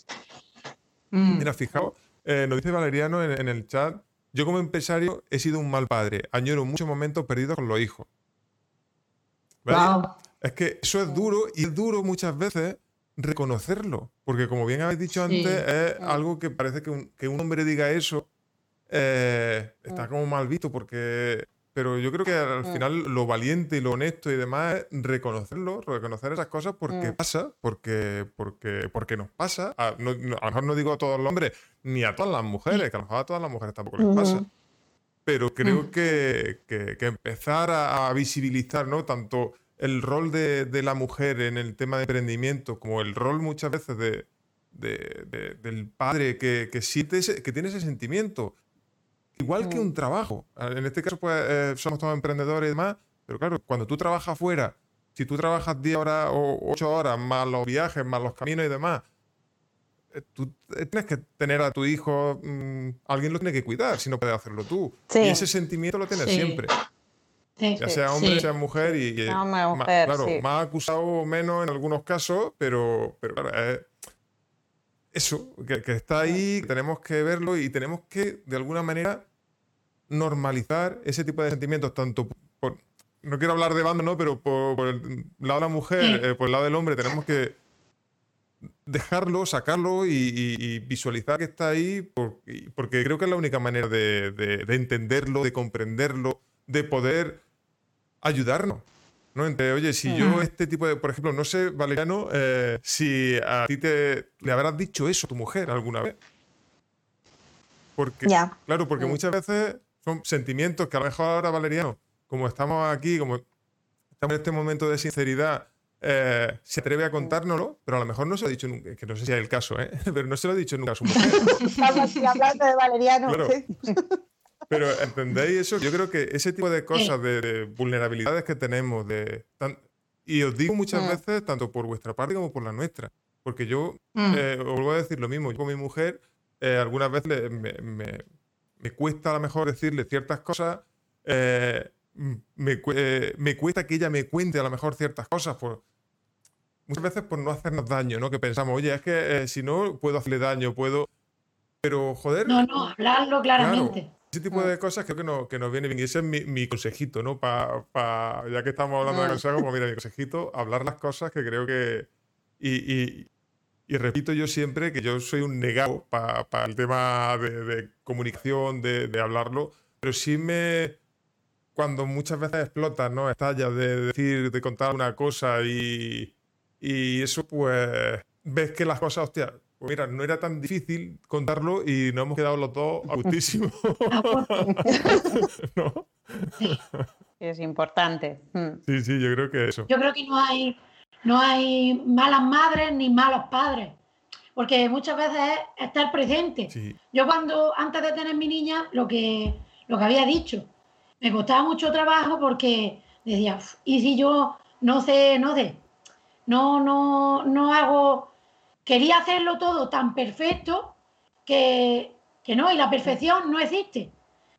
Mm. Mira, fijaos, nos dice Valeriano en, el chat yo como empresario he sido un mal padre. Añoro muchos momentos perdidos con los hijos. Es que eso es duro y es duro muchas veces reconocerlo. Porque como bien habéis dicho antes, es algo que parece que un, que un hombre diga eso eh, está como mal visto porque pero yo creo que al mm. final lo valiente y lo honesto y demás es reconocerlo, reconocer esas cosas porque mm. pasa, porque, porque, porque nos pasa. A, lo mejor no digo a todos los hombres, ni a todas las mujeres, que a lo mejor a todas las mujeres tampoco les pasa. Pero creo mm. que, que, empezar a, visibilizar ¿no? tanto el rol de, de, la mujer en el tema de emprendimiento como el rol muchas veces de, de, del padre que, que, siente que tiene ese sentimiento igual que un trabajo. En este caso, pues eh, somos todos emprendedores y demás, pero claro, cuando tú trabajas fuera, si tú trabajas 10 horas o 8 horas, más los viajes, más los caminos y demás, eh, tú eh, tienes que tener a tu hijo, mm, alguien lo tiene que cuidar, si no puedes hacerlo tú. Y ese sentimiento lo tienes siempre. ya sea hombre, sea mujer, y, más, claro, más acusado o menos en algunos casos, pero, pero claro, es eso, que, que, está ahí, tenemos que verlo y tenemos que, de alguna manera, normalizar ese tipo de sentimientos, tanto por, no quiero hablar de bando, ¿no? Pero por, el lado de la mujer, eh, por el lado del hombre, tenemos que dejarlo, sacarlo y, visualizar que está ahí, porque, creo que es la única manera de, entenderlo, de comprenderlo, de poder ayudarnos. ¿no? Entre, oye, si yo este tipo de, por ejemplo, no sé, Valeriano, eh, si a ti te le habrás dicho eso a tu mujer alguna vez. Porque, claro, porque muchas veces son sentimientos que a lo mejor ahora, Valeriano, como estamos aquí, como estamos en este momento de sinceridad, eh, se atreve a contárnoslo, pero a lo mejor no se lo ha dicho nunca, que no sé si es el caso, ¿eh? *laughs* pero no se lo ha dicho nunca a su mujer. Estamos hablando de Valeriano. Pero entendéis eso, yo creo que ese tipo de cosas, de, vulnerabilidades que tenemos, de y os digo muchas mm. veces, tanto por vuestra parte como por la nuestra, porque yo mm. eh, os vuelvo a decir lo mismo, yo con mi mujer eh, algunas veces me me cuesta a lo mejor decirle ciertas cosas, eh, eh, me, cuesta que ella me cuente a lo mejor ciertas cosas, por, muchas veces por no hacernos daño, ¿no? Que pensamos, oye, es que eh, si no puedo hacerle daño, puedo... Pero, joder... No, no, hablarlo claramente. ese tipo de cosas creo que, no, que nos viene bien. Y ese es mi, consejito, ¿no? Pa, ya que estamos hablando de mm. consejos, pues mira, mi consejito, hablar las cosas que creo que... y, y repito yo siempre que yo soy un negado para el tema de, comunicación, de, hablarlo, pero sí me. Cuando muchas veces explota, ¿no? Estalla de decir, de contar una cosa y, y eso, pues. Ves que las cosas, hostia, pues mira, no era tan difícil contarlo y nos hemos quedado los dos a gustísimo. *laughs* *laughs* ¿No? Sí, es importante. Mm. Sí, sí, yo creo que eso. Yo creo que no hay no hay malas madres ni malos padres, porque muchas veces es estar presente. Yo cuando, antes de tener mi niña, lo que, lo que había dicho, me costaba mucho trabajo porque decía, ¿y si yo no sé, no sé? No, no, no hago, quería hacerlo todo tan perfecto que, que no, y la perfección no existe.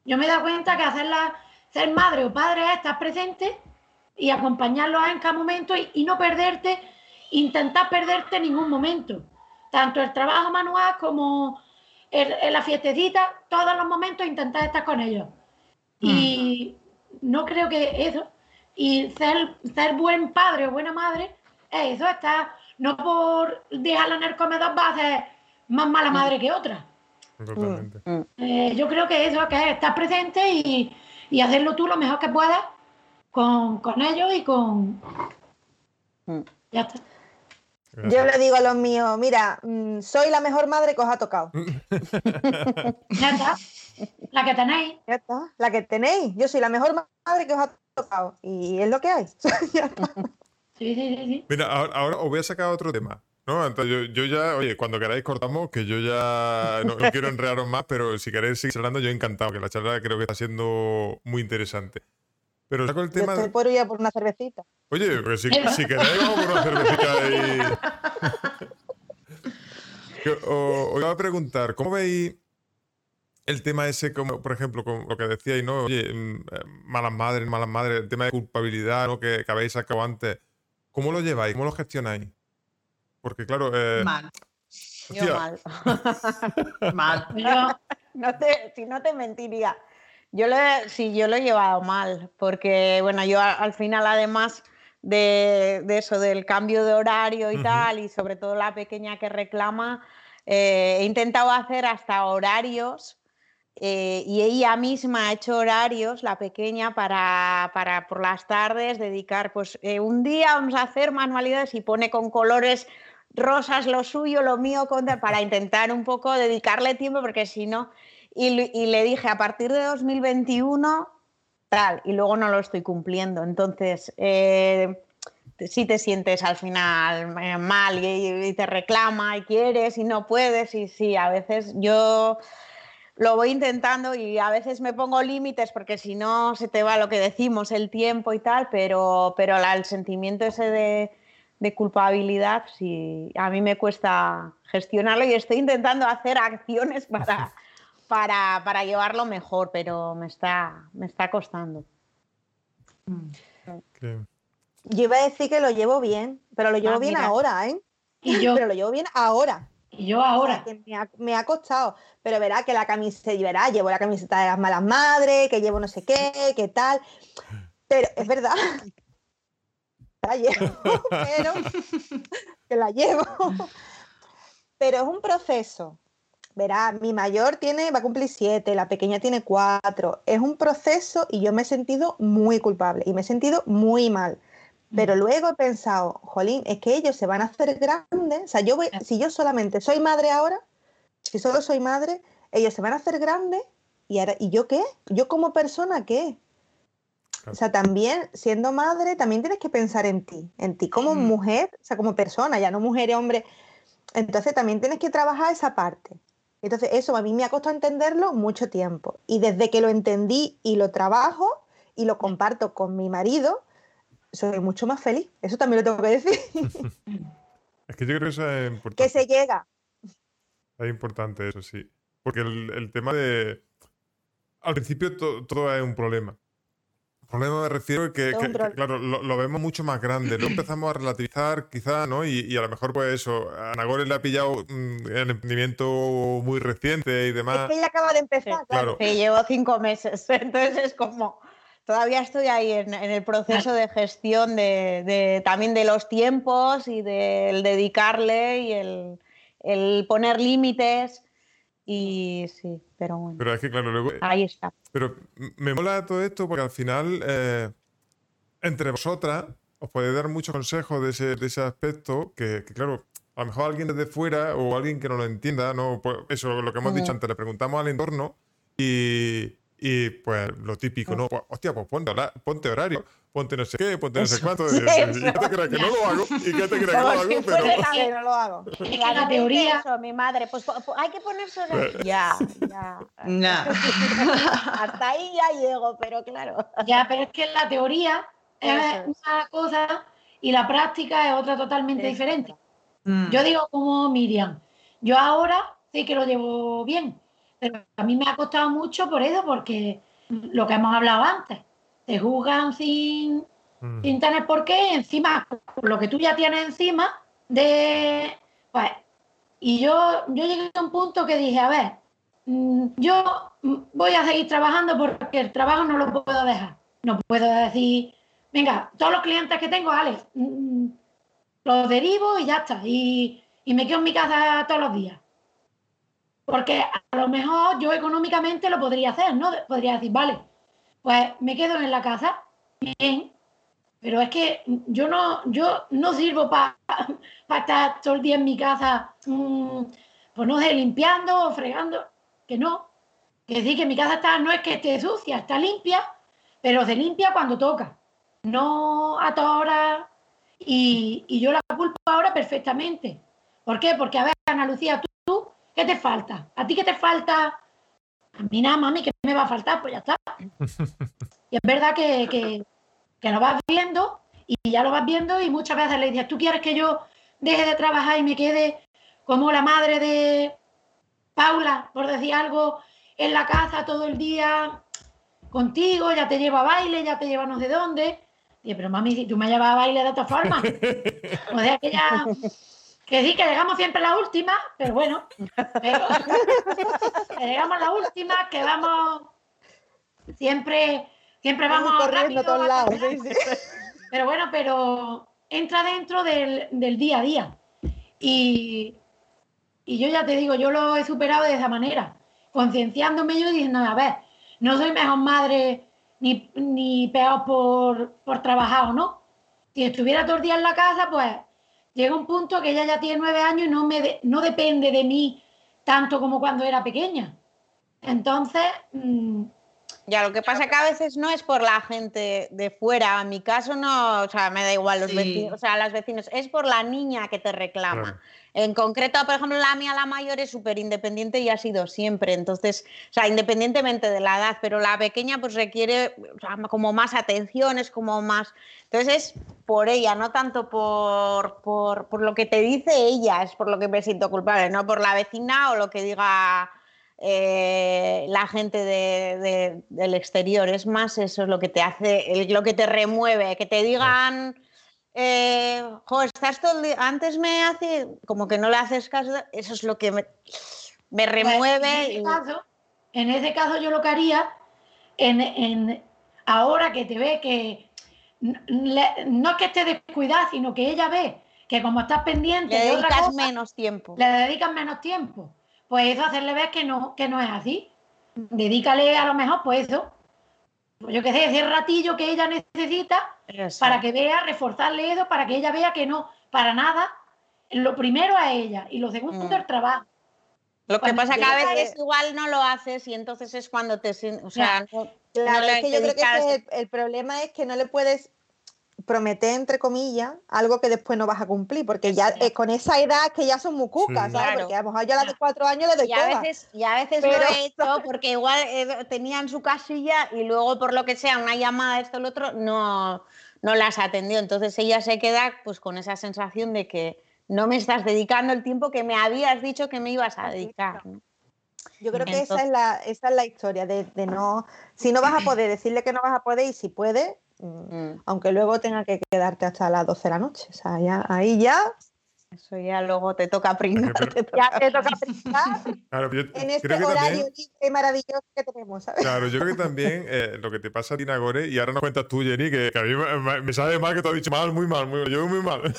Yo me he dado cuenta que hacerla, ser madre o padre es estar presente y acompañarlos en cada momento y, no perderte, intentar perderte en ningún momento. Tanto el trabajo manual como en la fiestecita, todos los momentos intentar estar con ellos. Y no creo que eso, y ser, ser buen padre o buena madre, es eso, está, no por dejarla en el comedor va a ser más mala madre que otra. Eh, yo creo que eso, que es estar presente y, y hacerlo tú lo mejor que puedas con, con ellos y con... Mm. Ya está. Yo le digo a los míos, mira, mm, soy la mejor madre que os ha tocado. *laughs* ya está. La que tenéis. Ya está. La que tenéis. Yo soy la mejor madre que os ha tocado. Y es lo que hay. *laughs* ya está. Sí, sí, sí, Mira, ahora, os voy a sacar otro tema. ¿no? Entonces yo, ya, oye, cuando queráis cortamos, que yo ya no, quiero enredaros más, pero si queréis seguir hablando, yo encantado, que la charla creo que está siendo muy interesante. Pero saco el tema. Yo estoy por por una cervecita. Oye, pues si, si queréis, vamos por una cervecita y. *laughs* os iba a preguntar, ¿cómo veis el tema ese, como por ejemplo, con lo que decíais, ¿no? Oye, mm, eh, malas madres, malas madres, el tema de culpabilidad, ¿no? Que, habéis sacado antes. ¿Cómo lo lleváis? ¿Cómo lo gestionáis? Porque, claro. Eh, mal. Yo mal. *laughs* mal. *laughs* no te, si no te mentiría. Yo lo he, sí, yo lo he llevado mal, porque bueno, yo al final además de, eso, del cambio de horario y tal, y sobre todo la pequeña que reclama, eh, he intentado hacer hasta horarios eh, y ella misma ha hecho horarios, la pequeña, para, para por las tardes dedicar, pues eh, un día vamos a hacer manualidades y pone con colores rosas lo suyo, lo mío, para *laughs* intentar un poco dedicarle tiempo, porque si no, y, le dije, a partir de 2021, tal, y luego no lo estoy cumpliendo. Entonces, eh, si te sientes al final mal y, y, te reclama y quieres y no puedes, y sí, a veces yo lo voy intentando y a veces me pongo límites porque si no se te va lo que decimos, el tiempo y tal, pero, pero el sentimiento ese de, culpabilidad, sí, a mí me cuesta gestionarlo y estoy intentando hacer acciones para, para, para llevarlo mejor, pero me está, me está costando. Yo iba a decir que lo llevo bien, pero lo llevo ah, bien ahora, ¿eh? Y yo. *laughs* Pero lo llevo bien ahora. Y yo ahora. me, ha, costado, pero verá que la camiseta, verá, llevo la camiseta de las malas madres, que llevo no sé qué, qué tal. Pero es verdad. *laughs* La llevo, *laughs* pero que la llevo. Pero es un proceso. Verá, mi mayor tiene, va a cumplir siete, la pequeña tiene cuatro. Es un proceso y yo me he sentido muy culpable y me he sentido muy mal. Pero luego he pensado, jolín, es que ellos se van a hacer grandes. O sea, yo voy, si yo solamente soy madre ahora, si solo soy madre, ellos se van a hacer grandes y, ahora, ¿y yo qué? ¿Yo como persona qué? O sea, también siendo madre, también tienes que pensar en ti, en ti como mujer, o sea, como persona, ya no mujer y hombre. Entonces también tienes que trabajar esa parte. Entonces eso a mí me ha costado entenderlo mucho tiempo. Y desde que lo entendí y lo trabajo y lo comparto con mi marido, soy mucho más feliz. Eso también lo tengo que decir. *laughs* es que yo creo que eso es importante. Que se llega. Es importante eso, sí. Porque el, tema de... Al principio todo es un problema. Problema me refiero a que, claro, lo, vemos mucho más grande. Luego empezamos a relativizar, quizá, ¿no? Y, a lo mejor, pues eso, a Nagore le ha pillado mm, el emprendimiento muy reciente y demás. Es que ella acaba de empezar, claro. Sí, llevo cinco meses. *laughs* Entonces es como todavía estoy ahí en, el proceso de gestión de, también de los tiempos y del dedicarle y el, poner límites. Y sí, pero bueno. Pero es que, claro, luego. Ahí está. Pero me mola todo esto porque al final, eh, entre vosotras, os podéis dar muchos consejos de ese, de ese aspecto que, claro, a lo mejor alguien desde fuera o alguien que no lo entienda, ¿no? Pues eso, lo que hemos dicho antes, le preguntamos al entorno y, y pues lo típico, ¿no? Pues, hostia, pues ponte, ponte, horario, ponte no sé qué, ponte no sé cuánto. Y, y, te creas que no lo hago, y que te creas que no lo hago, pero. Que no lo hago. La teoría. Eso, mi madre, pues, hay que ponerse horario. Ya, ya. ya. *laughs* Hasta ahí ya llego, pero claro. Ya, pero es que la teoría es una cosa y la práctica es otra totalmente diferente. Mm. Yo digo como Miriam, yo ahora sí que lo llevo bien pero a mí me ha costado mucho por eso, porque lo que hemos hablado antes, te juzgan sin, mm. sin tener por qué, encima, lo que tú ya tienes encima, de, pues, y yo, yo llegué a un punto que dije, a ver, mm, yo voy a seguir trabajando porque el trabajo no lo puedo dejar. No puedo decir, venga, todos los clientes que tengo, Alex, mm, los derivo y ya está. Y, y me quedo en mi casa todos los días. Porque a lo mejor yo económicamente lo podría hacer, ¿no? Podría decir, vale, pues me quedo en la casa, bien, pero es que yo no, yo no sirvo para estar todo el día en mi casa, mm, pues no sé, limpiando o fregando, que no. Que decir que mi casa está, no es que esté sucia, está limpia, pero se limpia cuando toca, no a todas horas. Y, y yo la culpo ahora perfectamente. ¿Por qué? Porque, a ver, Ana Lucía, tú ¿Qué te falta? ¿A ti qué te falta? A mí nada, mami, ¿qué me va a faltar? Pues ya está. *laughs* Y es verdad que, lo vas viendo y ya lo vas viendo y muchas veces le dices, ¿tú quieres que yo deje de trabajar y me quede como la madre de Paula, por decir algo, en la casa todo el día contigo, ya te llevo a baile, ya te lleva no sé dónde? Y pero mami, si tú me llevas a baile de otra forma, *laughs* o sea que ya Que sí, que llegamos siempre a la última, pero bueno. llegamos *laughs* a la última, que vamos siempre, siempre vamos, corriendo a todos lados. Pero bueno, pero entra dentro del, día a día. Y, yo ya te digo, yo lo he superado de esa manera, concienciándome yo y diciendo, a ver, no soy mejor madre ni, ni peor por, por trabajar o no. Si estuviera todo el día en la casa, pues llega un punto que ella ya tiene nueve años y no, me no depende de mí tanto como cuando era pequeña. Entonces, mm, ya, lo que pasa que a veces no es por la gente de fuera, en mi caso no, o sea, me da igual los vecinos, o sea, las vecinos, es por la niña que te reclama. En concreto, por ejemplo, la mía, la mayor, es súper independiente y ha sido siempre. Entonces, o sea, independientemente de la edad, pero la pequeña pues requiere como más atención, es como más... Entonces es por ella, no tanto por, por, por lo que te dice ella, es por lo que me siento culpable, no por la vecina o lo que diga eh, la gente del exterior. Es más eso es lo que te hace, lo que te remueve, que te digan, eh, estás todo Antes me hace, como que no le haces caso, eso es lo que me, me pues, remueve. en, ese caso, yo lo que haría, en, ahora que te ve que no es que esté descuidada, sino que ella ve que como estás pendiente, le dedicas menos tiempo. Le dedicas menos tiempo pues eso hacerle ver que no, que no es así. Dedícale a lo mejor, pues eso, pues yo qué sé, ese ratillo que ella necesita para que vea, reforzarle eso, para que ella vea que no, para nada, lo primero a ella y lo segundo mm. el trabajo. Lo que pasa que a veces igual no lo haces y entonces es cuando te... O sea, claro, es que yo creo que el problema es que no le puedes prometer, entre comillas, algo que después no vas a cumplir, porque ya eh, con esa edad que ya son muy cucas, ¿sabes? Porque a lo mejor ya las de cuatro años le doy y a veces Y a veces lo he hecho porque igual eh, tenían su casilla y luego por lo que sea, una llamada, esto, lo otro, no, no las atendió. Entonces ella se queda pues con esa sensación de que no me estás dedicando el tiempo que me habías dicho que me ibas a dedicar. Yo creo que esa, es la, esa es la historia, de, de no, si no vas a poder, decirle que no vas a poder y si puedes, Mm. Aunque luego tenga que quedarte hasta las 12 de la noche. O sea, ya, ahí ya. Eso ya luego te toca pringar. *laughs* ya te *laughs* toca pringar en este horario maravilloso que tenemos. Claro, yo creo que también eh, lo que te pasa a Tina Gore, y ahora nos cuentas tú, Jenny, que, a mí me, sabe mal que te has dicho mal, muy mal, muy mal. Yo muy mal. *laughs*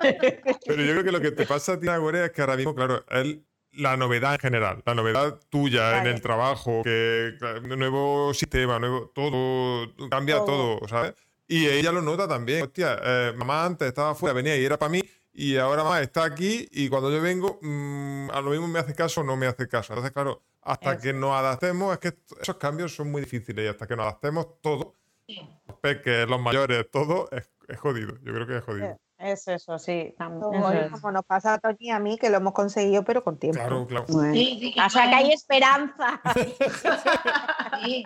Pero yo creo que lo que te pasa a Tina Gore es que ahora mismo, claro, él la novedad en general, la novedad tuya en el trabajo, que nuevo sistema, nuevo todo, cambia todo, ¿sabes? Y ella lo nota también. Hostia, eh, mamá antes estaba fuera, venía y era para mí, y ahora mamá está aquí y cuando yo vengo, mm, a lo mismo me hace caso o no me hace caso. Entonces, claro, hasta que nos adaptemos, es que esos cambios son muy difíciles y hasta que nos adaptemos todo, los peques, los mayores, todo, es, es jodido. Yo creo que es jodido. Es eso, sí. También. Como, nos pasa a Tony y a mí, que lo hemos conseguido, pero con tiempo. Claro, claro. o sea, que hay esperanza. *laughs* sí.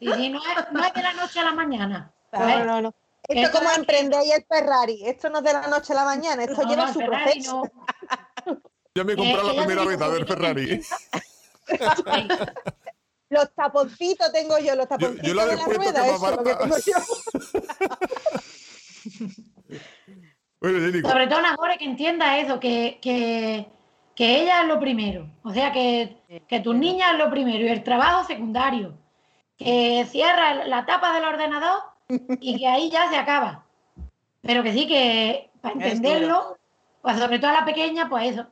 Sí, no, es, no es de la noche a la mañana. No, no, no. Esto es como emprender y el Ferrari. Esto no es de la noche a la mañana, esto lleva su proceso. *laughs* Yo me he comprado la primera rueda del Ferrari. los taponcitos tengo yo, los taponcitos yo, yo la de la rueda, eso es lo que tengo yo. *laughs* Sobre todo ahora que entienda eso, que, ella es lo primero. O sea, que, que tus niñas es lo primero y el trabajo secundario. Que cierra la tapa del ordenador y que ahí ya se acaba. Pero que sí, que para entenderlo, pues sobre todo a la pequeña, pues eso.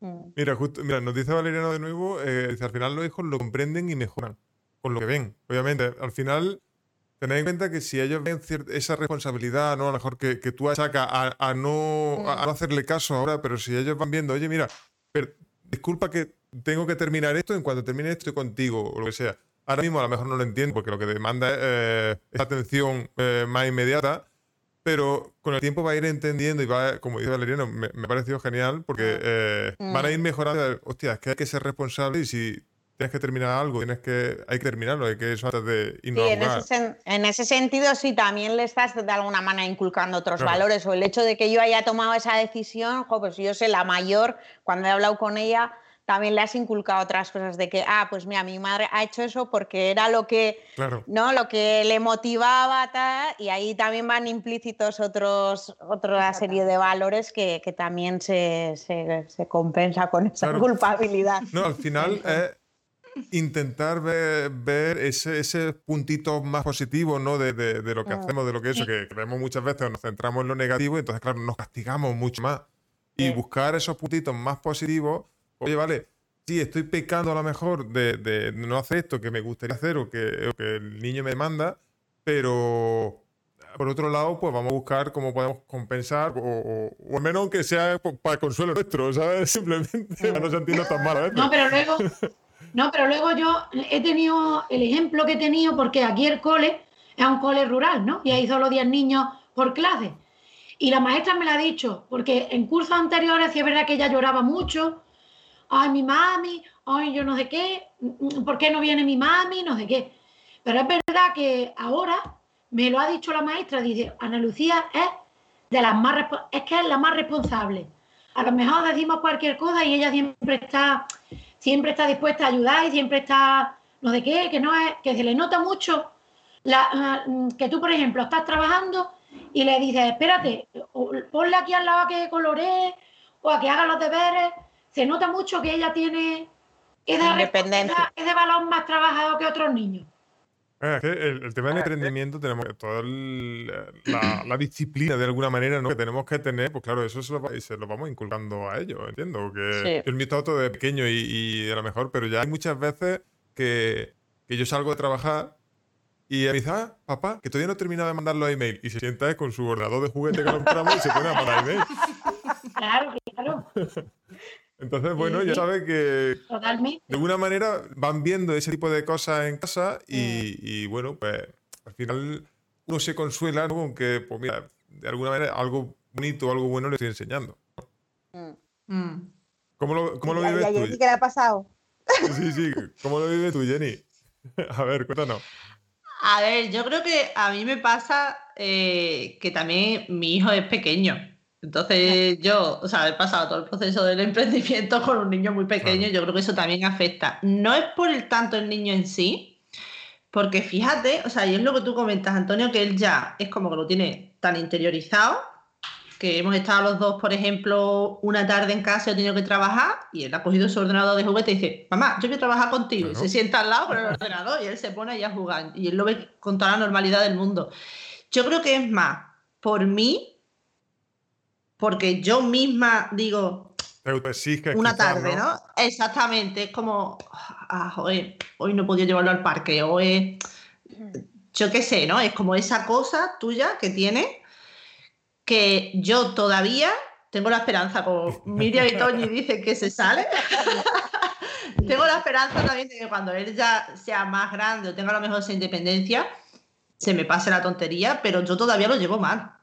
Mm. Mira, justo, mira, nos dice Valeriano de nuevo, eh, al final los hijos lo comprenden y mejoran con lo que ven. Obviamente, al final Tened en cuenta que si ellos ven esa responsabilidad, ¿no? A lo mejor que, tú achacas a, no, a, no hacerle caso ahora, pero si ellos van viendo, oye, mira, disculpa que tengo que terminar esto, en cuanto termine esto contigo, o lo que sea. Ahora mismo a lo mejor no lo entiendo, porque lo que demanda es eh, atención eh, más inmediata, pero con el tiempo va a ir entendiendo y va, como dice Valeriano, me, me ha parecido genial, porque eh, van a ir mejorando. Hostia, es que hay que ser responsable y si tienes que terminar algo, tienes que, hay que terminarlo, hay que eso antes de irnos sí, en ese, en ese, sentido, sí, también le estás de alguna manera inculcando otros valores, o el hecho de que yo haya tomado esa decisión, pues yo sé, la mayor, cuando he hablado con ella, también le has inculcado otras cosas de que, ah, pues mira, mi madre ha hecho eso porque era lo que, ¿no? lo que le motivaba, tal, y ahí también van implícitos otros, otra serie de valores que, también se, compensa con esa culpabilidad. No, al final es intentar ver, ese, ese, puntito más positivo ¿no? de, lo que hacemos, de lo que es eso, que, vemos muchas veces, nos centramos en lo negativo y entonces, claro, nos castigamos mucho más. Y buscar esos puntitos más positivos oye, vale, sí, estoy pecando a lo mejor de, no hacer esto que me gustaría hacer o que, el niño me manda, pero por otro lado, pues vamos a buscar cómo podemos compensar, o, al menos que sea para el consuelo nuestro, ¿sabes? *laughs* Simplemente para no sentirnos tan mal a veces. No, pero luego, no, pero luego yo he tenido el ejemplo que he tenido, porque aquí el cole es un cole rural, ¿no? Y hay solo 10 niños por clase. Y la maestra me lo ha dicho, porque en cursos anteriores sí es verdad que ella lloraba mucho, ay, mi mami, ay, yo no sé qué, ¿por qué no viene mi mami? No sé qué. Pero es verdad que ahora me lo ha dicho la maestra, dice, Ana Lucía es de las más es que es la más responsable. A lo mejor decimos cualquier cosa y ella siempre está, siempre está dispuesta a ayudar y siempre está, no sé qué, que no es, que se le nota mucho la, que tú, por ejemplo, estás trabajando y le dices, espérate, ponle aquí al lado a que coloree o a que haga los deberes se nota mucho que ella tiene es de valor más trabajado que otros niños. Ah, el, tema del emprendimiento tenemos toda la, disciplina de alguna manera ¿no? que tenemos que tener, pues claro, eso se lo, vamos inculcando a ellos, entiendo. Que el mío todo de pequeño y, a lo mejor, pero ya hay muchas veces que, yo salgo de trabajar y me dice, ah, papá, que todavía no he terminado de mandar los emails. Y se sienta con su ordenador de juguete que compramos y se pone a mandar emails. *laughs* Claro, claro. Entonces, bueno, ya sabe que de alguna manera van viendo ese tipo de cosas en casa y, bueno, pues al final uno se consuela ¿no? con que, pues mira, de alguna manera algo bonito, algo bueno le estoy enseñando. Mm. Mm. ¿Cómo lo, cómo lo vives tú? ¿Qué le ha pasado? Sí, sí, ¿cómo lo vives tú, Jenny? *laughs* A ver, cuéntanos. A ver, yo creo que a mí me pasa eh, que también mi hijo es pequeño. Entonces yo, o sea, he pasado todo el proceso del emprendimiento con un niño muy pequeño, yo creo que eso también afecta. No es por el tanto el niño en sí, porque fíjate, o sea, y es lo que tú comentas, Antonio, que él ya es como que lo tiene tan interiorizado, que hemos estado los dos, por ejemplo, una tarde en casa y he tenido que trabajar, y él ha cogido su ordenador de juguete y dice, mamá, yo a trabajar contigo, y se sienta al lado con el *laughs* ordenador y él se pone ahí a jugar, y él lo ve con toda la normalidad del mundo. Yo creo que es más por mí porque yo misma digo, una tarde, ¿no? Exactamente, es como, ah, hoy no podía llevarlo al parque, o es, yo qué sé, ¿no? Es como esa cosa tuya que tiene que yo todavía tengo la esperanza, como *laughs* Miriam y Toñi dicen que se sale. *laughs* tengo la esperanza también de que cuando él ya sea más grande o tenga a lo mejor esa independencia, se me pase la tontería, pero yo todavía lo llevo mal.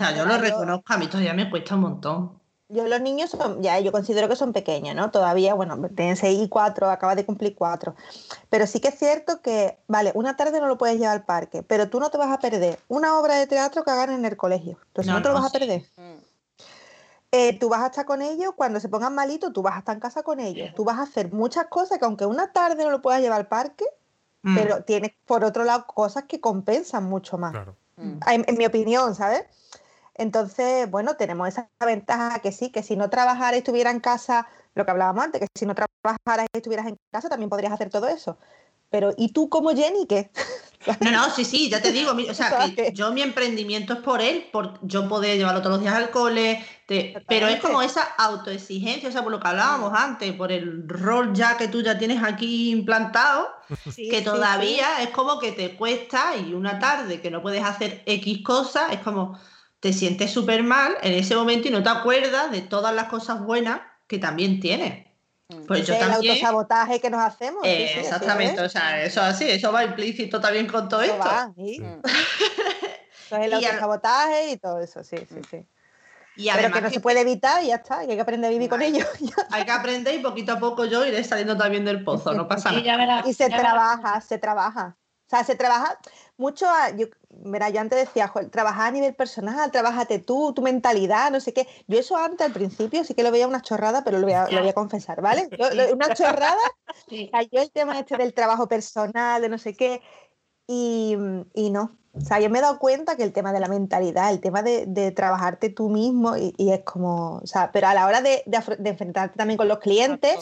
O sea, yo lo reconozco, a mí todavía me cuesta un montón. Yo los niños son, ya yo considero que son pequeños, ¿no? Todavía, bueno, tienen 6 y 4, acaba de cumplir 4. Pero sí que es cierto que, vale, una tarde no lo puedes llevar al parque, pero tú no te vas a perder una obra de teatro que hagan en el colegio. Entonces no, te lo vas a perder. Mm. Eh, tú vas a estar con ellos, cuando se pongan malitos, tú vas a estar en casa con ellos. Tú vas a hacer muchas cosas que aunque una tarde no lo puedas llevar al parque, mm. pero tienes por otro lado cosas que compensan mucho más. Claro. en mi opinión, ¿sabes? Entonces, bueno, tenemos esa ventaja que sí, que si no trabajaras y estuvieras en casa, lo que hablábamos antes, que si no trabajaras y estuvieras en casa, también podrías hacer todo eso. Pero, ¿y tú como Jenny qué? *laughs* No, no, sí, sí, ya te digo, o sea, *laughs* que yo mi emprendimiento es por él, por yo poder llevarlo todos los días al cole, pero es como esa autoexigencia, o sea, por lo que hablábamos antes, por el rol ya que tú ya tienes aquí implantado, *laughs* que todavía es como que te cuesta y una tarde que no puedes hacer X cosas, es como, te sientes súper mal en ese momento y no te acuerdas de todas las cosas buenas que también tienes. Mm. Pues yo el autosabotaje que nos hacemos. exactamente, o sea, eso así, eso va implícito también con todo esto. Va, ¿sí? Mm. eso es el *laughs* autosabotaje y todo eso, sí, sí, sí. Y Pero que no se puede evitar y ya está, hay que aprender a vivir con ello. *laughs* hay que aprender y poquito a poco yo iré saliendo también del pozo, no pasa *laughs* nada. y se trabaja, se trabaja. Sea, se trabaja mucho, yo, mira, yo antes decía, trabaja trabajar a nivel personal, trabájate tú, tu mentalidad, no sé qué. Yo eso antes al principio sí que lo veía una chorrada, pero lo voy a, lo voy a confesar, ¿vale? *laughs* una chorrada, yo el tema este del trabajo personal, de no sé qué, y, y no, o sea, yo me he dado cuenta que el tema de la mentalidad, el tema de, trabajarte tú mismo, y, es como, o sea, pero a la hora de, enfrentarte también con los clientes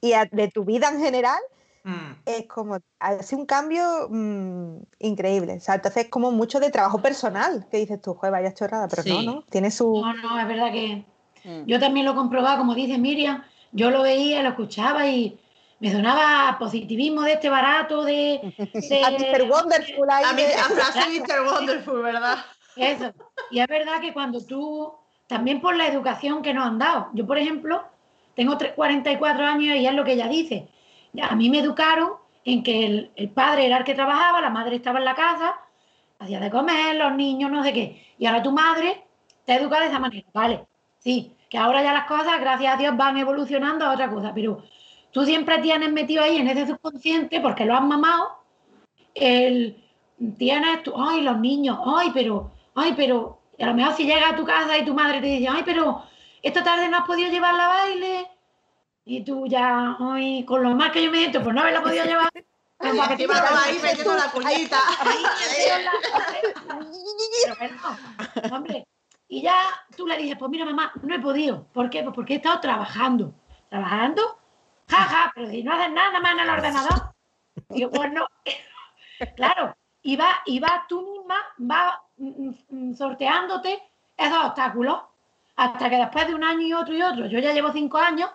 y de tu vida en general, mm. es como, hace un cambio mm, increíble. O sea, entonces es como mucho de trabajo personal, que dices tú, joder, vaya chorrada, pero no, ¿no? Tiene su... No, no, es verdad que mm. yo también lo he comprobado, como dice Miriam, yo lo veía, lo escuchaba y me sonaba positivismo de este barato, de... *laughs* a Mr. Wonderful. a, mi, frase Mr. *laughs* Wonderful, ¿verdad? Eso. Y es verdad que cuando tú, también por la educación que nos han dado, yo por ejemplo, tengo 44 años y es lo que ella dice. A mí me educaron en que el, el, padre era el que trabajaba, la madre estaba en la casa, hacía de comer, los niños, no sé qué. Y ahora tu madre te educa de esa manera, ¿vale? Sí, que ahora ya las cosas, gracias a Dios, van evolucionando a otra cosa, pero tú siempre tienes metido ahí en ese subconsciente, porque lo has mamado, el, tienes tú, ay, los niños, ay, pero, ay, pero, a lo mejor si llegas a tu casa y tu madre te dice, ay, pero esta tarde no has podido llevar la baile, y tú ya, ay, con lo más que yo me siento, pues no haberla podido llevar. *laughs* *laughs* Pero para que te ahí metiendo la cuñita. hombre, y ya tú le dices, pues mira, mamá, no he podido. ¿Por qué? Pues porque he estado trabajando. Trabajando jaja, pero si no haces nada más en el ordenador. Digo, pues no. *laughs* claro, y vas y va tú misma, vas mm, mm, sorteándote esos obstáculos hasta que después de un año y otro y otro, yo ya llevo cinco años,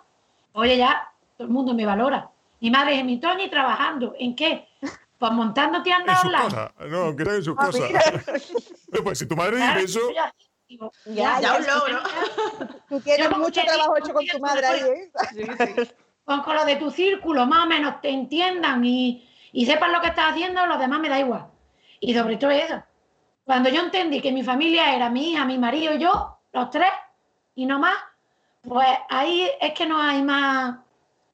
oye, ya todo el mundo me valora. Mi madre es en mi Tony trabajando. ¿En qué? Pues montando tiendas online. No, que en su ah, cosa. *laughs* pues si tu madre dice eso. Ya, ya, un logro. Tú tienes mucho trabajo hecho con tu madre ahí, ¿eh? Sí, sí con, lo de tu círculo, más o menos te entiendan y, sepan lo que estás haciendo, los demás me da igual. Y sobre todo eso. Cuando yo entendí que mi familia era mi hija, mi marido y yo, los tres, y no más, pues ahí es que no hay más.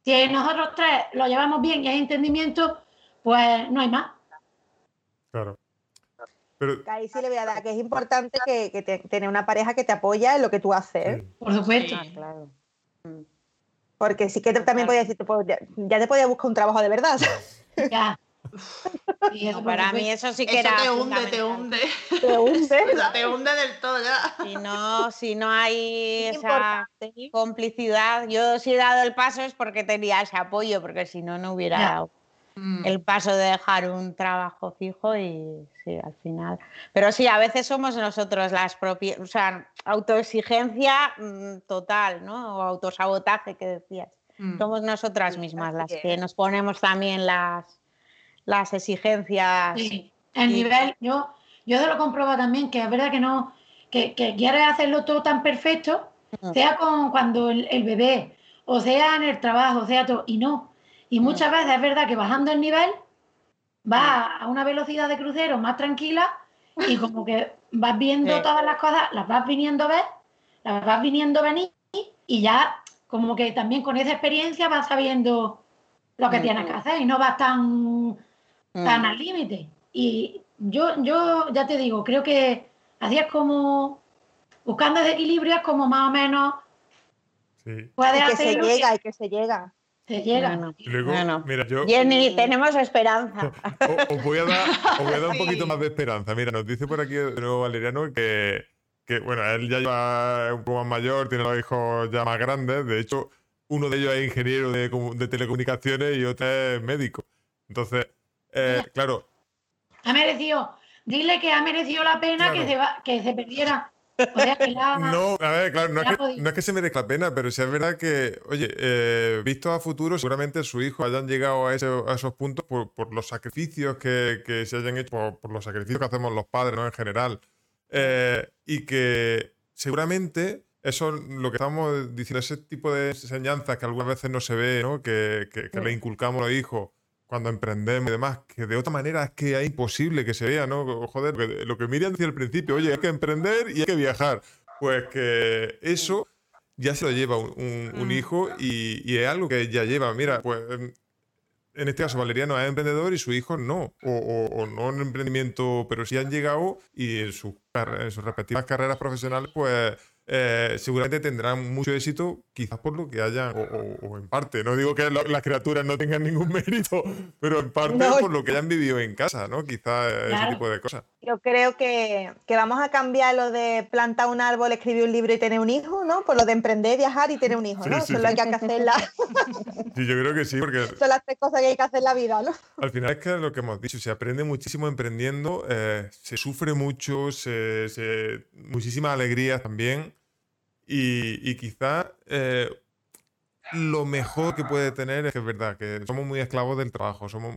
Si nosotros tres lo llevamos bien y hay entendimiento, pues no hay más. Claro. Pero... Ahí sí le voy a dar que es importante que, tener una pareja que te apoya en lo que tú haces. Por supuesto. claro. Porque sí que también podía decir, ya, te podía buscar un trabajo de verdad. Ya. Para mí eso sí que era. Te hunde, te hunde. Te hunde. *laughs* te hunde del todo ya. Si no, si no hay esa complicidad, yo si he dado el paso es porque tenía ese apoyo, porque si no, no hubiera dado mm. el paso de dejar un trabajo fijo y sí, al final. Pero sí, a veces somos nosotros las propias, o sea, autoexigencia mm, total, ¿no? O autosabotaje que decías. Mm. Somos nosotras mismas las que nos ponemos también las, las exigencias. Sí, el nivel, yo, yo te lo compruebo también, que es verdad que no, que, que quieres hacerlo todo tan perfecto, sea con cuando el, el, bebé, o sea en el trabajo, sea todo, y no. Y muchas veces es verdad que bajando el nivel vas a una velocidad de crucero más tranquila y como que vas viendo todas las cosas, las vas viniendo a ver, las vas viniendo a venir y ya como que también con esa experiencia vas sabiendo lo que tienes que hacer y no vas tan, tan al límite. Y yo, yo ya te digo, creo que así es como buscando ese equilibrio es como más o menos sí. puedes que se llega y que se llega. Se llega. Bueno, mira, yo, Jenny, tenemos esperanza. *laughs* Os, voy a dar, un *laughs* poquito más de esperanza. Mira, nos dice por aquí de nuevo Valeriano que, que, bueno, él ya lleva un poco más mayor, tiene los hijos ya más grandes. De hecho, uno de ellos es ingeniero de, de telecomunicaciones y otro es médico. Entonces, eh, claro. Ha merecido, dile que ha merecido la pena que, se va, que se perdiera *laughs* no, a ver, claro, no es, que, se merezca la pena, pero sí es verdad que, oye, eh, visto a futuro, seguramente sus hijos hayan llegado a, esos puntos por, los sacrificios que, se hayan hecho, por, los sacrificios que hacemos los padres, ¿no? En general. Eh, y que seguramente eso, lo que estamos diciendo, ese tipo de enseñanzas que algunas veces no se ve, ¿no? Que, le inculcamos a los hijos cuando emprendemos y demás, que de otra manera es que es imposible que se vea, ¿no? Joder, lo que Miriam decía al principio, oye, hay que emprender y hay que viajar. Pues que eso ya se lo lleva un, mm. hijo y, es algo que ya lleva. Mira, pues en este caso Valeriano es emprendedor y su hijo no, o, no en emprendimiento, pero sí han llegado y en, sus, en sus respectivas carreras profesionales, pues eh, seguramente tendrán mucho éxito, quizás por lo que hayan, o, en parte, no digo que las criaturas no tengan ningún *laughs* mérito, pero en parte por lo que hayan vivido en casa, ¿no? Quizás ese tipo de cosas. Yo creo que, vamos a cambiar lo de plantar un árbol, escribir un libro y tener un hijo, ¿no? Por lo de emprender, viajar y tener un hijo, ¿no? Eso es lo que hay que hacer *laughs* Sí, yo creo que sí, porque... Son las tres cosas que hay que hacer en la vida, ¿no? Al final es que lo que hemos dicho, se aprende muchísimo emprendiendo, eh, se sufre mucho, se, se, muchísimas alegrías también. Y, y quizá eh, lo mejor que puede tener es que es verdad, que somos muy esclavos del trabajo, somos...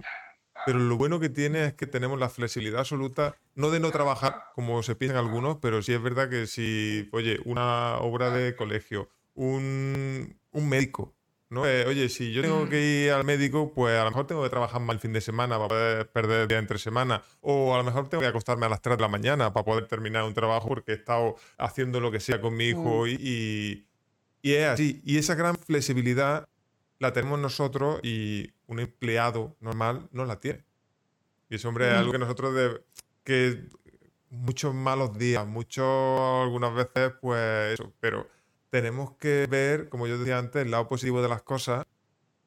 pero lo bueno que tiene es que tenemos la flexibilidad absoluta, no de no trabajar, como se piensan algunos, pero sí es verdad que si, oye, una obra de colegio, un, un médico, ¿no? Eh, oye, si yo tengo que ir al médico, pues a lo mejor tengo que trabajar mal el fin de semana para poder perder el día entre semana. O a lo mejor tengo que acostarme a las 3 de la mañana para poder terminar un trabajo porque he estado haciendo lo que sea con mi hijo y, y, es así. Y esa gran flexibilidad la tenemos nosotros y un empleado normal no la tiene. Y ese hombre es algo que nosotros de, que muchos malos días, muchos algunas veces, pues eso, pero tenemos que ver, como yo decía antes, el lado positivo de las cosas.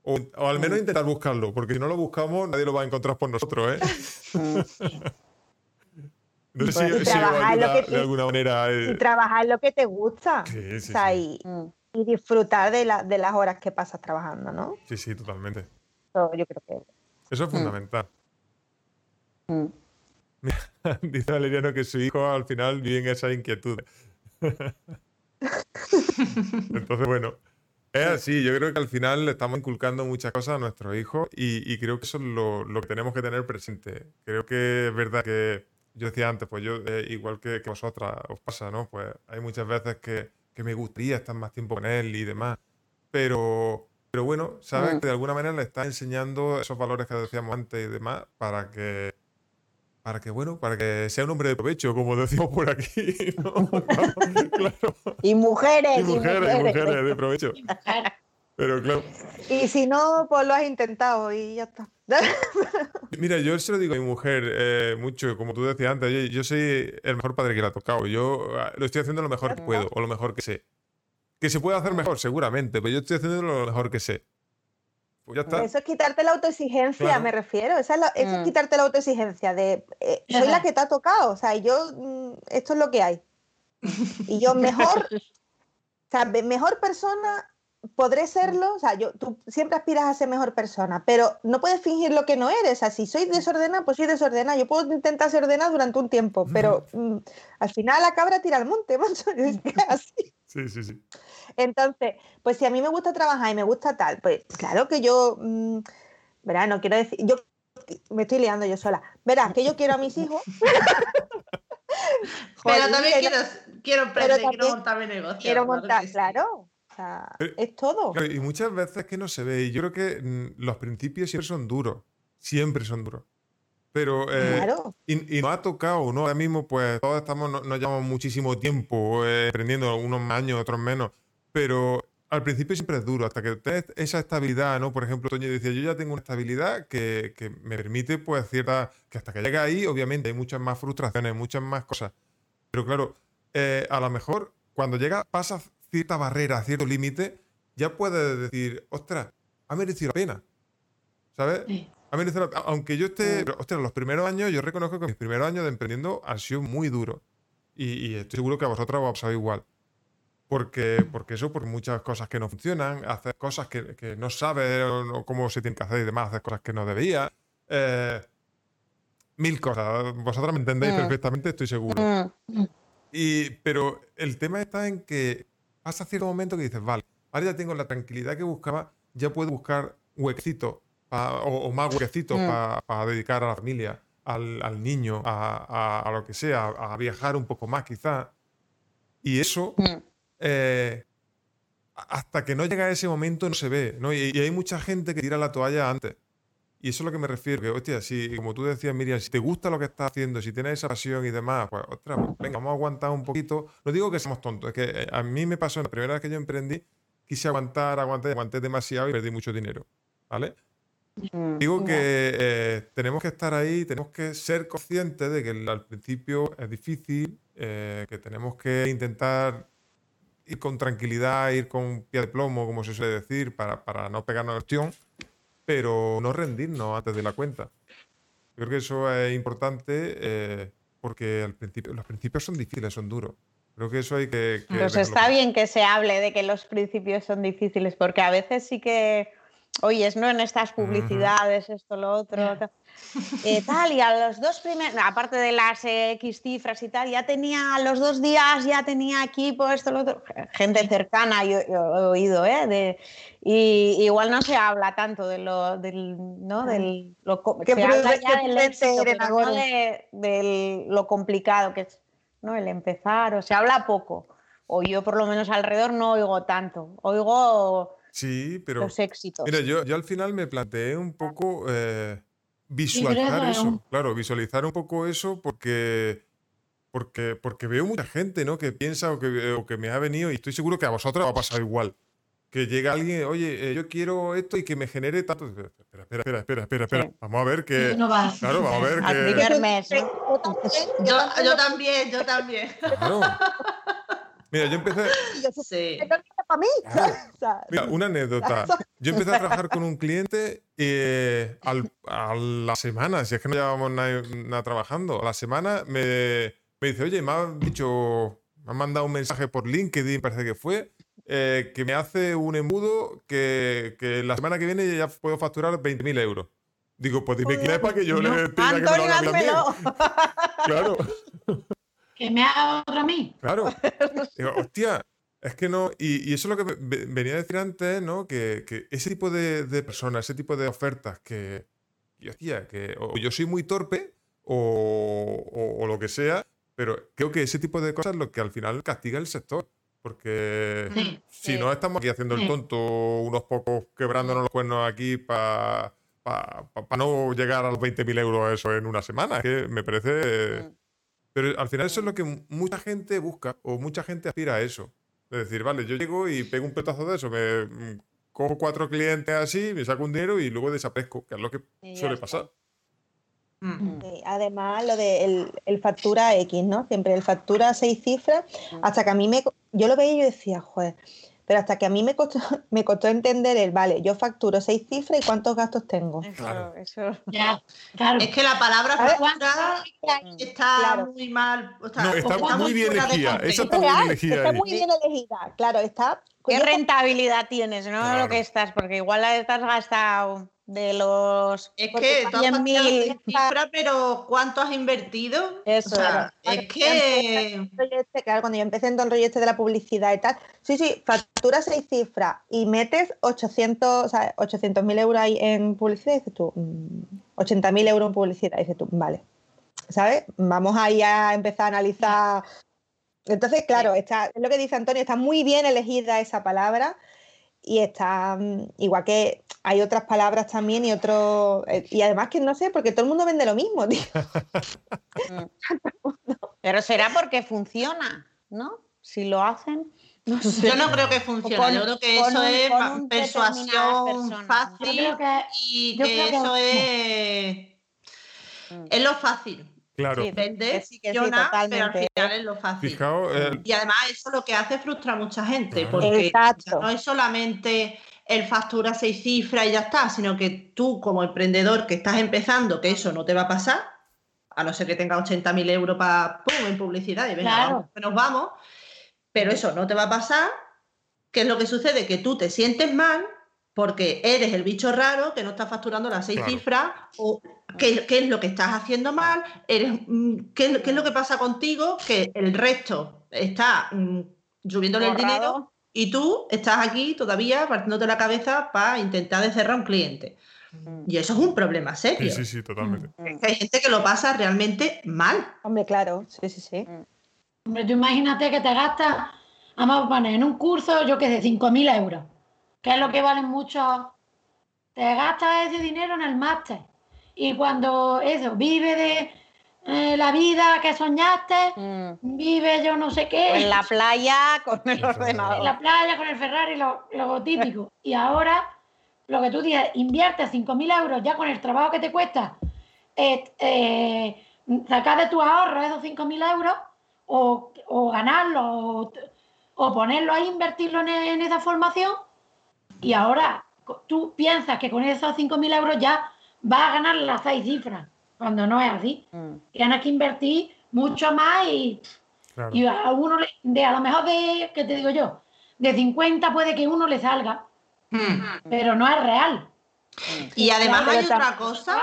O, al menos intentar buscarlo, porque si no lo buscamos, nadie lo va a encontrar por nosotros, ¿eh? *laughs* no sé si, trabajar lo que de alguna manera. Eh. Trabajar lo que te gusta. Sí, sí, mm. Y, disfrutar de, de, las horas que pasas trabajando, ¿no? Sí, sí, totalmente. Eso, yo creo que. Eso es mm. fundamental. Mm. *laughs* Dice Valeriano que su hijo al final vive en esa inquietud. *laughs* Entonces, bueno, es así. Yo creo que al final le estamos inculcando muchas cosas a nuestros hijos y, creo que eso es lo, que tenemos que tener presente. Creo que es verdad que yo decía antes, pues yo, eh, igual que, vosotras, os pasa, ¿no? Pues hay muchas veces que, me gustaría estar más tiempo con él y demás. Pero, pero bueno, sabes mm. que de alguna manera le estás enseñando esos valores que decíamos antes y demás para que para que, bueno, para que sea un hombre de provecho, como decimos por aquí. *laughs* *laughs* Y mujeres. Y mujeres, y mujeres, de provecho. Pero claro. Y si no, pues lo has intentado y ya está. *laughs* Mira, yo se lo digo a mi mujer eh, mucho, como tú decías antes, yo, soy el mejor padre que le ha tocado. Yo ah, lo estoy haciendo lo mejor que puedo o lo mejor que sé. Que se puede hacer mejor, seguramente, pero yo estoy haciendo lo mejor que sé. Pues eso es quitarte la autoexigencia, me refiero. Eso es, mm. quitarte la autoexigencia de eh, soy la que te ha tocado, o sea, yo mm, esto es lo que hay. Y yo mejor, *laughs* o sea, mejor persona podré serlo, o sea, yo, tú siempre aspiras a ser mejor persona, pero no puedes fingir lo que no eres. O sea, si soy desordenada, pues soy desordenada. Yo puedo intentar ser ordenada durante un tiempo, pero mm, al final la cabra tira al monte, *laughs* Es que así. Sí, sí, sí. Entonces, pues si a mí me gusta trabajar y me gusta tal, pues claro que yo, mm, verás, no quiero decir, yo me estoy liando yo sola. Verás que yo quiero a mis hijos. *laughs* pero también quiero, quiero emprender, quiero montar mi negocio. Quiero montar, claro. O sea, es todo. y muchas veces que no se ve. Y yo creo que mm, los principios siempre son duros. Siempre son duros. Pero eh, claro. y, y, nos ha tocado, ¿no? Ahora mismo, pues todos estamos, nos llevamos muchísimo tiempo eh, aprendiendo, unos años, otros menos. Pero al principio siempre es duro, hasta que tienes esa estabilidad, ¿no? Por ejemplo, Toño decía, yo ya tengo una estabilidad que, que me permite, pues, cierta. que hasta que llega ahí, obviamente, hay muchas más frustraciones, muchas más cosas. Pero claro, eh, a lo mejor cuando llega, pasa cierta barrera, cierto límite, ya puedes decir, ostras, ha merecido la pena. ¿Sabes? Ha merecido la... Aunque yo esté. ostras, los primeros años, yo reconozco que mis primeros años de emprendiendo han sido muy duros. Y, y estoy seguro que a vosotros os ha pasado igual. Porque, porque eso, por muchas cosas que no funcionan, hacer cosas que, no sabes cómo se tienen que hacer y demás, hacer cosas que no debía. Eh, mil cosas. Vosotras me entendéis mm. perfectamente, estoy seguro. Mm. Y, pero el tema está en que pasa cierto momento que dices, vale, ahora ya tengo la tranquilidad que buscaba, ya puedo buscar huequecito o, más huequecito mm. para dedicar a la familia, al, niño, a, lo que sea, a viajar un poco más quizá. Y eso eh, hasta que no llega ese momento no se ve, ¿no? Y, hay mucha gente que tira la toalla antes. Y eso es lo que me refiero, que, hostia, si, como tú decías, Miriam, si te gusta lo que estás haciendo, si tienes esa pasión y demás, pues, ostras, pues, venga, vamos a aguantar un poquito. No digo que seamos tontos, es que eh, a mí me pasó, la primera vez que yo emprendí, quise aguantar, aguantar, aguanté demasiado y perdí mucho dinero, ¿vale? Digo que eh, tenemos que estar ahí, tenemos que ser conscientes de que al principio es difícil, eh, que tenemos que intentar ir con tranquilidad, ir con pie de plomo, como se suele decir, para, para no pegarnos la cuestión, pero no rendirnos antes de la cuenta. Yo creo que eso es importante eh, porque al principio, los principios son difíciles, son duros. Creo que eso hay que... que pues está bien que se hable de que los principios son difíciles, porque a veces sí que oyes, ¿no? En estas publicidades, esto, lo otro, eh, tal, y a los dos primeros, aparte de las X cifras y tal, ya tenía, a los dos días ya tenía equipo, esto, lo otro, gente cercana, yo, he oído, ¿eh? De, y igual no se habla tanto de lo, del, ¿no? Del, lo, se habla ya del éxito, de, lo complicado que es, ¿no? El empezar, o se habla poco, o yo por lo menos alrededor no oigo tanto, oigo Sí, pero. Los éxitos. Mira, yo, yo al final me planteé un poco eh, visualizar eso. Claro, visualizar un poco eso porque. Porque, porque veo mucha gente, ¿no? Que piensa o que, o que me ha venido, y estoy seguro que a vosotros va a pasar igual. Que llega alguien, oye, eh, yo quiero esto y que me genere tanto. Espera, espera, espera, espera, espera, espera. Vamos a ver que. No va. Claro, vamos a ver que. Yo, yo también, yo también. Claro. Mira, yo empecé. Sí. Para mí. *laughs* Mira, una anécdota. Yo empecé a trabajar con un cliente eh, a la semana, si es que no llevábamos nada, trabajando, a la semana me, me, dice, oye, me ha dicho, me ha mandado un mensaje por LinkedIn, parece que fue, eh, que me hace un embudo que, que, la semana que viene ya puedo facturar 20.000 euros. Digo, pues dime quién es para que yo le pida Antonio, que me lo haga Claro *laughs* que me haga otra a mí. Claro. *laughs* Digo, hostia, es que no. Y, eso es lo que venía a decir antes, ¿no? Que, ese tipo de, personas, ese tipo de ofertas que. Y hostia, que o yo soy muy torpe o, lo que sea, pero creo que ese tipo de cosas es lo que al final castiga el sector. Porque si no estamos aquí haciendo el tonto, unos pocos quebrándonos los cuernos aquí para no llegar a los 20.000 euros eso en una semana, que me parece mm. Pero al final eso es lo que mucha gente busca o mucha gente aspira a eso. Es decir, vale, yo llego y pego un petazo de eso, me mm, cojo cuatro clientes así, me saco un dinero y luego desaparezco, que es lo que suele pasar. Mm. además, lo de el, factura X, ¿no? Siempre el factura seis cifras, mm. hasta que a mí me... Yo lo veía y yo decía, joder, pero hasta que a mí me costó, *laughs* me costó entender el, vale, yo facturo seis cifras y cuántos gastos tengo. Claro, eso. Es que la palabra factura está muy mal. no, está, muy bien elegida. Esa está, bien elegida. Está muy bien elegida. Claro, está. ¿Qué rentabilidad tienes, no? Lo que estás, porque igual la estás gastado de los es que tú has cifra, pero ¿cuánto has invertido? Eso es que claro, cuando yo empecé en todo el rollo este de la publicidad y tal, sí, sí, facturas seis cifras y metes 800, o sea, 800 mil euros ahí en publicidad y dices tú, 80 mm, mil euros en publicidad y dices tú, vale, ¿sabes? Vamos ahí a empezar a analizar. Entonces, claro, está, es lo que dice Antonio, está muy bien elegida esa palabra y está mm, igual que hay otras palabras también y otros eh, y además que no sé porque todo el mundo vende lo mismo *laughs* tío. pero será porque funciona no si lo hacen *laughs* yo no creo que funcione yo creo que eso es persuasión fácil y que, eso es mm. es lo fácil Claro. Sí, sí, pero al final es lo fácil. Eh, y además eso lo que hace frustra a mucha gente, porque no es solamente el factura seis cifras y ya está, sino que tú como emprendedor que estás empezando, que eso no te va a pasar, a no ser que tengas 80.000 euros para en publicidad y venga, nos vamos, pero eso no te va a pasar. ¿Qué es lo que sucede? Que tú te sientes mal porque eres el bicho raro que no está facturando las seis cifras o qué, es lo que estás haciendo mal, eres, mm, qué, es lo que pasa contigo, que el resto está mm, subiéndole el dinero y tú estás aquí todavía partiéndote la cabeza para intentar cerrar un cliente. Mm. Y eso es un problema serio. Sí, sí, sí, totalmente. hay gente que lo pasa realmente mal. Hombre, claro, sí, sí, sí. Hombre, tú imagínate que te gastas, vamos a poner en un curso, yo que sé, 5.000 euros que es lo que valen mucho. Te gastas ese dinero en el máster. Y cuando eso, vive de eh, la vida que soñaste, mm. vive yo no sé qué. En la playa con el ordenador. En la playa con el Ferrari, lo, lo típico. *laughs* Y ahora lo que tú dices, invierte 5.000 euros ya con el trabajo que te cuesta, eh, eh, sacar de tus ahorros esos 5.000 euros o, o ganarlos o, ponerlo ahí, invertirlo en, esa formación y ahora tú piensas que con esos 5.000 euros ya vas a ganar las seis cifras, cuando no es así. Mm. Tienes que invertir mucho más y, y a uno, de, a lo mejor de, ¿qué te digo yo? De 50 puede que uno le salga, mm. pero no es real. Y además hay otra cosa,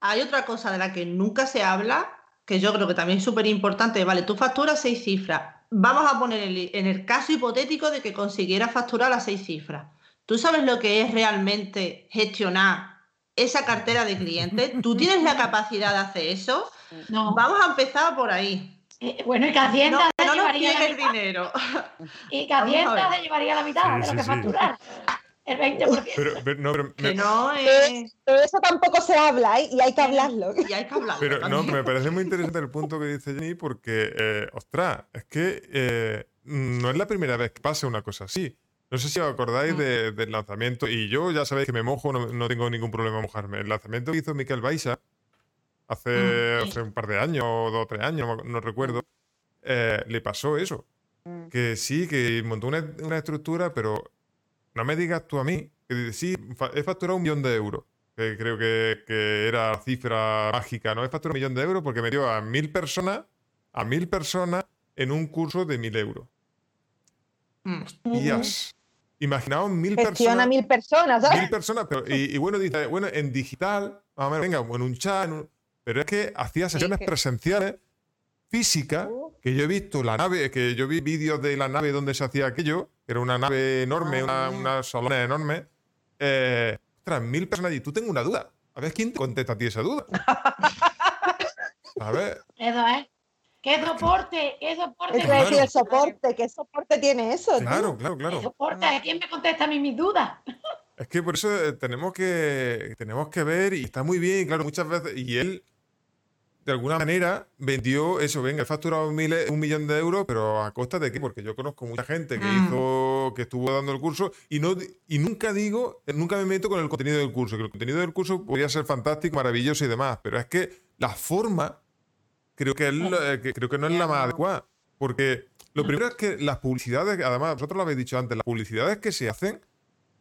hay otra cosa de la que nunca se habla, que yo creo que también es súper importante. Vale, tú facturas seis cifras. Vamos a poner en el caso hipotético de que consiguieras facturar las seis cifras. ¿Tú sabes lo que es realmente gestionar esa cartera de clientes? ¿Tú *laughs* tienes la capacidad de hacer eso? No. Vamos a empezar por ahí. Eh, bueno, y que Hacienda no, no llevaría el dinero. *laughs* Y que Hacienda se llevaría la mitad de lo que facturar. El 20%. Pero, pero, no, pero, que no es... pero, eso tampoco se habla ¿eh? y hay que hablarlo. Y hay que hablarlo. Pero no, me parece muy interesante el punto que dice Jenny porque, eh, ostras, es que eh, no es la primera vez que pasa una cosa así. No sé si os acordáis mm. del lanzamiento, y yo ya sabéis que me mojo, no, tengo ningún problema en mojarme. El lanzamiento que hizo Miquel Baixa hace, mm. hace un par de años, o dos o tres años, no, recuerdo, eh, le pasó eso. Mm. Que sí, que montó una, estructura, pero no me digas tú a mí que sí, he facturado un millón de euros. Que creo que, que era la cifra mágica, ¿no? He facturado un millón de euros porque me dio a mil personas, a mil personas en un curso de mil euros. Hostias. Imaginaos mil personas. mil personas, Mil personas, pero, y, bueno, dice, bueno, en digital, vamos a ver, venga, en un chat, pero es que hacía sesiones presenciales físicas, uh. que yo he visto la nave, que yo vi vídeos de la nave donde se hacía aquello, que era una nave enorme, una, una salona enorme. Eh, ostras, mil personas allí. Tú tengo una duda. A ver quién te contesta a ti esa duda. *laughs* A ver. Eso es. ¿Qué soporte? ¿Qué soporte? Es decir, el soporte, ¿qué soporte tiene eso? Claro, claro, claro. ¿Qué soporte? ¿Quién me contesta a mí mis dudas? Es que por eso eh, tenemos que, tenemos que ver, y está muy bien, claro, muchas veces, y él, de alguna manera, vendió eso, venga, he facturado un, millón de euros, pero a costa de qué? Porque yo conozco mucha gente que mm. hizo, que estuvo dando el curso, y no y nunca digo, nunca me meto con el contenido del curso, que el contenido del curso podría ser fantástico, maravilloso y demás, pero es que la forma creo que, eh, creo que no es la más adecuada. Porque lo primero es que las publicidades, además, vosotros lo habéis dicho antes, las publicidades que se hacen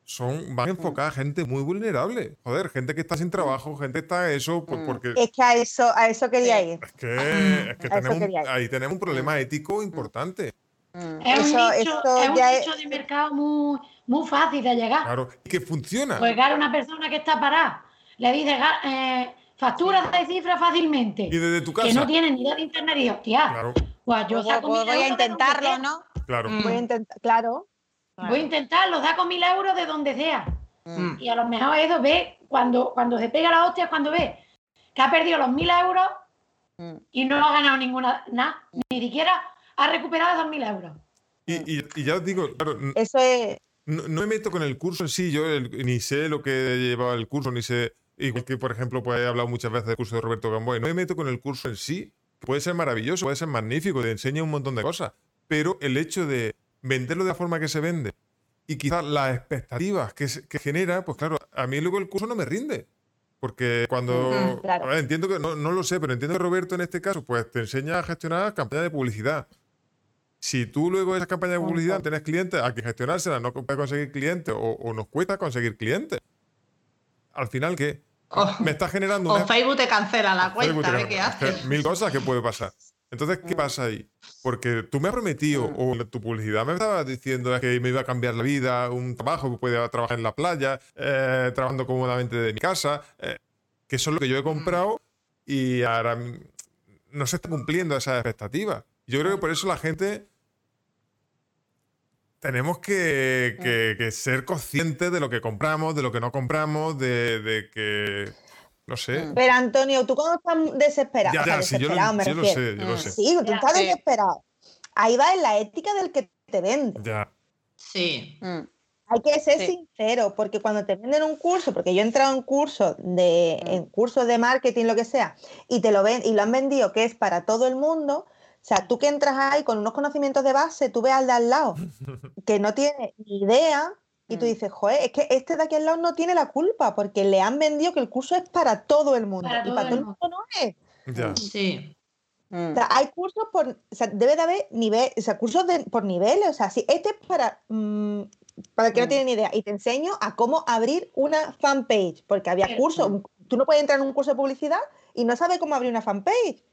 son van enfocadas a gente muy vulnerable. Joder, gente que está sin trabajo, gente que está eso, mm. porque... Es que a eso, a eso quería ir. Es que, *laughs* es que tenemos, ahí tenemos un problema ético importante. Mm. Es un, nicho, es un nicho de mercado muy, muy fácil de llegar. Claro, y que funciona. Pues a una persona que está parada, le dice, eh, facturas de cifras fácilmente. Y desde tu casa. Que no tienen ni idea de internet y hostia. Claro. Pues yo saco voy a intentarlo, ¿no? Claro. Voy a intentar, claro. Voy a intentarlo, con mil euros de donde sea. Mm. Y a lo mejor eso ve, cuando, cuando se pega la hostia, cuando ve que ha perdido los mil euros mm. y no ha ganado ninguna, nada, ni siquiera ha recuperado esos mil euros. Y, y, ya os digo, claro, eso es. No, me meto con el curso en sí, yo ni sé lo que llevaba el curso, ni sé Igual que, por ejemplo, pues he hablado muchas veces del curso de Roberto Gamboy. No me meto con el curso en sí, puede ser maravilloso, puede ser magnífico, te enseña un montón de cosas. Pero el hecho de venderlo de la forma que se vende y quizás las expectativas que, genera, pues claro, a mí luego el curso no me rinde. Porque cuando. entiendo que, no, lo sé, pero entiendo que Roberto en este caso, pues te enseña a gestionar campañas de publicidad. Si tú luego esas campañas de publicidad tienes clientes, hay que gestionárselas, no puedes conseguir clientes o, o nos cuesta conseguir clientes al final, ¿qué? Oh. *laughs* me está generando. O Facebook te cancela la cuenta, ¿qué haces? Mil cosas que puede pasar. Entonces, ¿qué pasa ahí? Porque tú me has prometido, mm. o tu publicidad me estaba diciendo que me iba a cambiar la vida, un trabajo que puede trabajar en la playa, eh, trabajando cómodamente de mi casa, eh, que eso es lo que yo he mm. comprado y ahora no se está cumpliendo esas expectativas. Yo creo que por eso la gente tenemos que, ser conscientes de lo que compramos, de lo que no compramos, de, que. No sé. Mm. Pero Antonio, tú cuando estás desesperado. Ya, ya, sí, yo, lo, me lo sé, yo lo sé. Sí, tú estás desesperado. Ahí va en la ética del que te vende. Ya. Sí. Mm. Hay que ser sincero, porque cuando te venden un curso, porque yo he entrado en cursos de, mm. en cursos de marketing, lo que sea, y te lo ven, y lo han vendido que es para todo el mundo, sea, tú que entras ahí con unos conocimientos de base, tú ves al de al lado *laughs* que no tiene ni idea Y tú mm. dices, joder, es que este de aquí al lado no tiene la culpa, porque le han vendido que el curso es para todo el mundo. y para todo el mundo no es. Sí. O sea, hay cursos por. O sea, debe de haber nivel, o sea, cursos por niveles. O sea, si este es para. Mm, para el que no tiene ni idea. Y te enseño a cómo abrir una fanpage. Porque había cursos. Tú no puedes entrar en un curso de publicidad y no sabes cómo abrir una fanpage.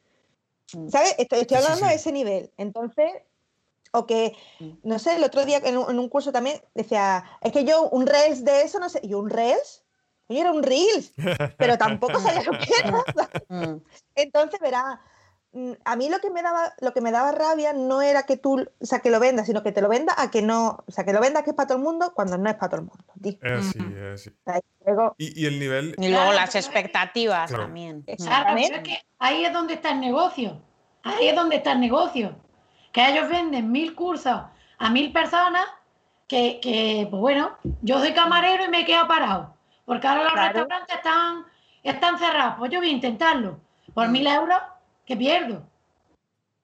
¿Sabes? Estoy, hablando de ese nivel. Entonces, o que, no sé, el otro día en un, curso también decía, es que yo un Reels de eso, no sé, yo un Reels, yo era un Reels, *laughs* pero tampoco sabía lo que era. Entonces, verá, mm, a mí lo que me daba, lo que me daba rabia no era que tú, o sea, que lo vendas, sino que te lo venda a que no, o sea, que lo venda que es para todo el mundo cuando no es para todo el mundo. Así, es así. y, el nivel. Y luego las expectativas también. Exactamente. ahí es donde está el negocio. Ahí es donde está el negocio que ellos venden mil cursos a mil personas que, pues bueno, yo soy camarero y me quedo parado. Porque ahora los restaurantes están, están cerrados. Pues yo voy a intentarlo. Por mm. mil euros, que pierdo.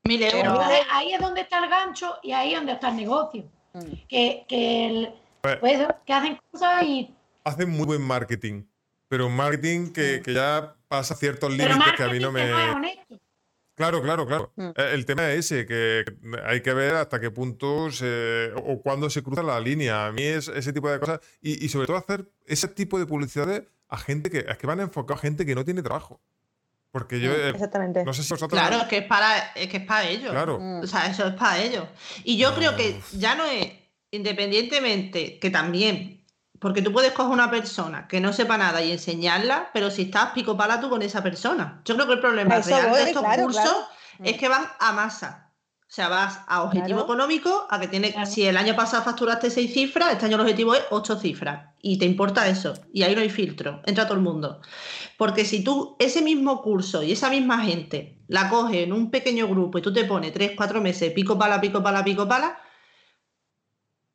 Mil euros. ahí es donde está el gancho y ahí es donde está el negocio. Mm. Que, que, pues, pues que hacen cosas y. Hacen muy buen marketing. Pero marketing que, que ya pasa ciertos límites que a mí no me. Claro, claro, claro. Mm. Eh, el tema es ese, que hay que ver hasta qué punto o cuándo se cruza la línea. A mí es ese tipo de cosas. Y, sobre todo hacer ese tipo de publicidades a gente que, es que van enfocados a gente que no tiene trabajo. Porque yo. Mm, eh, exactamente. No sé si vosotros. Claro, es que es para, que es para ellos. Claro. Mm. O sea, eso es para ellos. Y yo creo que ya no es, independientemente, que también porque tú puedes coger una persona que no sepa nada y enseñarla, pero si estás pico pala tú con esa persona. Yo creo que el problema real de estos cursos es que van a masa. O sea, vas a objetivo económico, a que tiene, si el año pasado facturaste seis cifras, este año el objetivo es ocho cifras. Y te importa eso. Y ahí no hay filtro, entra todo el mundo. Porque si tú ese mismo curso y esa misma gente la coge en un pequeño grupo y tú te pones tres, cuatro meses, pico pala, pico pala, pico pala,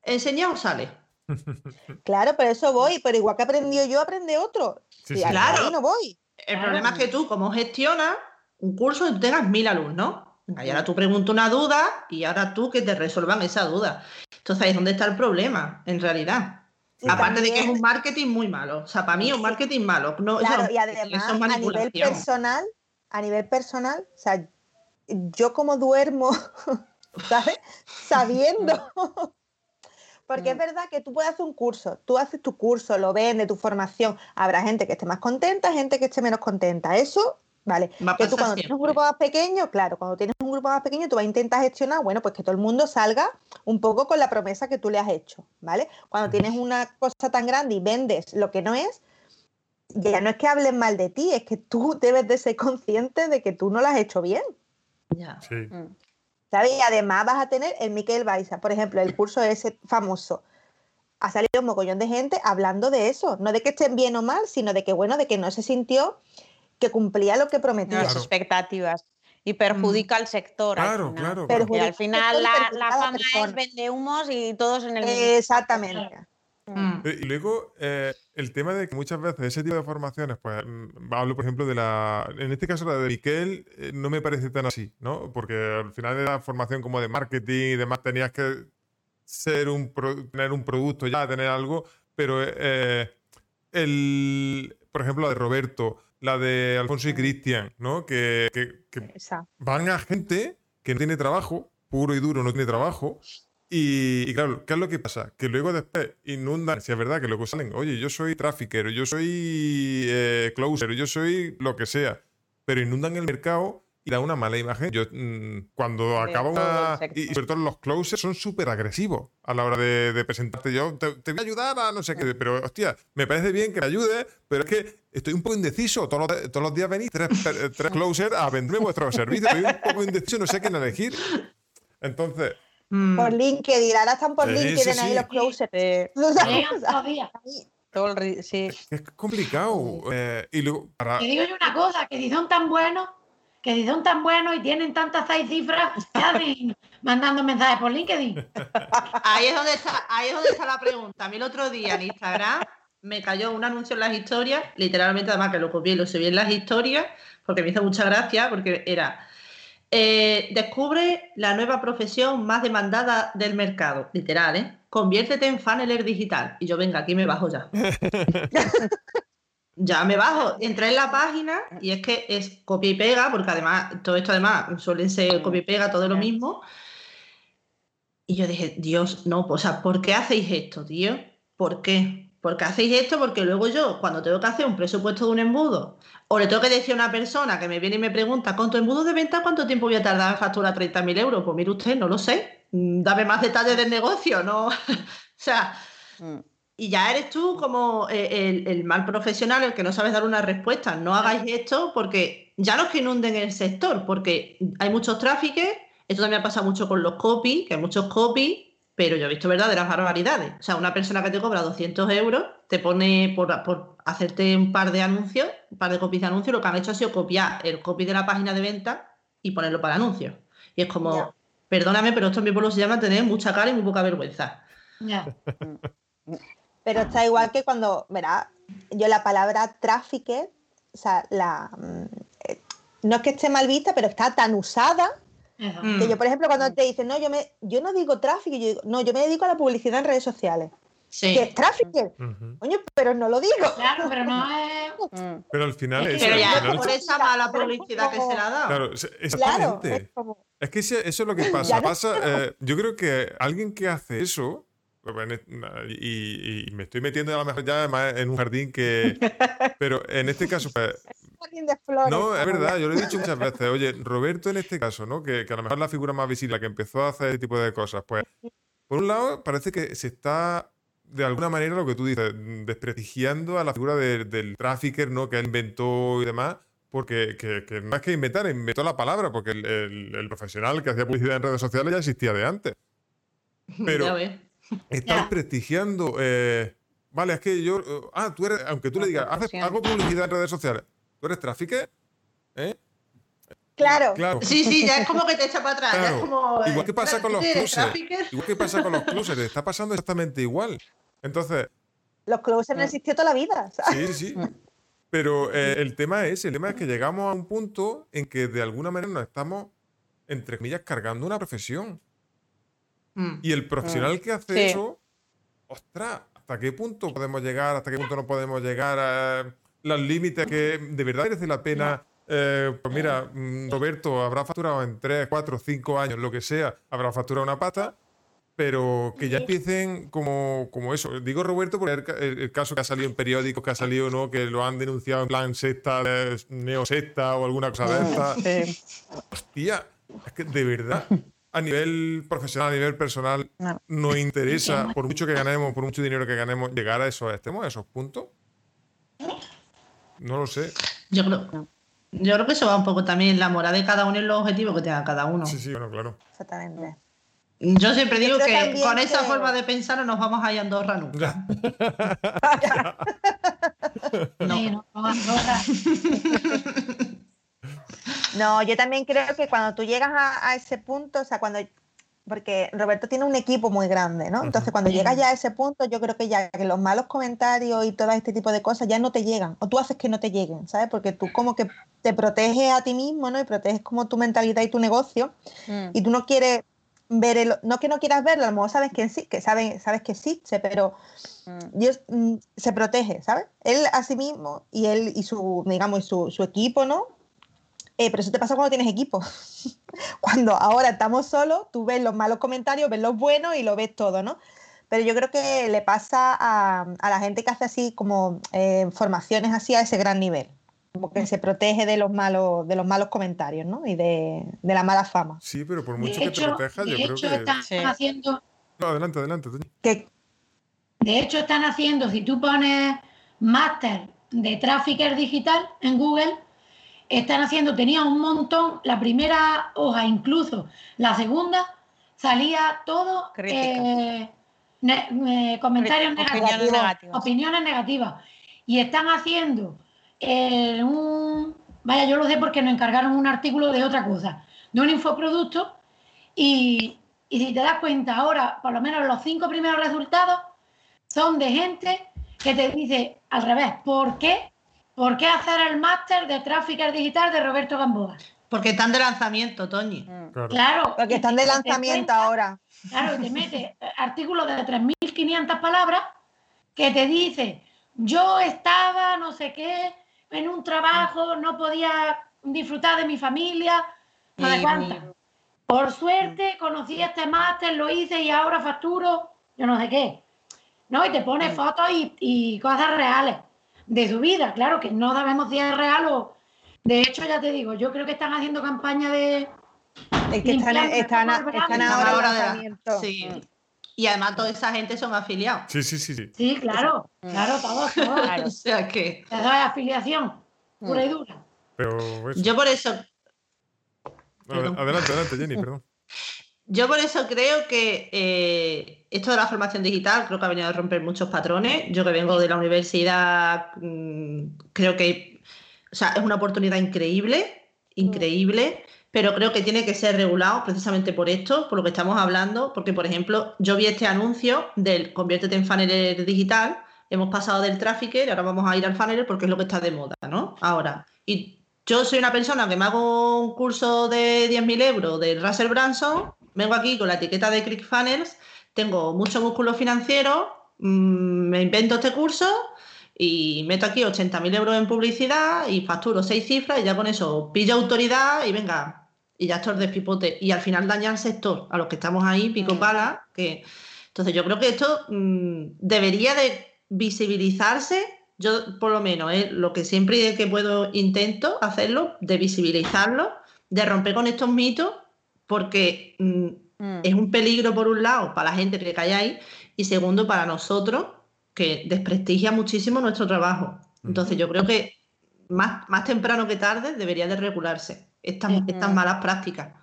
enseñado sale. *laughs* Claro, pero eso voy, pero igual que aprendido yo, aprende otro. Claro. no voy. El problema es que tú, como gestionas un curso y tú tengas mil alumnos, y ahora tú preguntas una duda y ahora tú que te resuelvan esa duda. Entonces ahí es donde está el problema, en realidad. Aparte de que es un marketing muy malo. O sea, para mí es un marketing malo. claro, y además, a nivel personal, a nivel personal, o sea, yo como duermo, *laughs* ¿sabes? Sabiendo porque es verdad que tú puedes hacer un curso, tú haces tu curso, lo vendes, tu formación, habrá gente que esté más contenta, gente que esté menos contenta. Eso, vale. Que tú cuando tienes un grupo más pequeño, claro, cuando tienes un grupo más pequeño, tú vas a intentar gestionar, bueno, pues que todo el mundo salga un poco con la promesa que tú le has hecho, ¿vale? Cuando tienes una cosa tan grande y vendes lo que no es, ya no es que hablen mal de ti, es que tú debes de ser consciente de que tú no lo has hecho bien. Ya. Sí. Mm. ¿Sabes? Y además vas a tener el Miquel Baiza, por ejemplo, el curso ese famoso. Ha salido un mogollón de gente hablando de eso, no de que estén bien o mal, sino de que, bueno, de que no se sintió que cumplía lo que prometía. Las expectativas. Y perjudica al sector. Claro, claro. Y al final la, la fama es vende humos y todos en el Exactamente. Mm. Eh, y luego, eh, el tema de que muchas veces ese tipo de formaciones, pues mm, hablo por ejemplo de la, en este caso la de Miquel, eh, no me parece tan así, ¿no? Porque al final de la formación como de marketing y demás tenías que ser un tener un producto ya, tener algo, pero el, por ejemplo, la de Roberto, la de Alfonso y Cristian, ¿no? Que, que van a gente que no tiene trabajo, puro y duro no tiene trabajo, y, claro, ¿qué es lo que pasa? Que luego después inundan, si es verdad que luego salen, oye, yo soy trafficker, yo soy eh, closer, yo soy lo que sea, pero inundan el mercado y da una mala imagen. Yo, mm, cuando acaba una. Y, sobre todo los closers son súper agresivos a la hora de, presentarte. Yo te, voy a ayudar a no sé qué, pero hostia, me parece bien que me ayudes, pero es que estoy un poco indeciso. Todos los, todos los días venís tres, tres closers a venderme vuestro servicio. Estoy un poco indeciso, no sé quién elegir. Entonces. Mm. Por LinkedIn, ahora están por LinkedIn ahí los closets. Sí. Es complicado. Eh, y luego, Te digo yo una cosa, que si son tan buenos, que si son tan buenos y tienen tantas seis cifras, ¿qué hacen *laughs* mandando mensajes por LinkedIn? Ahí es donde está, ahí es donde está la pregunta. A mí el otro día en Instagram me cayó un anuncio en las historias, literalmente además que lo copié y lo subí en las historias, porque me hizo mucha gracia, porque era Eh, descubre la nueva profesión más demandada del mercado, literal, ¿eh? Conviértete en funneler digital. Y yo, venga, aquí me bajo ya. *laughs* ya me bajo. Entré en la página y es que es copia y pega, porque además, todo esto además suelen ser copia y pega, todo lo mismo. Y yo dije, Dios, no, o sea, ¿por qué hacéis esto, tío? ¿Por qué? ¿Por qué hacéis esto? Porque luego yo, cuando tengo que hacer un presupuesto de un embudo, o le tengo que decir a una persona que me viene y me pregunta, ¿con tu embudo de venta cuánto tiempo voy a tardar en facturar 30.000 euros? Pues mire usted, no lo sé. Mm, dame más detalles del negocio, ¿no? *laughs* o sea, mm. Y ya eres tú como eh, el, mal profesional, el que no sabes dar una respuesta. No hagáis esto porque ya no es que inunden el sector, porque hay muchos tráficos. Esto también ha pasado mucho con los copies, que hay muchos copies pero yo he visto verdaderas barbaridades. O sea, una persona que te cobra 200 euros te pone por, hacerte un par de anuncios, un par de copies de anuncios, lo que han hecho ha sido copiar el copy de la página de venta y ponerlo para anuncios. Y es como, perdóname, pero esto en mi pueblo se llama tener mucha cara y muy poca vergüenza. Ya. Pero está igual que cuando, verá, yo la palabra tráfico, o sea, la, mm, eh, no es que esté mal vista, pero está tan usada que yo, por ejemplo, cuando te dicen, no, yo, me, yo no digo tráfico, yo digo, no, yo me dedico a la publicidad en redes sociales. Sí. Que es tráfico. Coño, pero no lo digo. Claro, pero no es. Mm. Pero al final es. Pero ya por esa mala publicidad que se la ha dado. Claro, exactamente. es, que eso es lo que *laughs* pasa. pasa eh, yo creo que alguien que hace eso. Y, y, me estoy metiendo a lo mejor ya en un jardín que. Pero en este caso, *laughs* pues, no, es verdad, yo lo he dicho muchas veces. Oye, Roberto en este caso, ¿no? Que, a lo mejor la figura más visible, que empezó a hacer este tipo de cosas, pues, por un lado, parece que se está, de alguna manera, lo que tú dices, desprestigiando a la figura del trafficker, ¿no? Que él inventó y demás. Porque que, no es que inventar, inventó la palabra, porque el, profesional que hacía publicidad en redes sociales ya existía de antes. *laughs* Pero está prestigiando. Eh, vale, es que yo. Ah, tú eres. Aunque tú le digas, haces, hago publicidad en redes sociales. ¿Tú eres tráfico? ¿Eh? Claro. Sí, sí, ya es como que te echa para atrás. como, igual que pasa con los closers. Igual que pasa con los closers. Está pasando exactamente igual. Entonces. Los closers han existido toda la vida. Sí, sí. Pero eh, el tema es, el tema es que llegamos a un punto en que de alguna manera nos estamos, entre comillas, cargando una profesión. Mm. Y el profesional que hace eso, ostras, ¿hasta qué punto podemos llegar? ¿Hasta qué punto no podemos llegar a los límites que de verdad merece la pena. Eh, pues mira, mm, Roberto habrá facturado en 3, 4, 5 años, lo que sea, habrá facturado una pata, pero que ya empiecen como, como eso. Digo Roberto porque el, caso que ha salido en periódicos, que ha salido, ¿no? Que lo han denunciado en plan secta, neosecta o alguna cosa de esta. Hostia, es que de verdad, a nivel profesional, a nivel personal, no. nos interesa, por mucho que ganemos, por mucho dinero que ganemos, llegar a esos extremos, a esos puntos. No lo sé. Yo creo, yo creo que eso va un poco también la moral de cada uno y los objetivos que tenga cada uno. Sí, sí, bueno, claro. Exactamente. Yo siempre digo que con esa forma de pensar no nos vamos a ir a Andorra nunca. *laughs* no. no, *laughs* yo también creo que cuando tú llegas a, a, ese punto, o sea, cuando porque Roberto tiene un equipo muy grande, ¿no? Entonces, cuando llegas ya a ese punto, yo creo que ya que los malos comentarios y todo este tipo de cosas ya no te llegan, o tú haces que no te lleguen, ¿sabes? Porque tú como que te proteges a ti mismo, ¿no? Y proteges como tu mentalidad y tu negocio, mm. y tú no quieres ver el, no que no quieras verlo, a lo mejor sabes que, sí, que sabes, sabes que existe, pero mm. Dios mm, se protege, ¿sabes? Él a sí mismo y él y su, digamos, su, su equipo, ¿no? Eh, pero eso te pasa cuando tienes equipo. *laughs* cuando ahora estamos solos, tú ves los malos comentarios, ves los buenos y lo ves todo, ¿no? Pero yo creo que le pasa a, la gente que hace así como eh, formaciones así a ese gran nivel. Como que se protege de los malos, de los malos comentarios, ¿no? Y de, la mala fama. Sí, pero por mucho que te proteja, yo creo que. Están haciendo. No, adelante, adelante. De hecho, están haciendo, si tú pones máster de trafficker digital en Google, están haciendo, tenía un montón, la primera hoja incluso, la segunda, salía todo eh, eh, comentarios negativos, opiniones negativas, Y están haciendo eh, un, vaya, yo lo sé porque nos encargaron un artículo de otra cosa, de un infoproducto, y, y si te das cuenta ahora, por lo menos los cinco primeros resultados son de gente que te dice al revés, ¿por qué ¿Por qué hacer el máster de Trafficker Digital de Roberto Gamboa? Porque están de lanzamiento, Toñi. Mm. Claro. Porque están de lanzamiento ahora. Claro, te *laughs* mete artículos de 3.500 palabras que te dice, yo estaba no sé qué, en un trabajo, no podía disfrutar de mi familia, no cuántas. Por suerte conocí este máster, lo hice y ahora facturo, yo no sé qué. ¿No? Y te pone fotos y, cosas reales de su vida. Claro que no sabemos si es real o. De hecho, ya te digo, yo creo que están haciendo campaña de. Es que están, están, están, ahora de Sí. Y además toda esa gente son afiliados. Sí, sí, sí. Sí, sí claro, claro, todos, todos. *laughs* o sea que. Es afiliación, pura y dura. Pero Yo por eso Adelante, adelante, Jenny, perdón. Yo por eso creo que eh, esto de la formación digital creo que ha venido a romper muchos patrones. Yo que vengo de la universidad, mm, creo que es una oportunidad increíble, increíble, pero creo que tiene que ser regulado precisamente por esto, por lo que estamos hablando, porque por ejemplo yo vi este anuncio del conviértete en funnel digital, hemos pasado del trafficker y ahora vamos a ir al funnel porque es lo que está de moda, ¿no? Ahora. Y yo soy una persona que me hago un curso de 10.000 euros de Russell Branson, vengo aquí con la etiqueta de ClickFunnels, tengo mucho músculo financiero, mm, me invento este curso y meto aquí 80.000 euros en publicidad y facturo seis cifras y ya con eso pillo autoridad y venga, y ya esto es despipote. Y al final daña al sector, a los que estamos ahí, pico pala, que... Entonces yo creo que esto mm, debería de visibilizarse yo por lo menos es lo que siempre que puedo intento hacerlo, de visibilizarlo, de romper con estos mitos, porque mm, mm. es un peligro por un lado para la gente que cae ahí y segundo para nosotros que desprestigia muchísimo nuestro trabajo. Entonces yo creo que más, más temprano que tarde debería de regularse estas, estas malas prácticas.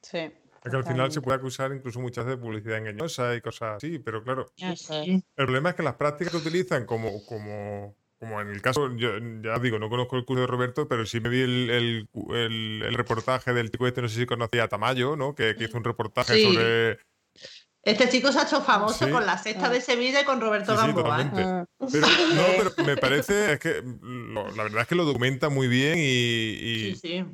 Sí. Es que al final se puede acusar incluso muchas veces de publicidad engañosa y cosas así, pero claro, el problema es que las prácticas que utilizan como, como, como en el caso, yo ya digo, no conozco el curso de Roberto, pero sí me vi el, el, reportaje del chico este, no sé si conocía a Tamayo, ¿no? Que, hizo un reportaje sobre... Este chico se ha hecho famoso con la sexta de Sevilla y con Roberto sí, Gamboa. Sí, ¿eh? pero, *laughs* no, pero me parece, es que la verdad es que lo documenta muy bien y... y sí, sí.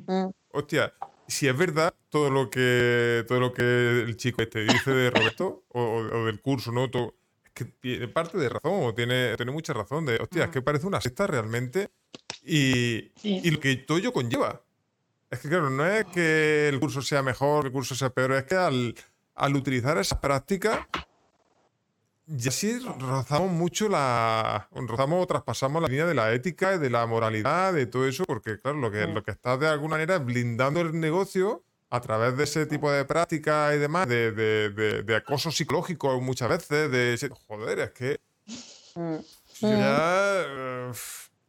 Hostia, si es verdad todo lo que todo lo que el chico este dice de Roberto o, del curso, ¿no? Todo, que tiene parte de razón, o tiene, tiene mucha razón de, hostia, es que parece una secta realmente y, y lo que todo ello conlleva. Es que claro, no es que el curso sea mejor, el curso sea peor, es que al, al utilizar esas prácticas y así rozamos mucho la. rozamos o traspasamos la línea de la ética y de la moralidad, de todo eso, porque, claro, lo que, lo que está de alguna manera es blindando el negocio a través de ese tipo de prácticas y demás, de, de, de, acoso psicológico muchas veces, de joder, es que. Mm. Ya,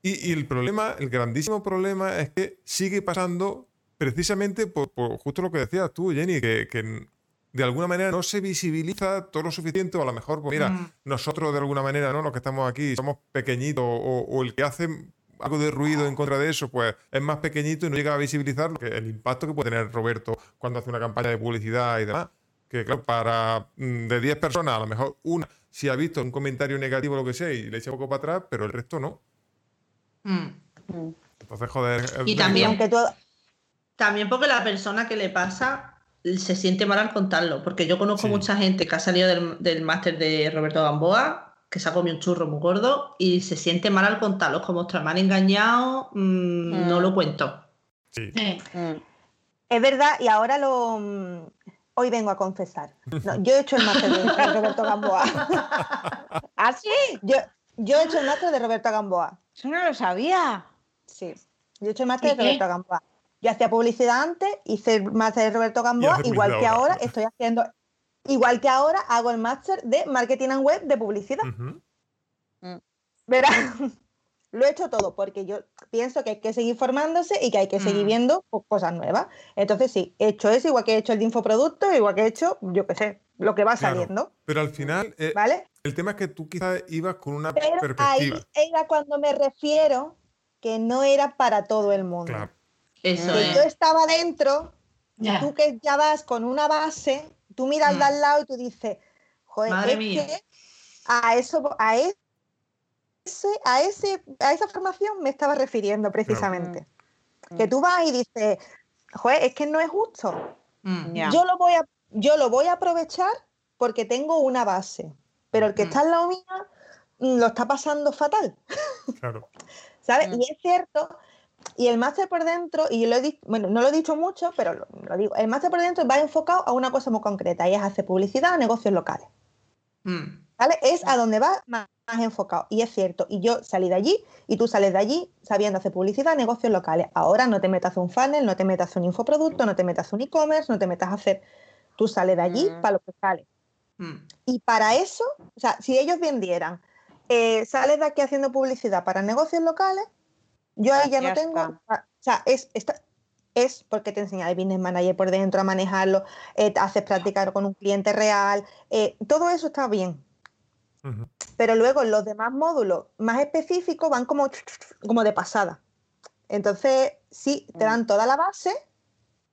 y, y, el problema, el grandísimo problema es que sigue pasando precisamente por, por justo lo que decías tú, Jenny, que, que de alguna manera no se visibiliza todo lo suficiente, o a lo mejor, pues mira, mm. nosotros de alguna manera, ¿no? Los que estamos aquí, somos pequeñitos, o, el que hace algo de ruido en contra de eso, pues es más pequeñito y no llega a visibilizar lo que, el impacto que puede tener Roberto cuando hace una campaña de publicidad y demás. Que claro, para mm, de 10 personas, a lo mejor una si ha visto un comentario negativo o lo que sea y le echa un poco para atrás, pero el resto no. Mm. Entonces, joder. Y también, que también porque la persona que le pasa se siente mal al contarlo, porque yo conozco mucha gente que ha salido del, máster de Roberto Gamboa, que se ha comido un churro muy gordo y se siente mal al contarlo, como, ostras, me han engañado, mm, no lo cuento. Sí. Mm. Es verdad, y ahora lo... Mm, hoy vengo a confesar. yo he hecho el máster de, Roberto Gamboa. *laughs* ¿Ah, sí? Yo, yo he hecho el máster de Roberto Gamboa. Eso no lo sabía. Sí, yo he hecho el máster de Roberto Gamboa. Yo hacía publicidad antes, hice el máster de Roberto Gamboa, igual que ahora estoy haciendo, igual que ahora hago el máster de marketing and web de publicidad. Mm. Verás, *laughs* lo he hecho todo porque yo pienso que hay que seguir formándose y que hay que seguir mm. viendo cosas nuevas. Entonces sí, he hecho eso, igual que he hecho el de infoproductos, igual que he hecho, yo qué sé, lo que va saliendo. Pero al final, eh, ¿vale? el tema es que tú quizás ibas con una pero perspectiva. Ahí era cuando me refiero que no era para todo el mundo. Claro. Eso Yo estaba dentro, tú que ya vas con una base, tú miras mm. al lado y tú dices, joder, es que a eso, a ese, a ese, a esa formación me estaba refiriendo precisamente. Que tú vas y dices, joder, es que no es justo. Mm. Yo, lo voy a, yo lo voy a aprovechar porque tengo una base, pero el que mm. está al lado mía mm, lo está pasando fatal. Claro. *laughs* ¿Sabes? Y es cierto, y el máster por dentro, y yo lo he dicho, bueno, no lo he dicho mucho, pero lo, digo, el máster por dentro va enfocado a una cosa muy concreta, y es hacer publicidad a negocios locales. ¿Vale? Es a donde va más, enfocado. Y es cierto, y yo salí de allí, y tú sales de allí sabiendo hacer publicidad a negocios locales. Ahora no te metas a un funnel, no te metas a un infoproducto, no te metas a un e-commerce, no te metas a hacer... Tú sales de allí para lo que sale. Mm. Y para eso, o sea, si ellos vendieran, eh, sales de aquí haciendo publicidad para negocios locales, yo ahí ya, no tengo. O sea, es, es porque te enseña el business manager por dentro a manejarlo, eh, haces practicar con un cliente real, eh, todo eso está bien. Pero luego los demás módulos más específicos van como, como de pasada. Entonces, sí, te dan mm. toda la base,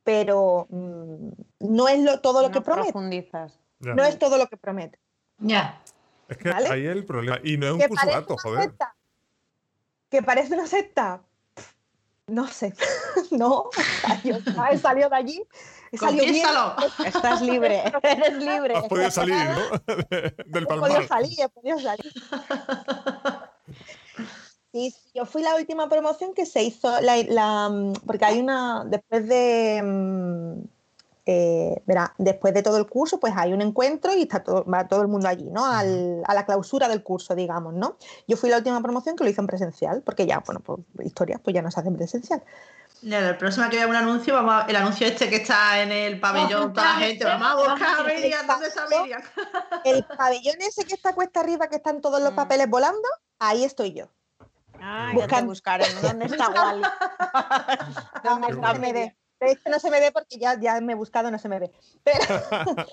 pero mm, no es lo, todo lo que profundizas. No es todo lo que promete. Ya. Es que ahí es el problema. Y no es un curso barato, joder. Que parece una secta. No sé. *laughs* no. He salido de allí. He salido Estás libre. Eres libre. Has podido salir, ¿no? *laughs* Del palmar. He podido salir, he podido salir. Sí, yo fui la última promoción que se hizo, la, porque hay una, después de, mm, eh, verá, después de todo el curso, pues hay un encuentro y está todo, va todo el mundo allí, ¿no? a la clausura del curso, digamos, ¿no? Yo fui la última promoción que lo hice en presencial, porque ya, bueno, pues historias pues ya no se hacen presencial. Ya, el próximo que vea un anuncio, vamos el anuncio este que está en el pabellón, toda la gente, vamos a buscar a Miriam, ¿dónde está Miriam? El pabellón ese que está cuesta arriba, que están todos los mm. papeles volando, ahí estoy yo. Ah, buscando. ¿Dónde está Wally? *laughs* ¿Dónde está? De hecho, no se me ve porque ya, ya me he buscado, no se me ve. Pero... *laughs*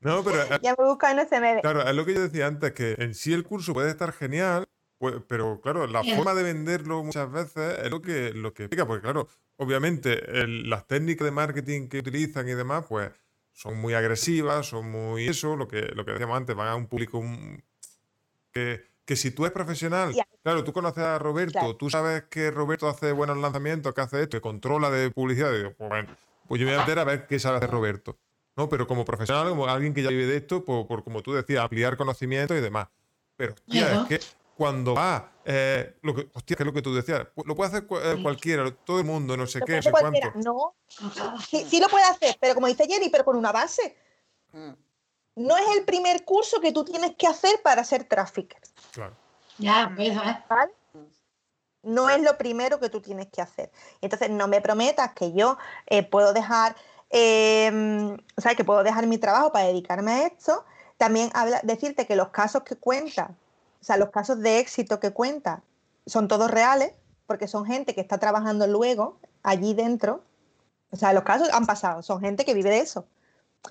no, pero... Eh, ya me he buscado y no se me ve. Claro, es lo que yo decía antes, que en sí el curso puede estar genial, pues, pero claro, la forma de venderlo muchas veces es lo que, lo que explica, porque claro, obviamente las técnicas de marketing que utilizan y demás, pues son muy agresivas, son muy eso, lo que, lo que decíamos antes, van a un público que que si tú eres profesional, claro, tú conoces a Roberto, tú sabes que Roberto hace buenos lanzamientos, que hace esto, que controla de publicidad, pues, bueno, pues yo me voy a meter a ver qué sabe hacer Roberto. ¿no? Pero como profesional, como alguien que ya vive de esto, por, como tú decías, ampliar conocimiento y demás. Pero, hostia, es que cuando va, eh, lo que, hostia, que es lo que tú decías, lo puede hacer eh, cualquiera, todo el mundo, no sé qué, no sé cuánto. No, sí, sí, lo puede hacer, pero como dice Jenny, pero con una base. No es el primer curso que tú tienes que hacer para ser trafficker. Claro. Ya, pues, ¿vale? No es lo primero que tú tienes que hacer. Entonces, no me prometas que yo eh, puedo dejar, eh, ¿sabes? Que puedo dejar mi trabajo para dedicarme a esto. También habla, decirte que los casos que cuenta, o sea, los casos de éxito que cuenta, son todos reales, porque son gente que está trabajando luego allí dentro. O sea, los casos han pasado, son gente que vive de eso.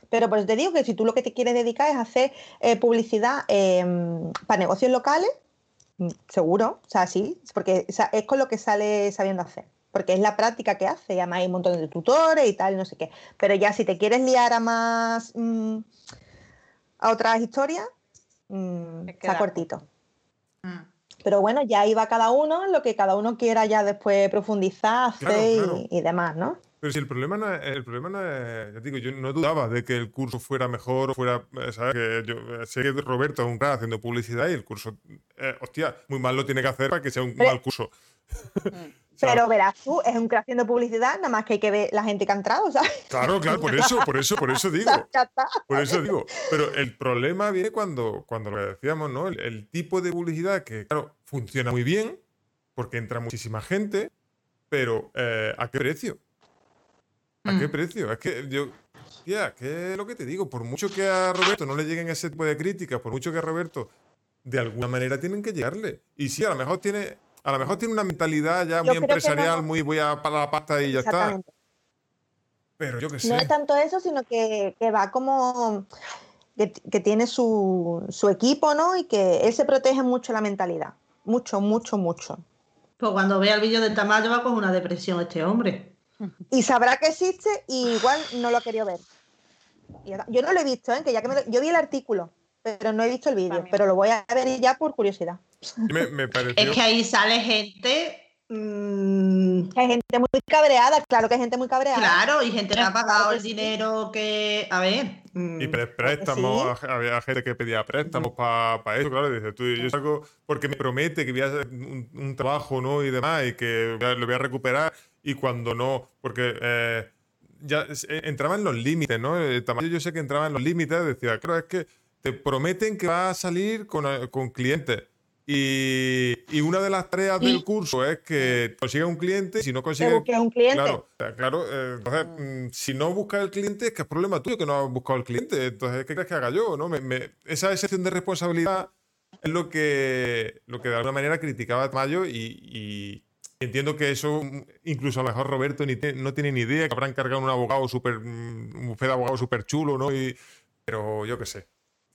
Pero pues te digo que si tú lo que te quieres dedicar es hacer eh, publicidad em, para negocios locales, mm, seguro, o sea, sí, porque es con lo que sale sabiendo hacer. Porque es la práctica que hace, y además hay un montón de tutores y tal, no sé qué. Pero ya si te quieres liar a más. Mm, a otras historias, mmm, está cortito. Mm. Pero bueno, ya ahí va cada uno, lo que cada uno quiera ya después profundizar, hacer y demás, ¿no? Pero si el problema no es, el problema no es, ya digo, yo no dudaba de que el curso fuera mejor o fuera, eh, ¿sabes? Que yo eh, sé que Roberto es un crack haciendo publicidad y el curso, eh, hostia, muy mal lo tiene que hacer para que sea un mal curso. *laughs* Pero verás tú, es un crack haciendo publicidad, nada más que hay que ver la gente que ha entrado, ¿sabes? Claro, claro, por *laughs* eso, por eso, por eso digo. *laughs* Por eso digo. Pero el problema viene cuando, cuando lo decíamos, ¿no? El, el tipo de publicidad que, claro, funciona muy bien, porque entra muchísima gente, pero ¿a qué precio? ¿A qué mm. precio? Es que yo, ya, ¿qué es lo que te digo? Por mucho que a Roberto no le lleguen ese tipo de críticas, por mucho que a Roberto de alguna manera tienen que llegarle. Y sí, a lo mejor tiene, a lo mejor tiene una mentalidad ya muy empresarial, muy voy a para la pasta y ya está. Pero yo qué sé. No es tanto eso, sino que, va como que, tiene su, su, equipo, ¿no? Y que él se protege mucho la mentalidad. Mucho, mucho, mucho. Pues cuando vea el vídeo del tamaño va con una depresión este hombre. Y sabrá que existe y igual no lo ha querido ver. Yo no lo he visto, ¿eh? que ya que yo vi el artículo, pero no he visto el vídeo, pero lo voy a ver ya por curiosidad. Es que ahí sale gente Mm, hay gente muy cabreada, claro que hay gente muy cabreada. Claro, y gente que ha pagado el dinero que. A ver. Mm, y préstamos, había gente que pedía préstamos para eso, claro. Dice, tú, yo salgo porque me promete que voy a hacer un, trabajo, ¿no? Y demás, y que lo voy a recuperar, y cuando no, porque. Eh, ya eh, entraba en los límites, ¿no? Yo sé que entraba en los límites, decía, claro, es que te prometen que va a salir con, eh, con clientes y, una de las tareas del curso es que consiga un cliente. Si no consigue un cliente. Claro, claro eh, entonces, mm, si no buscas el cliente, es que es problema tuyo que no has buscado el cliente. Entonces, ¿qué crees que haga yo? ¿no? esa excepción de responsabilidad es lo que, lo que de alguna manera criticaba Mayo y, entiendo que eso, incluso a lo mejor Roberto ni no tiene ni idea que habrán encargado un abogado súper, mm, un de abogado súper chulo, ¿no? Y, pero yo qué sé.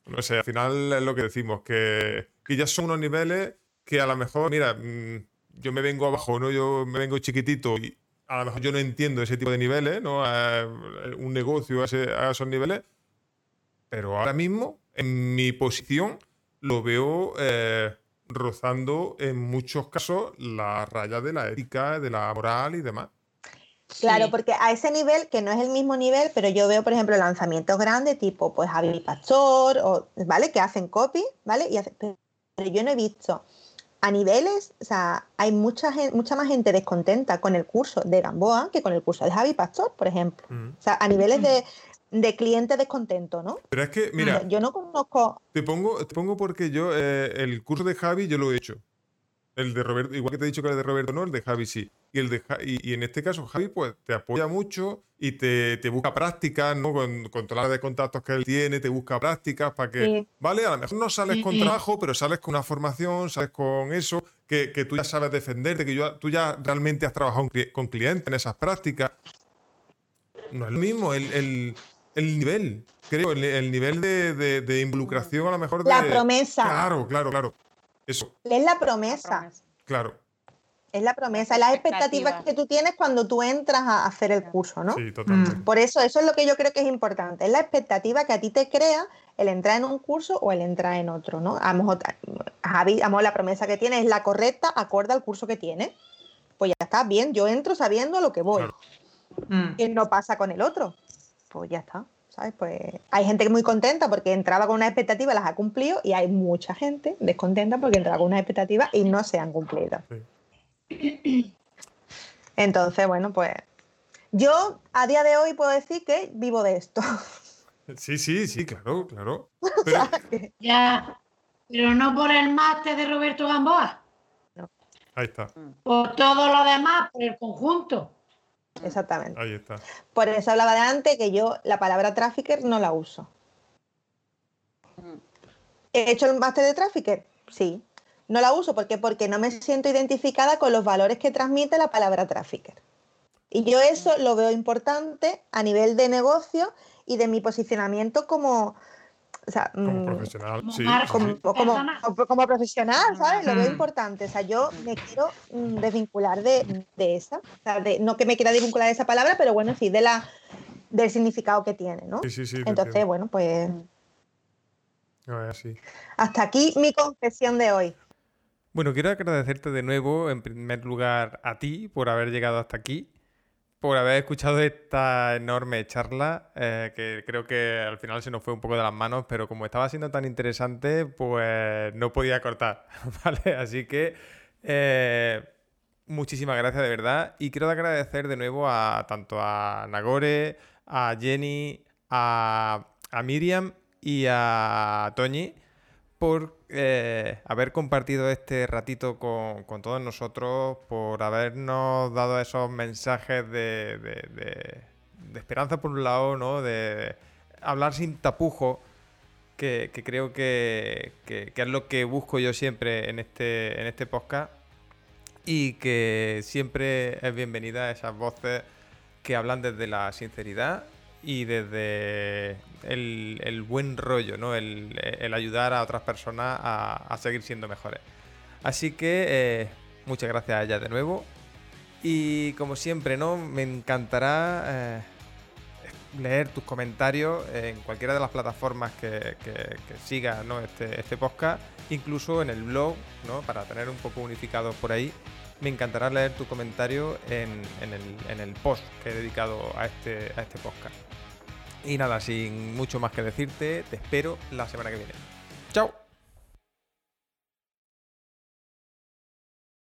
No sé, al final es lo que decimos, que, ya son unos niveles que a lo mejor, mira, mm, yo me vengo abajo, ¿no? Yo me vengo chiquitito y a lo mejor yo no entiendo ese tipo de niveles, ¿no? un negocio a, esos niveles, pero ahora mismo, en mi posición, lo veo eh, rozando en muchos casos la raya de la ética, de la moral y demás. Claro, porque a ese nivel, que no es el mismo nivel, pero yo veo, por ejemplo, lanzamientos grandes tipo pues Javi Pastor, o, ¿vale? Que hacen copy, ¿vale? Y pero yo no he visto a niveles, o sea, hay mucha, mucha más gente descontenta con el curso de Gamboa que con el curso de Javi Pastor, por ejemplo. Mm. O sea, a niveles de, *clears throat* de cliente descontento, ¿no? Pero es que, mira, yo no conozco. Te pongo, te pongo porque yo, eh, el curso de Javi, yo lo he hecho. El de Roberto, igual que te he dicho que el de Roberto no, el de Javi sí. Y, el de, y, en este caso, Javi, pues te apoya mucho y te, busca prácticas, ¿no? Con, con toda la de contactos que él tiene, te busca prácticas para que, ¿vale? A lo mejor no sales con trabajo, pero sales con una formación, sales con eso, que, tú ya sabes defenderte, que tú ya realmente has trabajado con clientes en esas prácticas. No es lo mismo el, nivel, creo, el, nivel de, involucración a lo mejor de... La promesa. Claro, claro, claro. Eso. Es la promesa. Claro. Es la promesa, las expectativas que tú tienes cuando tú entras a hacer el curso, ¿no? Sí, totalmente. Mm. Por eso, eso es lo que yo creo que es importante, es la expectativa que a ti te crea el entrar en un curso o el entrar en otro, ¿no? A lo mejor, la promesa que tiene es la correcta, acorde al curso que tiene. Pues ya está, bien, yo entro sabiendo lo que voy. Mm. Y no pasa con el otro. Pues ya está. ¿sabes? Pues hay gente que muy contenta porque entraba con una expectativa, las ha cumplido, y hay mucha gente descontenta porque entraba con una expectativa y no se han cumplido. Sí. Entonces, bueno, pues yo a día de hoy puedo decir que vivo de esto. *laughs* Sí, sí, sí, claro, claro. *laughs* Ya, pero no por el máster de Roberto Gamboa. Ahí está. Por todo lo demás, por el conjunto. Exactamente. Ahí está. Por eso hablaba de antes que yo la palabra trafficker no la uso. ¿He hecho el máster de trafficker? Sí. No la uso porque porque no me siento identificada con los valores que transmite la palabra trafficker. Y yo eso lo veo importante a nivel de negocio y de mi posicionamiento como, como mm, profesional, sí, como, profesional, ¿sabes? Lo veo importante. O sea, yo me quiero mm, desvincular de, esa. O sea, no que me quiera desvincular de esa palabra, pero bueno, sí, de la, del significado que tiene, ¿no? Sí, sí, sí. Entonces, bueno, pues. sí. Hasta aquí mi confesión de hoy. Bueno, quiero agradecerte de nuevo, en primer lugar, a ti por haber llegado hasta aquí, por haber escuchado esta enorme charla, eh, que creo que al final se nos fue un poco de las manos, pero como estaba siendo tan interesante, pues no podía cortar, *laughs* ¿vale? Así que eh, muchísimas gracias de verdad y quiero agradecer de nuevo a tanto a Nagore, a Jenny, a, a Miriam y a Toñi por eh, haber compartido este ratito con, todos nosotros, por habernos dado esos mensajes de, esperanza por un lado, ¿no? De hablar sin tapujo, que, creo que, es lo que busco yo siempre en este, en este podcast. Y que siempre es bienvenida a esas voces que hablan desde la sinceridad y desde el, buen rollo, ¿no? El, ayudar a otras personas a, seguir siendo mejores. Así que eh, muchas gracias a ella de nuevo. Y como siempre, ¿no? Me encantará eh, leer tus comentarios en cualquiera de las plataformas que, que, este, este, podcast, incluso en el blog, ¿no? Para tener un poco unificado por ahí. me encantará leer tu comentario en, el, post que he dedicado a este, a este podcast. Y nada, sin mucho más que decirte, te espero la semana que viene. ¡Chao!